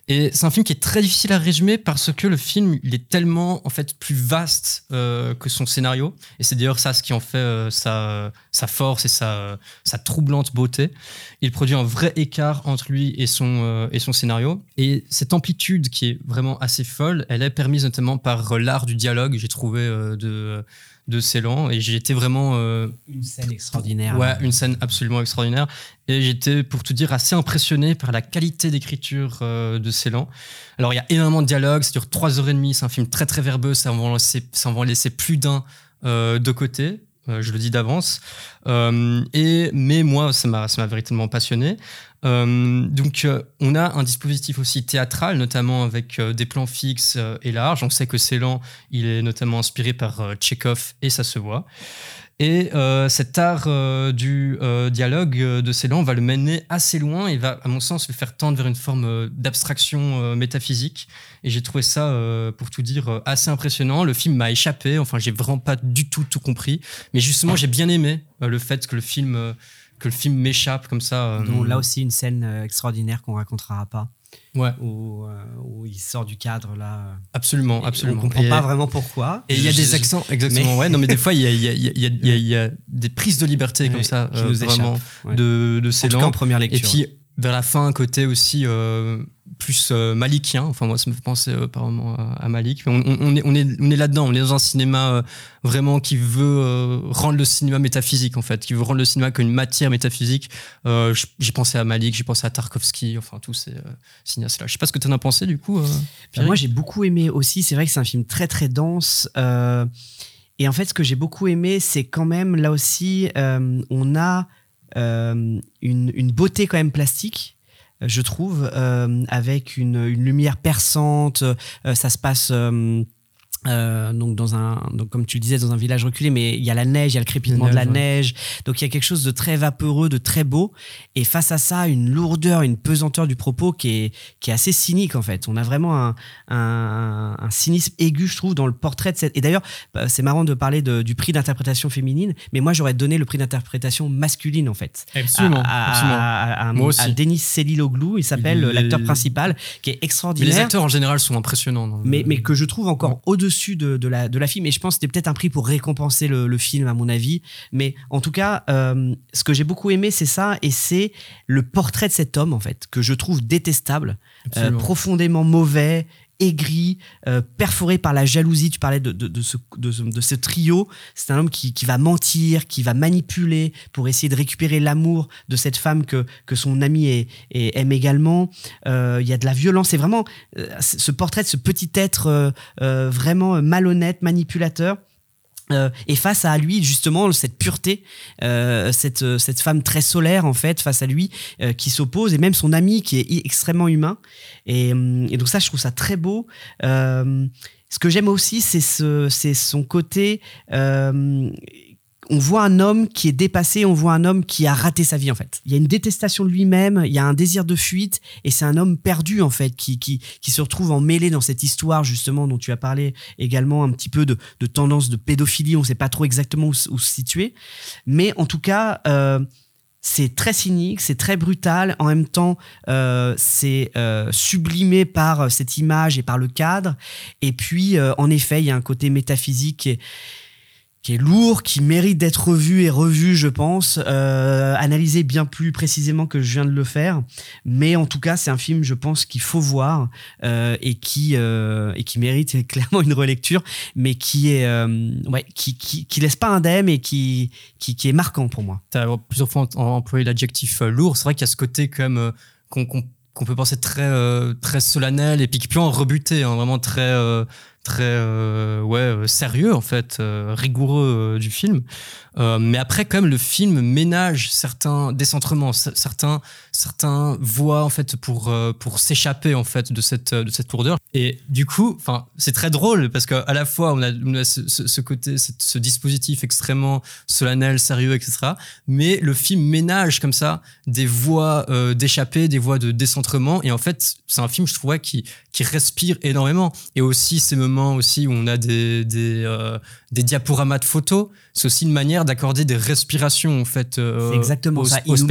Et c'est un film qui est très difficile à résumer parce que le film il est tellement en fait plus vaste euh, que son scénario. Et c'est d'ailleurs ça ce qui en fait euh, sa, sa, force et sa, sa, troublante beauté. Il produit un vrai écart entre lui et son, euh, et son scénario. Et cette amplitude qui est vraiment assez folle, elle est permise notamment par l'art du dialogue, j'ai trouvé, de de Ceylan et été vraiment euh, une scène extraordinaire ouais une scène absolument extraordinaire et j'étais pour tout dire assez impressionné par la qualité d'écriture euh, de Ceylan alors il y a énormément de dialogues ça dure trois heures et demie c'est un film très très verbeux ça en va laisser, ça va en laisser plus d'un euh, de côté je le dis d'avance. et mais moi, ça m'a, ça m'a véritablement passionné. Euh, donc, euh, on a un dispositif aussi théâtral, notamment avec euh, des plans fixes et larges. On sait que Ceylan, il est notamment inspiré par Tchekhov et ça se voit. Et cet art du dialogue de Ceylan va le mener assez loin et va, à mon sens, le faire tendre vers une forme d'abstraction métaphysique. Et j'ai trouvé ça, pour tout dire, assez impressionnant. Le film m'a échappé, enfin, j'ai vraiment pas du tout tout compris. Mais justement, j'ai bien aimé le fait que le film que le film m'échappe comme ça. Euh, Donc, là aussi, une scène euh, extraordinaire qu'on racontera pas. Ouais. Où, euh, où, il sort du cadre là. Absolument, absolument. On comprend pas vraiment pourquoi. Et il y a des accents, exactement. Ouais, non, mais des fois il y a, y, a, y, a, y a, des prises de liberté comme ça, qui nous vraiment ouais. de, de ces en, tout cas, en première lecture. Et puis vers la fin, un côté aussi plus euh, malikien. Enfin, moi, ça me fait penser euh, apparemment à, Malik. on, on, est, on est, on est là-dedans. On est dans un cinéma euh, vraiment qui veut rendre le cinéma métaphysique, en fait, qui veut rendre le cinéma comme une matière métaphysique. j'ai pensé à Malik, j'ai pensé à Tarkovsky, enfin, tous ces cinéastes-là. Je sais pas ce que tu en as pensé, du coup. moi, j'ai beaucoup aimé aussi. C'est vrai que c'est un film très, très dense. et en fait, ce que j'ai beaucoup aimé, c'est quand même, là aussi, on a une, une beauté quand même plastique je trouve, euh, avec une, lumière perçante. Euh, ça se passe euh, donc dans un donc comme tu le disais dans un village reculé mais il y a la neige il y a le crépitement de la neige donc il y a quelque chose de très vaporeux de très beau. Et face à ça une lourdeur une pesanteur du propos qui est qui est assez cynique en fait. On a vraiment un, un, un cynisme aigu je trouve dans le portrait de cette et d'ailleurs bah, c'est marrant de parler de, du prix d'interprétation féminine mais moi j'aurais donné le prix d'interprétation masculine en fait. Absolument à, absolument. à, moi aussi. à Denis Seliloglu il s'appelle l'acteur principal qui est extraordinaire mais les acteurs en général sont impressionnants mais, mais que je trouve encore au-dessus de, de, la, de la film. Et je pense que c'était peut-être un prix pour récompenser le, le, film, à mon avis. Mais en tout cas, euh, ce que j'ai beaucoup aimé, c'est ça. Et c'est le portrait de cet homme, en fait, que je trouve détestable, euh, profondément mauvais, aigri, euh, perforé par la jalousie. Tu parlais de, ce, de ce, trio. C'est un homme qui, qui, va mentir, qui va manipuler pour essayer de récupérer l'amour de cette femme que, que son ami aime également. Euh, il y a de la violence. C'est vraiment euh, ce portrait de ce petit être vraiment malhonnête, manipulateur. Euh, et face à lui justement cette pureté euh, cette, cette femme très solaire en fait face à lui euh, qui s'oppose et même son ami qui est extrêmement humain. Et, et, donc ça je trouve ça très beau. Ce que j'aime aussi c'est ce, son côté on voit un homme qui est dépassé, on voit un homme qui a raté sa vie en fait. Il y a une détestation de lui-même, il y a un désir de fuite, et c'est un homme perdu en fait qui, qui, se retrouve emmêlé dans cette histoire justement dont tu as parlé également un petit peu de, de tendance de pédophilie, on ne sait pas trop exactement où, se situer, mais en tout cas euh, c'est très cynique, c'est très brutal, en même temps euh, c'est euh, sublimé par cette image et par le cadre, et puis en effet il y a un côté métaphysique qui est lourd, qui mérite d'être revu et revu, je pense, euh, analysé bien plus précisément que je viens de le faire. Mais en tout cas, c'est un film, je pense, qu'il faut voir euh, et qui euh, et qui mérite clairement une relecture, mais qui est euh, ouais, qui, qui, qui laisse pas indemne et qui qui, qui est marquant pour moi. Tu as plusieurs fois employé l'adjectif euh, lourd. C'est vrai qu'il y a ce côté quand même qu'on qu'on peut penser très très solennel et puis qui peut en rebuter, hein, vraiment très très euh, ouais euh, sérieux en fait euh, rigoureux du film. Mais après quand même le film ménage certains décentrements certains certains voient en fait pour pour s'échapper en fait de cette de cette lourdeur. Et du coup enfin c'est très drôle parce qu'à la fois on a, ce, côté ce, dispositif extrêmement solennel sérieux etc mais le film ménage comme ça des voies d'échapper des voies de décentrement. Et en fait c'est un film je trouvais qui qui respire énormément. Et aussi ces moments aussi où on a des, euh, des diaporamas de photos, c'est aussi une manière d'accorder des respirations en fait. euh, exactement aux- ça. aux Il nous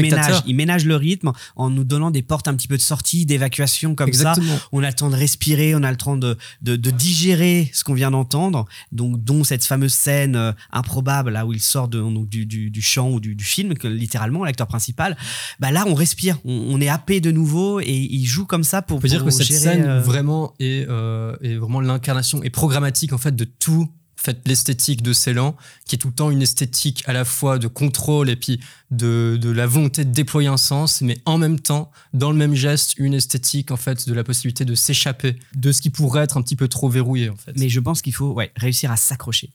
le rythme en nous donnant des portes un petit peu de sortie, d'évacuation comme Exactement. ça. On a le temps de respirer, on a le temps de, de, de digérer ce qu'on vient d'entendre. Donc, dont cette fameuse scène euh, improbable là où il sort de, donc, du, du, du chant ou du, du film, que littéralement l'acteur principal. Bah là, on respire, on, on est happé de nouveau et il joue comme ça pour. On peut dire que cette gérer, scène euh, vraiment est, est vraiment l'incarnation et programmatique en fait de tout fait l'esthétique de Ceylan qui est tout le temps une esthétique à la fois de contrôle et puis de, de la volonté de déployer un sens mais en même temps dans le même geste une esthétique en fait de la possibilité de s'échapper de ce qui pourrait être un petit peu trop verrouillé en fait Mais je pense qu'il faut ouais, réussir à s'accrocher.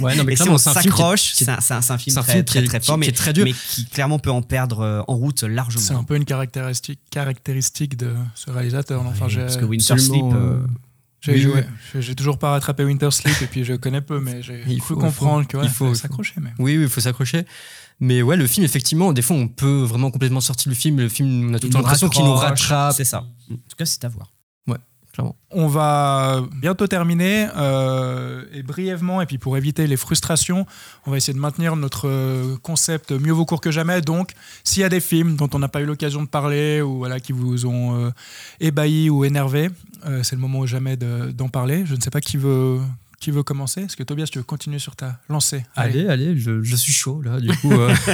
ouais non mais si clairement on c'est un film qui est- s'accroche, qui est- c'est un, film très, très, qui est- très qui- fort, qui mais, est très dur. mais qui clairement peut en perdre euh, en route largement. C'est un peu une caractéristique, caractéristique de ce réalisateur. Enfin, j'ai- parce que Winter Sleep, euh, euh, j'ai joué. toujours pas rattrapé Winter Sleep et puis je connais peu, mais j'ai Il faut- comprendre il faut- ouais, s'accrocher. Mais... Oui, oui, il faut s'accrocher. Mais ouais, le film, effectivement, des fois, on peut vraiment complètement sortir du film. Le film, on a tout le temps l'impression qu'il nous rattrape. C'est ça. En tout cas, c'est à voir. On va bientôt terminer euh, et brièvement, et puis pour éviter les frustrations, on va essayer de maintenir notre euh, concept mieux vaut court que jamais. Donc, s'il y a des films dont on n'a pas eu l'occasion de parler ou voilà, qui vous ont euh, ébahi ou énervé, c'est le moment ou jamais de- d'en parler. Je ne sais pas qui veut, qui veut commencer? Est-ce que Tobias, tu veux continuer sur ta lancée? Allez, allez, je, je suis chaud là, du coup. euh.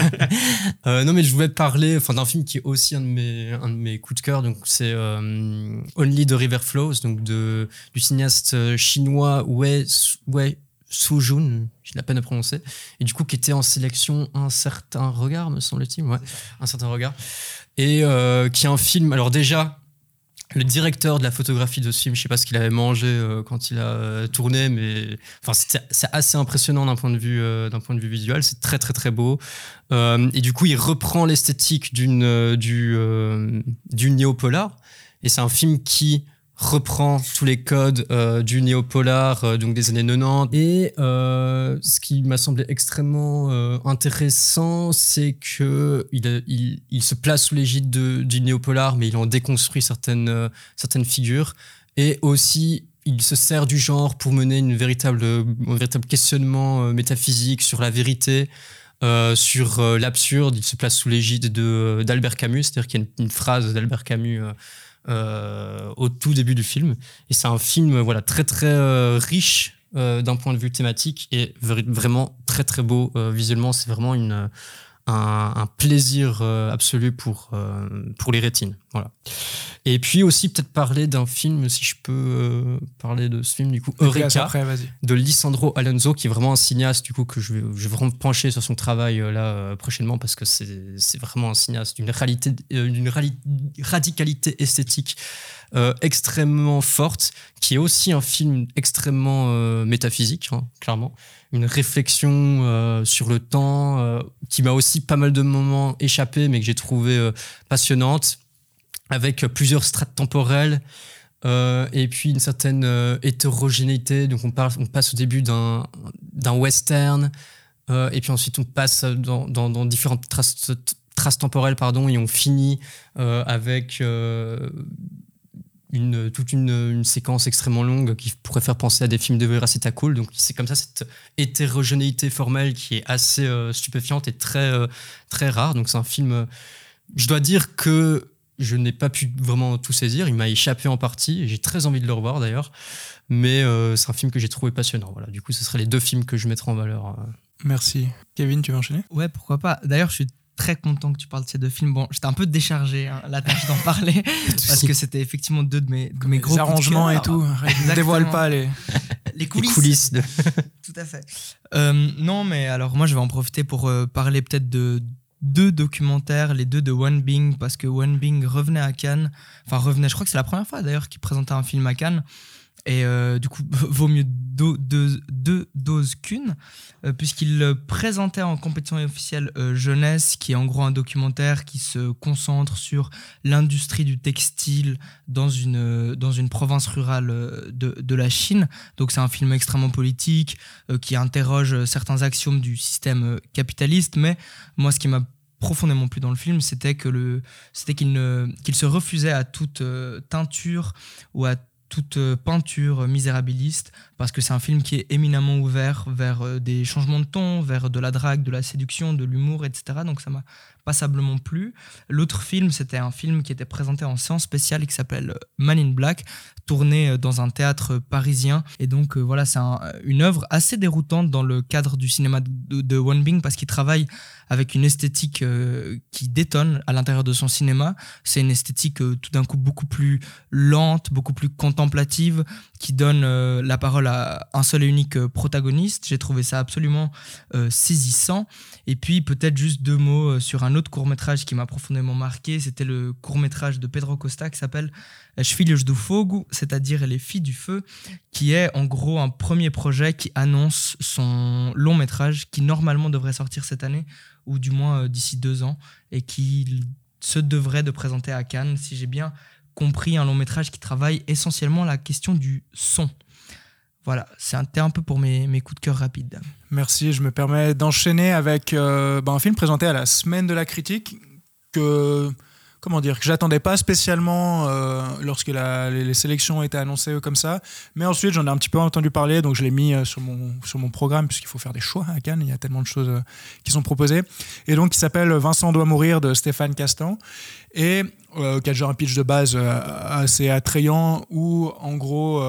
Euh, non, mais je voulais te parler enfin, d'un film qui est aussi un de mes, un de mes coups de cœur. Donc, c'est euh, Only the River Flows, donc de, du cinéaste chinois Wei, Wei Sujun, j'ai la peine à prononcer, et du coup, qui était en sélection Un certain regard, me semble-t-il. Ouais, Un certain regard. Et euh, qui est un film, alors déjà, le directeur de la photographie de ce film, je sais pas ce qu'il avait mangé euh, quand il a euh, tourné, mais enfin c'est assez impressionnant d'un point de vue euh, d'un point de vue visuel. C'est très très très beau. Et du coup, il reprend l'esthétique d'une du du néopolar. Et c'est un film qui reprend tous les codes euh, du néopolar euh, donc des années 90 et euh, ce qui m'a semblé extrêmement intéressant c'est que il, se place sous l'égide de- du néopolar mais il en déconstruit certaines certaines figures. Et aussi il se sert du genre pour mener une véritable un véritable questionnement métaphysique sur la vérité sur l'absurde. Il se place sous l'égide de d'Albert Camus c'est-à-dire qu'il y a une, phrase d'Albert Camus au tout début du film. Et c'est un film voilà, très très euh, riche euh, d'un point de vue thématique et vra- vraiment très très beau euh, visuellement. C'est vraiment une, un, un plaisir euh, absolu pour, euh, pour les rétines. Voilà. Et puis aussi peut-être parler d'un film, si je peux euh, parler de ce film du coup, Eureka, après, de Lisandro Alonso, qui est vraiment un cinéaste, du coup, que je vais, je vais vraiment pencher sur son travail là prochainement parce que c'est vraiment un cinéaste d'une réalité, d'une radicalité esthétique euh, extrêmement forte, qui est aussi un film extrêmement euh, métaphysique, hein, clairement. Une réflexion euh, sur le temps euh, qui m'a aussi pas mal de moments échappé, mais que j'ai trouvé euh, passionnante, avec plusieurs strates temporelles. Et puis une certaine hétérogénéité. Donc on, parle, on passe au début d'un western, et puis ensuite on passe dans, dans, dans différentes traces, traces temporelles, pardon, et on finit avec une, toute une, une séquence extrêmement longue qui pourrait faire penser à des films de Veracita Cool. Donc c'est comme ça cette hétérogénéité formelle qui est assez euh, stupéfiante et très, euh, très rare. Donc c'est un film. euh, je dois dire que je n'ai pas pu vraiment tout saisir. Il m'a échappé en partie. et J'ai très envie de le revoir d'ailleurs. Mais euh, c'est un film que j'ai trouvé passionnant. Voilà. Du coup, ce seraient les deux films que je mettrais en valeur. Merci. Kevin, tu veux enchaîner? Ouais, pourquoi pas. D'ailleurs, je suis très content que tu parles de ces deux films. Bon, j'étais un peu déchargé hein, la tâche d'en parler parce que c'était effectivement deux de mes, de mes gros arrangements et tout. Ne Exactement. dévoile pas les. les coulisses. coulisses de- Tout à fait. Euh, non, mais alors moi, je vais en profiter pour euh, parler peut-être de deux documentaires, les deux de One Bing, parce que One Bing revenait à Cannes. Enfin, revenait, je crois que c'est la première fois d'ailleurs qu'il présentait un film à Cannes. Et euh, du coup, vaut mieux deux, doses qu'une, euh, puisqu'il euh, présentait en compétition officielle euh, Jeunesse, qui est en gros un documentaire qui se concentre sur l'industrie du textile dans une, dans une province rurale de, de la Chine. Donc c'est un film extrêmement politique, qui interroge certains axiomes du système capitaliste, mais moi ce qui m'a profondément plu dans le film, c'était qu'il ne, qu'il se refusait à toute teinture ou à toute euh, peinture misérabiliste, parce que c'est un film qui est éminemment ouvert vers euh, des changements de ton, vers de la drague, de la séduction, de l'humour, etc. Donc ça m'a passablement plu. L'autre film, c'était un film qui était présenté en séance spéciale qui s'appelle Man in Black, tourné dans un théâtre parisien. Et donc voilà, c'est une œuvre assez déroutante dans le cadre du cinéma de, de Bing parce qu'il travaille avec une esthétique qui détonne à l'intérieur de son cinéma. C'est une esthétique tout d'un coup beaucoup plus lente, beaucoup plus contemplative, qui donne euh, la parole à un seul et unique euh, protagoniste. J'ai trouvé ça absolument euh, saisissant. Et puis peut-être juste deux mots sur un autre court métrage qui m'a profondément marqué. C'était le court métrage de Pedro Costa qui s'appelle Filhos do Fogo, c'est-à-dire Les filles du feu, qui est en gros un premier projet qui annonce son long métrage qui normalement devrait sortir cette année ou du moins d'ici deux ans et qui se devrait de présenter à Cannes, si j'ai bien compris un long métrage qui travaille essentiellement la question du son. Voilà, c'était un peu pour mes, mes, coups de cœur rapides. Merci, je me permets d'enchaîner avec euh, ben, un film présenté à la semaine de la critique que comment dire, que j'attendais pas spécialement euh, lorsque la, les, sélections été annoncées comme ça. Mais ensuite, j'en ai un petit peu entendu parler, donc je l'ai mis euh, sur, mon, sur mon programme, puisqu'il faut faire des choix à Cannes, il y a tellement de choses qui sont proposées. Et donc, il s'appelle Vincent doit mourir de Stéphane Castan. Et qui a déjà un pitch de base assez attrayant, où en gros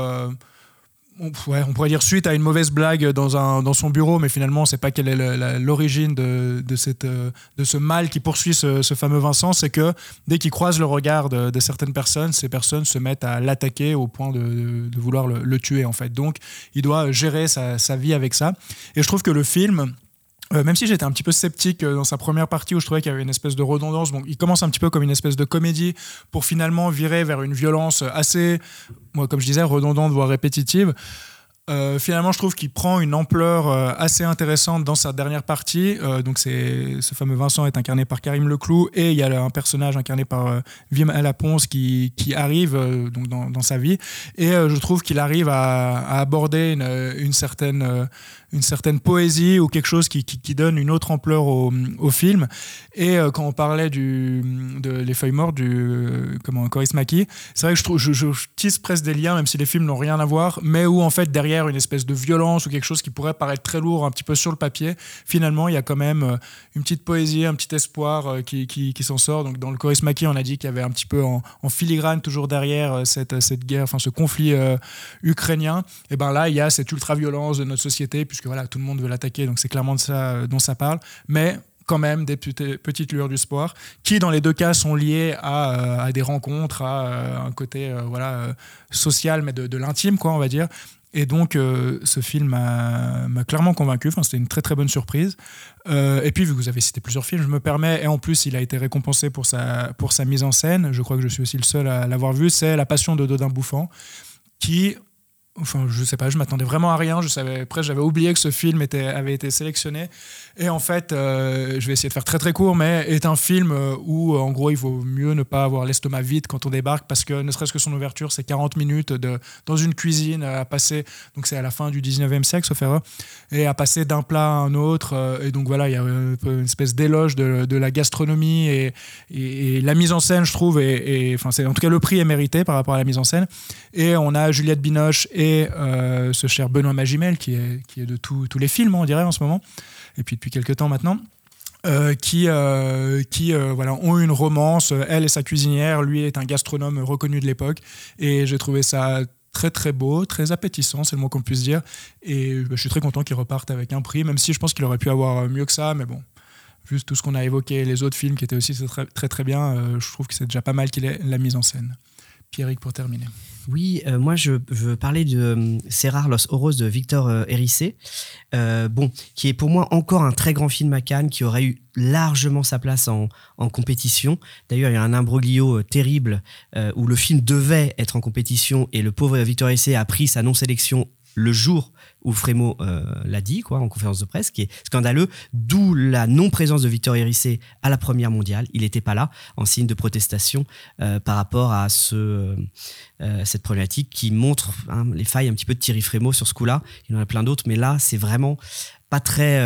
on, on pourrait dire suite à une mauvaise blague dans, un, dans son bureau, mais finalement, on ne sait pas quelle est l'origine de, de, cette, euh, de ce mal qui poursuit ce, fameux Vincent. C'est que dès qu'il croise le regard de, certaines personnes, ces personnes se mettent à l'attaquer au point de, vouloir le, tuer, en fait. Donc, il doit gérer sa, sa vie avec ça. Et je trouve que le film euh, même si j'étais un petit peu sceptique euh, dans sa première partie où je trouvais qu'il y avait une espèce de redondance, bon, il commence un petit peu comme une espèce de comédie pour finalement virer vers une violence assez, moi, comme je disais, redondante, voire répétitive. Euh, finalement, je trouve qu'il prend une ampleur assez intéressante dans sa dernière partie. donc, ce fameux Vincent est incarné par Karim Leclou et il y a un personnage incarné par Vim Alaponce qui, qui arrive donc dans, sa vie. Et je trouve qu'il arrive à, aborder une certaine une certaine poésie ou quelque chose qui, qui, donne une autre ampleur au, film. Et euh, quand on parlait du, de Les Feuilles Mortes, du euh, comment, Coris Maki, c'est vrai que je, trouve, je, je, tisse presque des liens, même si les films n'ont rien à voir, mais où en fait derrière une espèce de violence ou quelque chose qui pourrait paraître très lourd un petit peu sur le papier, finalement il y a quand même euh, une petite poésie, un petit espoir qui, qui, s'en sort. Donc dans le Coris Maki, on a dit qu'il y avait un petit peu en, en filigrane toujours derrière cette, cette guerre, enfin ce conflit ukrainien. Et ben là, il y a cette ultra-violence de notre société, puisque voilà, tout le monde veut l'attaquer, donc c'est clairement de ça euh, dont ça parle. Mais quand même des petites lueurs du sport, qui dans les deux cas sont liées à, euh, des rencontres, à euh, un côté voilà, social, mais de, l'intime, quoi, on va dire. Et donc, ce film m'a clairement convaincu. C'était une très très bonne surprise. et puis, vu que vous avez cité plusieurs films, je me permets, et en plus, il a été récompensé pour sa, pour sa mise en scène. Je crois que je suis aussi le seul à l'avoir vu. C'est La Passion de Dodin Bouffant, qui, Enfin, je sais pas, je m'attendais vraiment à rien. Je savais, après, j'avais oublié que ce film avait été sélectionné. Et en fait, euh, je vais essayer de faire très très court, mais est un film euh, où, euh, en gros, il vaut mieux ne pas avoir l'estomac vide quand on débarque, parce que ne serait-ce que son ouverture, c'est 40 minutes de, dans une cuisine à passer. Donc, c'est à la fin du 19e siècle, sauf erreur, et à passer d'un plat à un autre. et donc, voilà, il y a une espèce d'éloge de, la gastronomie et, la mise en scène, je trouve. Et, enfin, en tout cas le prix est mérité par rapport à la mise en scène. Et on a Juliette Binoche ce cher Benoît Magimel, qui est, de tous les films, on dirait, en ce moment et puis depuis quelques temps maintenant. Euh, qui, euh, qui euh, ont une romance. Elle est sa cuisinière, lui est un gastronome reconnu de l'époque. Et j'ai trouvé ça très très beau, très appétissant, c'est le mot qu'on puisse dire. Et bah, je suis très content qu'il reparte avec un prix, même si je pense qu'il aurait pu avoir mieux que ça. Mais bon, vu tout ce qu'on a évoqué, les autres films qui étaient aussi très, très bien, je trouve que c'est déjà pas mal qu'il ait la mise en scène. Pierrick pour terminer. Oui, euh, moi je veux parler de euh, C'est rare Los Oros de Victor euh, Hérissé, bon, qui est pour moi encore un très grand film à Cannes, qui aurait eu largement sa place en, compétition. D'ailleurs, il y a un imbroglio terrible où le film devait être en compétition et le pauvre Victor Hérissé a pris sa non-sélection le jour où Frémo euh, l'a dit quoi en conférence de presse, qui est scandaleux, d'où la non-présence de Victor Hérissé à la Première mondiale. Il n'était pas là en signe de protestation euh, par rapport à ce, euh, cette problématique qui montre hein, les failles un petit peu de Thierry Frémo sur ce coup-là. Il y en a plein d'autres, mais là, c'est vraiment pas très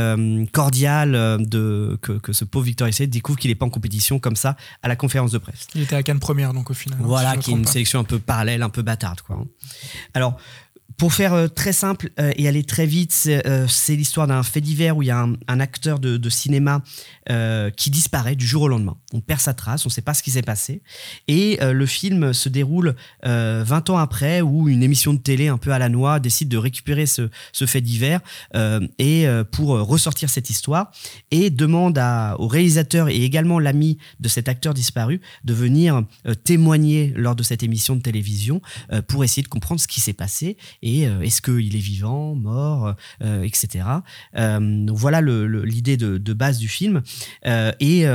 cordial de, que, que, ce pauvre Victor Essay découvre qu'il n'est pas en compétition comme ça à la conférence de presse. Il était à Cannes première, donc au final. hein, Voilà, si qui est une pas. sélection un peu parallèle, un peu bâtarde. Quoi. hein. Alors, pour faire euh, très simple euh, et aller très vite, c'est euh, c'est l'histoire d'un fait divers où il y a un, acteur de, cinéma qui disparaît du jour au lendemain. On perd sa trace, on ne sait pas ce qui s'est passé. Et le film se déroule euh, 20 ans après où une émission de télé un peu à la noix décide de récupérer ce, ce fait divers et pour ressortir cette histoire et demande au réalisateur et également l'ami de cet acteur disparu de venir témoigner lors de cette émission de télévision pour essayer de comprendre ce qui s'est passé et euh, est-ce qu'il est vivant, mort, euh, etc. Euh, donc voilà l'idée de, base du film. Et,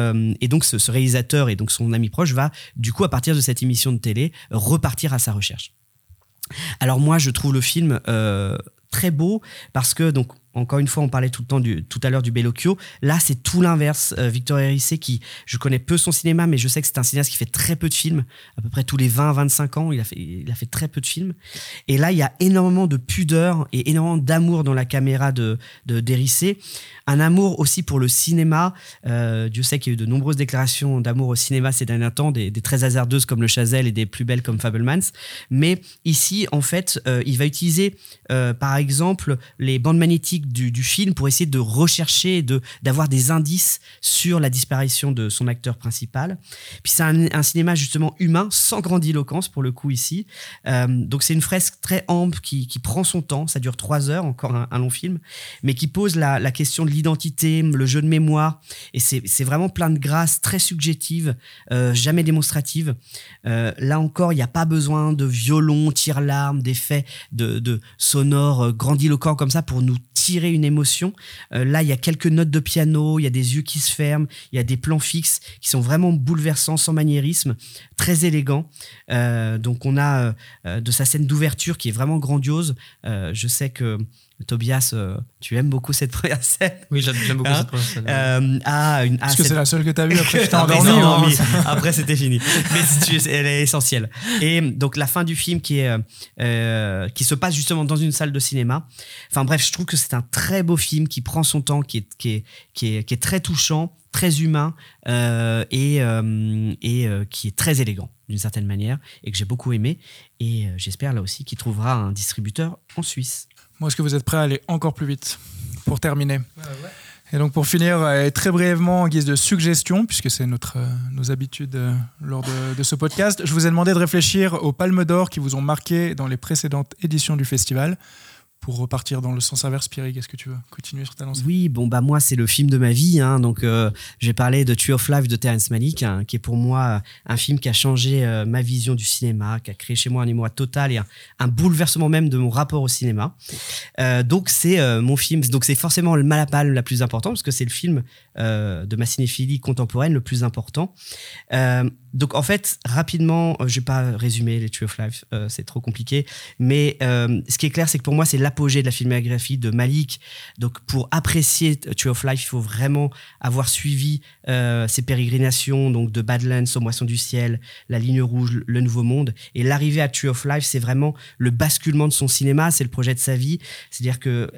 donc ce, réalisateur et donc son ami proche va du coup à partir de cette émission de télé repartir à sa recherche. Alors moi je trouve le film très beau parce que donc encore une fois, on parlait tout le temps tout à l'heure du Bellocchio. Là, c'est tout l'inverse. Euh, Victor Hérissé, qui, je connais peu son cinéma, mais je sais que c'est un cinéaste qui fait très peu de films, à peu près tous les 20-25 ans. Il a, fait, très peu de films. Et là, il y a énormément de pudeur et énormément d'amour dans la caméra de, de d'Hérissé. Un amour aussi pour le cinéma. Euh, Dieu sait qu'il y a eu de nombreuses déclarations d'amour au cinéma ces derniers temps, des, des très hasardeuses comme le Chazelle et des plus belles comme Fablemans. Mais ici, en fait, euh, il va utiliser, euh, par exemple, les bandes magnétiques du, film pour essayer de rechercher, de d'avoir des indices sur la disparition de son acteur principal. Puis c'est un, cinéma justement humain, sans grandiloquence pour le coup ici. Euh, donc c'est une fresque très ample qui, qui prend son temps. Ça dure trois heures, encore un, long film, mais qui pose la, la question de l'identité, le jeu de mémoire. Et c'est vraiment plein de grâce, très subjective, euh, jamais démonstrative. Euh, là encore, il n'y a pas besoin de violon, tire-larme, d'effets de, de sonores grandiloquents comme ça pour nous une émotion. Euh, là, il y a quelques notes de piano, il y a des yeux qui se ferment, il y a des plans fixes qui sont vraiment bouleversants, sans maniérisme, très élégants. Euh, donc, on a euh, de sa scène d'ouverture qui est vraiment grandiose. Je sais que Tobias, euh, tu aimes beaucoup cette première scène. Oui, j'aime beaucoup Hein cette première scène. Euh, ah, une, ah, Parce que c'est la seule que t'as vue après tu endormi. non, mais après c'était fini. Mais si tu- elle est essentielle. Et donc la fin du film qui est euh, euh, qui se passe justement dans une salle de cinéma. Enfin bref, je trouve que c'est un très beau film qui prend son temps, qui est qui est qui est, qui est très touchant, très humain euh, et euh, et euh, qui est très élégant d'une certaine manière et que j'ai beaucoup aimé. Et euh, j'espère là aussi qu'il trouvera un distributeur en Suisse. Moi, est-ce que vous êtes prêts à aller encore plus vite pour terminer Et donc pour finir, et très brièvement, en guise de suggestion, puisque c'est notre, euh, nos habitudes euh, lors de, de ce podcast, je vous ai demandé de réfléchir aux palmes d'or qui vous ont marqué dans les précédentes éditions du festival. Pour repartir dans le sens inverse, Pierre, est-ce que tu veux continuer sur ta lancée? Oui, bon bah moi c'est le film de ma vie, hein, donc euh, j'ai parlé de Tree of Life de Terrence Malick, hein, qui est pour moi euh, un film qui a changé euh, ma vision du cinéma, qui a créé chez moi un émoi total et un, bouleversement même de mon rapport au cinéma. Donc c'est mon film, donc c'est forcément le Malapalme la plus importante parce que c'est le film de ma cinéphilie contemporaine le plus important. Donc en fait rapidement, euh, je vais pas résumer les Tree of Life, euh, c'est trop compliqué, mais euh, ce qui est clair c'est que pour moi c'est l'apogée de la filmographie de Malik. Donc pour apprécier Tree of Life, il faut vraiment avoir suivi ses pérégrinations donc de Badlands Moissons du ciel, La ligne rouge, Le Nouveau Monde et l'arrivée à Tree of Life, c'est vraiment le basculement de son cinéma, c'est le projet de sa vie. C'est-à-dire que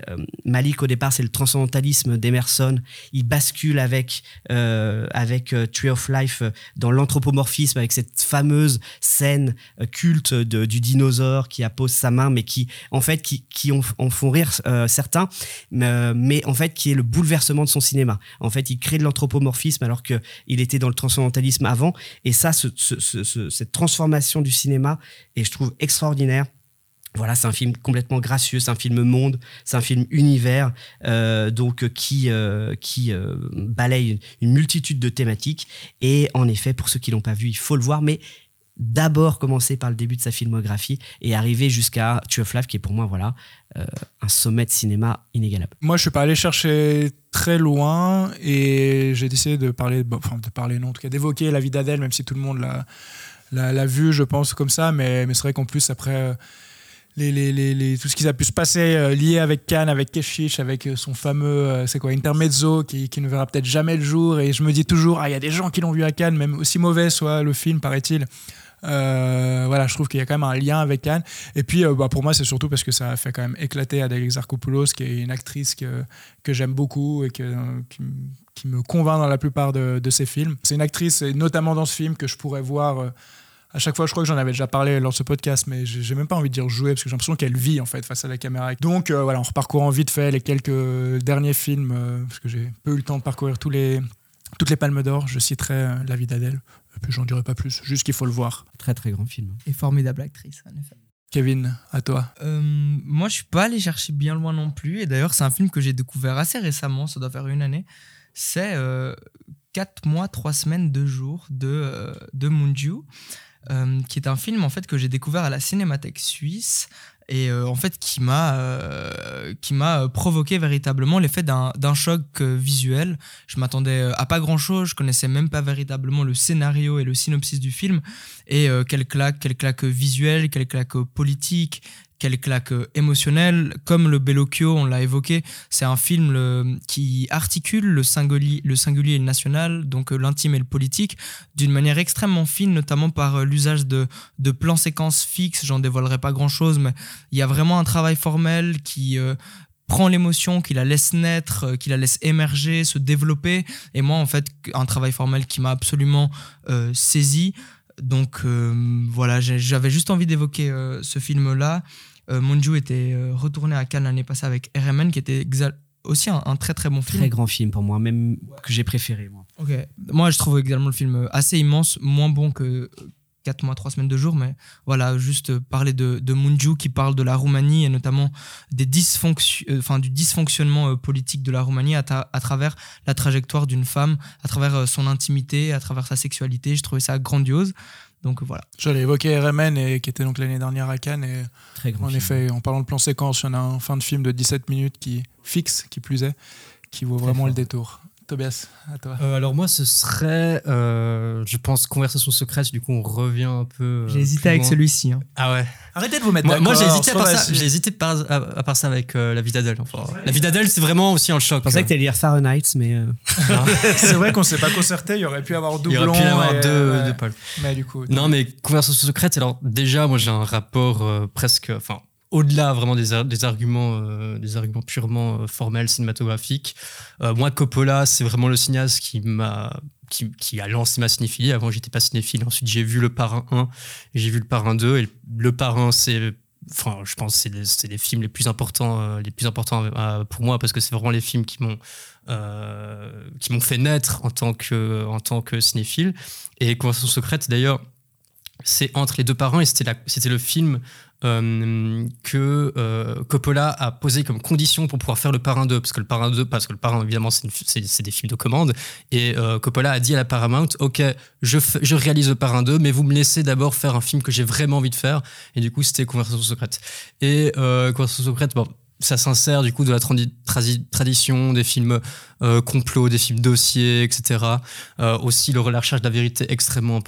Malik au départ c'est le transcendantalisme d'Emerson, il bascule avec avec Tree of Life dans l'anthropomorphisme avec cette fameuse scène euh, culte du dinosaure qui appose sa main mais qui en fait qui, qui en, font rire euh, certains mais, euh, mais en fait qui est le bouleversement de son cinéma. En fait il crée de l'anthropomorphisme alors que il était dans le transcendantalisme avant. Et ça ce- ce- ce- ce- cette transformation du cinéma et je trouve extraordinaire voilà, c'est un film complètement gracieux, c'est un film monde, c'est un film univers, euh, donc euh, qui euh, qui balaye une, multitude de thématiques. Et en effet, pour ceux qui l'ont pas vu, il faut le voir, mais d'abord commencer par le début de sa filmographie et arriver jusqu'à Tree of Life, qui est pour moi voilà un sommet de cinéma inégalable. Moi, je suis pas allé chercher très loin et j'ai décidé de parler, enfin de parler, non, en tout cas d'évoquer la vie d'Adèle, même si tout le monde l'a, l'a, je pense, comme ça. Mais, mais c'est vrai qu'en plus, après, les, les, les, tout ce qui a pu se passer euh, lié avec Cannes, avec Keshish, avec euh, son fameux, euh, c'est quoi, Intermezzo, qui, qui ne verra peut-être jamais le jour. Et je me dis toujours, ah, il y a des gens qui l'ont vu à Cannes, même aussi mauvais soit le film, paraît-il. Voilà, je trouve qu'il y a quand même un lien avec Cannes. Et puis, bah, pour moi, c'est surtout parce que ça a fait quand même éclater Adèle Exarchopoulos, qui est une actrice que, que j'aime beaucoup et que, qui, qui me convainc dans la plupart de, de ses films. C'est une actrice, et notamment dans ce film, que je pourrais voir. Euh, à chaque fois, je crois que j'en avais déjà parlé lors de ce podcast, mais j'ai même pas envie de dire jouer parce que j'ai l'impression qu'elle vit en fait face à la caméra. Donc euh, voilà, en reparcourant vite fait les quelques derniers films, euh, parce que j'ai peu eu le temps de parcourir tous les, toutes les palmes d'or, je citerai euh, La vie d'Adèle. Et puis j'en dirai pas plus, juste qu'il faut le voir. Très très grand film. Et formidable actrice, en effet. Kevin, à toi. Euh, moi, je suis pas allé chercher bien loin non plus. Et d'ailleurs, c'est un film que j'ai découvert assez récemment, ça doit faire une année. C'est 4 mois, 3 semaines, 2 jours de, euh, de Munju, euh, qui est un film en fait que j'ai découvert à la Cinémathèque suisse et euh, en fait qui m'a euh, qui m'a provoqué véritablement l'effet d'un d'un choc euh, visuel. Je m'attendais euh, à pas grand chose, je connaissais même pas véritablement le scénario et le synopsis du film. Et euh, quelle claque, quelle claque visuelle, quelle claque politique, quelle claque euh, émotionnelle. Comme le Bellocchio, on l'a évoqué, c'est un film qui articule le singulier, le singulier et le national, donc euh, l'intime et le politique, d'une manière extrêmement fine, notamment par euh, l'usage de, de plans séquences fixes. J'en dévoilerai pas grand-chose, mais il y a vraiment un travail formel qui... prend l'émotion, qui la laisse naître, qui la laisse émerger, se développer. Et moi, en fait, un travail formel qui m'a absolument saisi. Donc voilà, j'avais juste envie d'évoquer ce film-là. Euh, Monju était euh, retourné à Cannes l'année passée avec RMN, qui était aussi un, un très très bon film. Très grand film pour moi, même que j'ai préféré. Moi. Ok. Moi, je trouve également le film assez immense, moins bon que 4 mois, 3 semaines de jour, mais voilà, juste parler de, de Munju qui parle de la Roumanie et notamment des dysfonction- euh, enfin, du dysfonctionnement politique de la Roumanie à, ta- à travers la trajectoire d'une femme, à travers son intimité, à travers sa sexualité. Je trouvais ça grandiose. Donc voilà. J'allais évoquer RMN, et, qui était donc l'année dernière à Cannes. Et Très grand en film. effet, en parlant de plan séquence, il y en a un fin de film de 17 minutes qui fixe, qui plus est, qui vaut vraiment fort. le détour. Tobias, à toi. Euh, alors moi, ce serait, euh, je pense, conversation secrète. Du coup, on revient un peu. euh, J'ai hésité avec celui-ci. hein. Ah ouais. Arrêtez de vous mettre Moi, moi, j'ai d'accord, hésité à part ça. J'ai hésité par, à, à part ça avec euh, la vie d'Adèle. Enfin, la vie d'Adèle, c'est vraiment aussi un choc. Je pensais que tu allais lire Fahrenheit, mais. euh, C'est vrai qu'on s'est pas concerté, il y aurait pu avoir Il y aurait pu y avoir deux, euh, deux pôles. Mais du coup. Non, mais conversation secrète. Alors déjà, moi, j'ai un rapport euh, presque, enfin, au-delà vraiment des, ar- des arguments, euh, des arguments purement euh, formels cinématographiques. Euh, moi, Coppola, c'est vraiment le cinéaste qui m'a, qui, a lancé ma cinéphilie. Avant, j'étais pas cinéphile. Ensuite, j'ai vu Le Parrain 1 et j'ai vu Le Parrain 2. Et Le Parrain, c'est Enfin, je pense c'est les, les films les plus importants, les plus importants pour moi parce que c'est vraiment les films qui m'ont qui m'ont fait naître en tant que en tant que cinéphile. Et Conversation secrète, d'ailleurs, c'est entre les deux parents et c'était le film euh, que euh, Coppola a posé comme condition pour pouvoir faire le Parrain 2 parce que le Parrain 2 parce que le Parrain évidemment c'est des films de commande. Et euh, Coppola a dit à la Paramount ok je, je réalise le Parrain 2 mais vous me laissez d'abord faire un film que j'ai vraiment envie de faire et du coup c'était Conversation secrète et Conversation secrète bon ça s'insère du coup de la tradi- tradi- tradition des films euh, complots, des films dossiers, etc. Euh, aussi le, la recherche de la vérité extrêmement,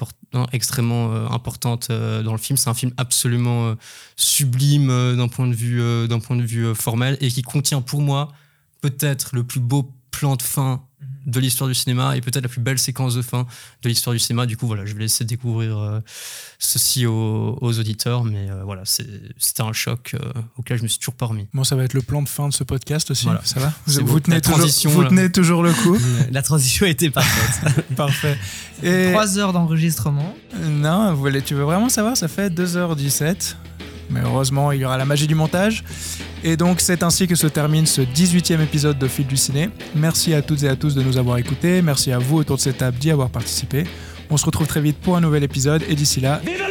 extrêmement euh, importante euh, dans le film. C'est un film absolument euh, sublime d'un point de vue, formel et qui contient pour moi peut-être le plus beau plan de fin de l'histoire du cinéma et peut-être la plus belle séquence de fin de l'histoire du cinéma. Du coup, voilà, je vais laisser découvrir euh, ceci aux, aux auditeurs, mais euh, voilà, c'est- c'était un choc euh, auquel je me suis toujours pas remis. Bon, ça va être le plan de fin de ce podcast aussi. Voilà. Ça va vous, tenez toujours, transition, vous là. tenez toujours le coup. La transition a été parfaite. Parfait. Et 3 heures d'enregistrement. Non, vous voulez- tu veux vraiment savoir? Ça fait 2h17. Mais heureusement, il y aura la magie du montage. Et donc, c'est ainsi que se termine ce 18e épisode de Fil du Ciné. Merci à toutes et à tous de nous avoir écoutés. Merci à vous autour de cette table d'y avoir participé. On se retrouve très vite pour un nouvel épisode. Et d'ici là, Vive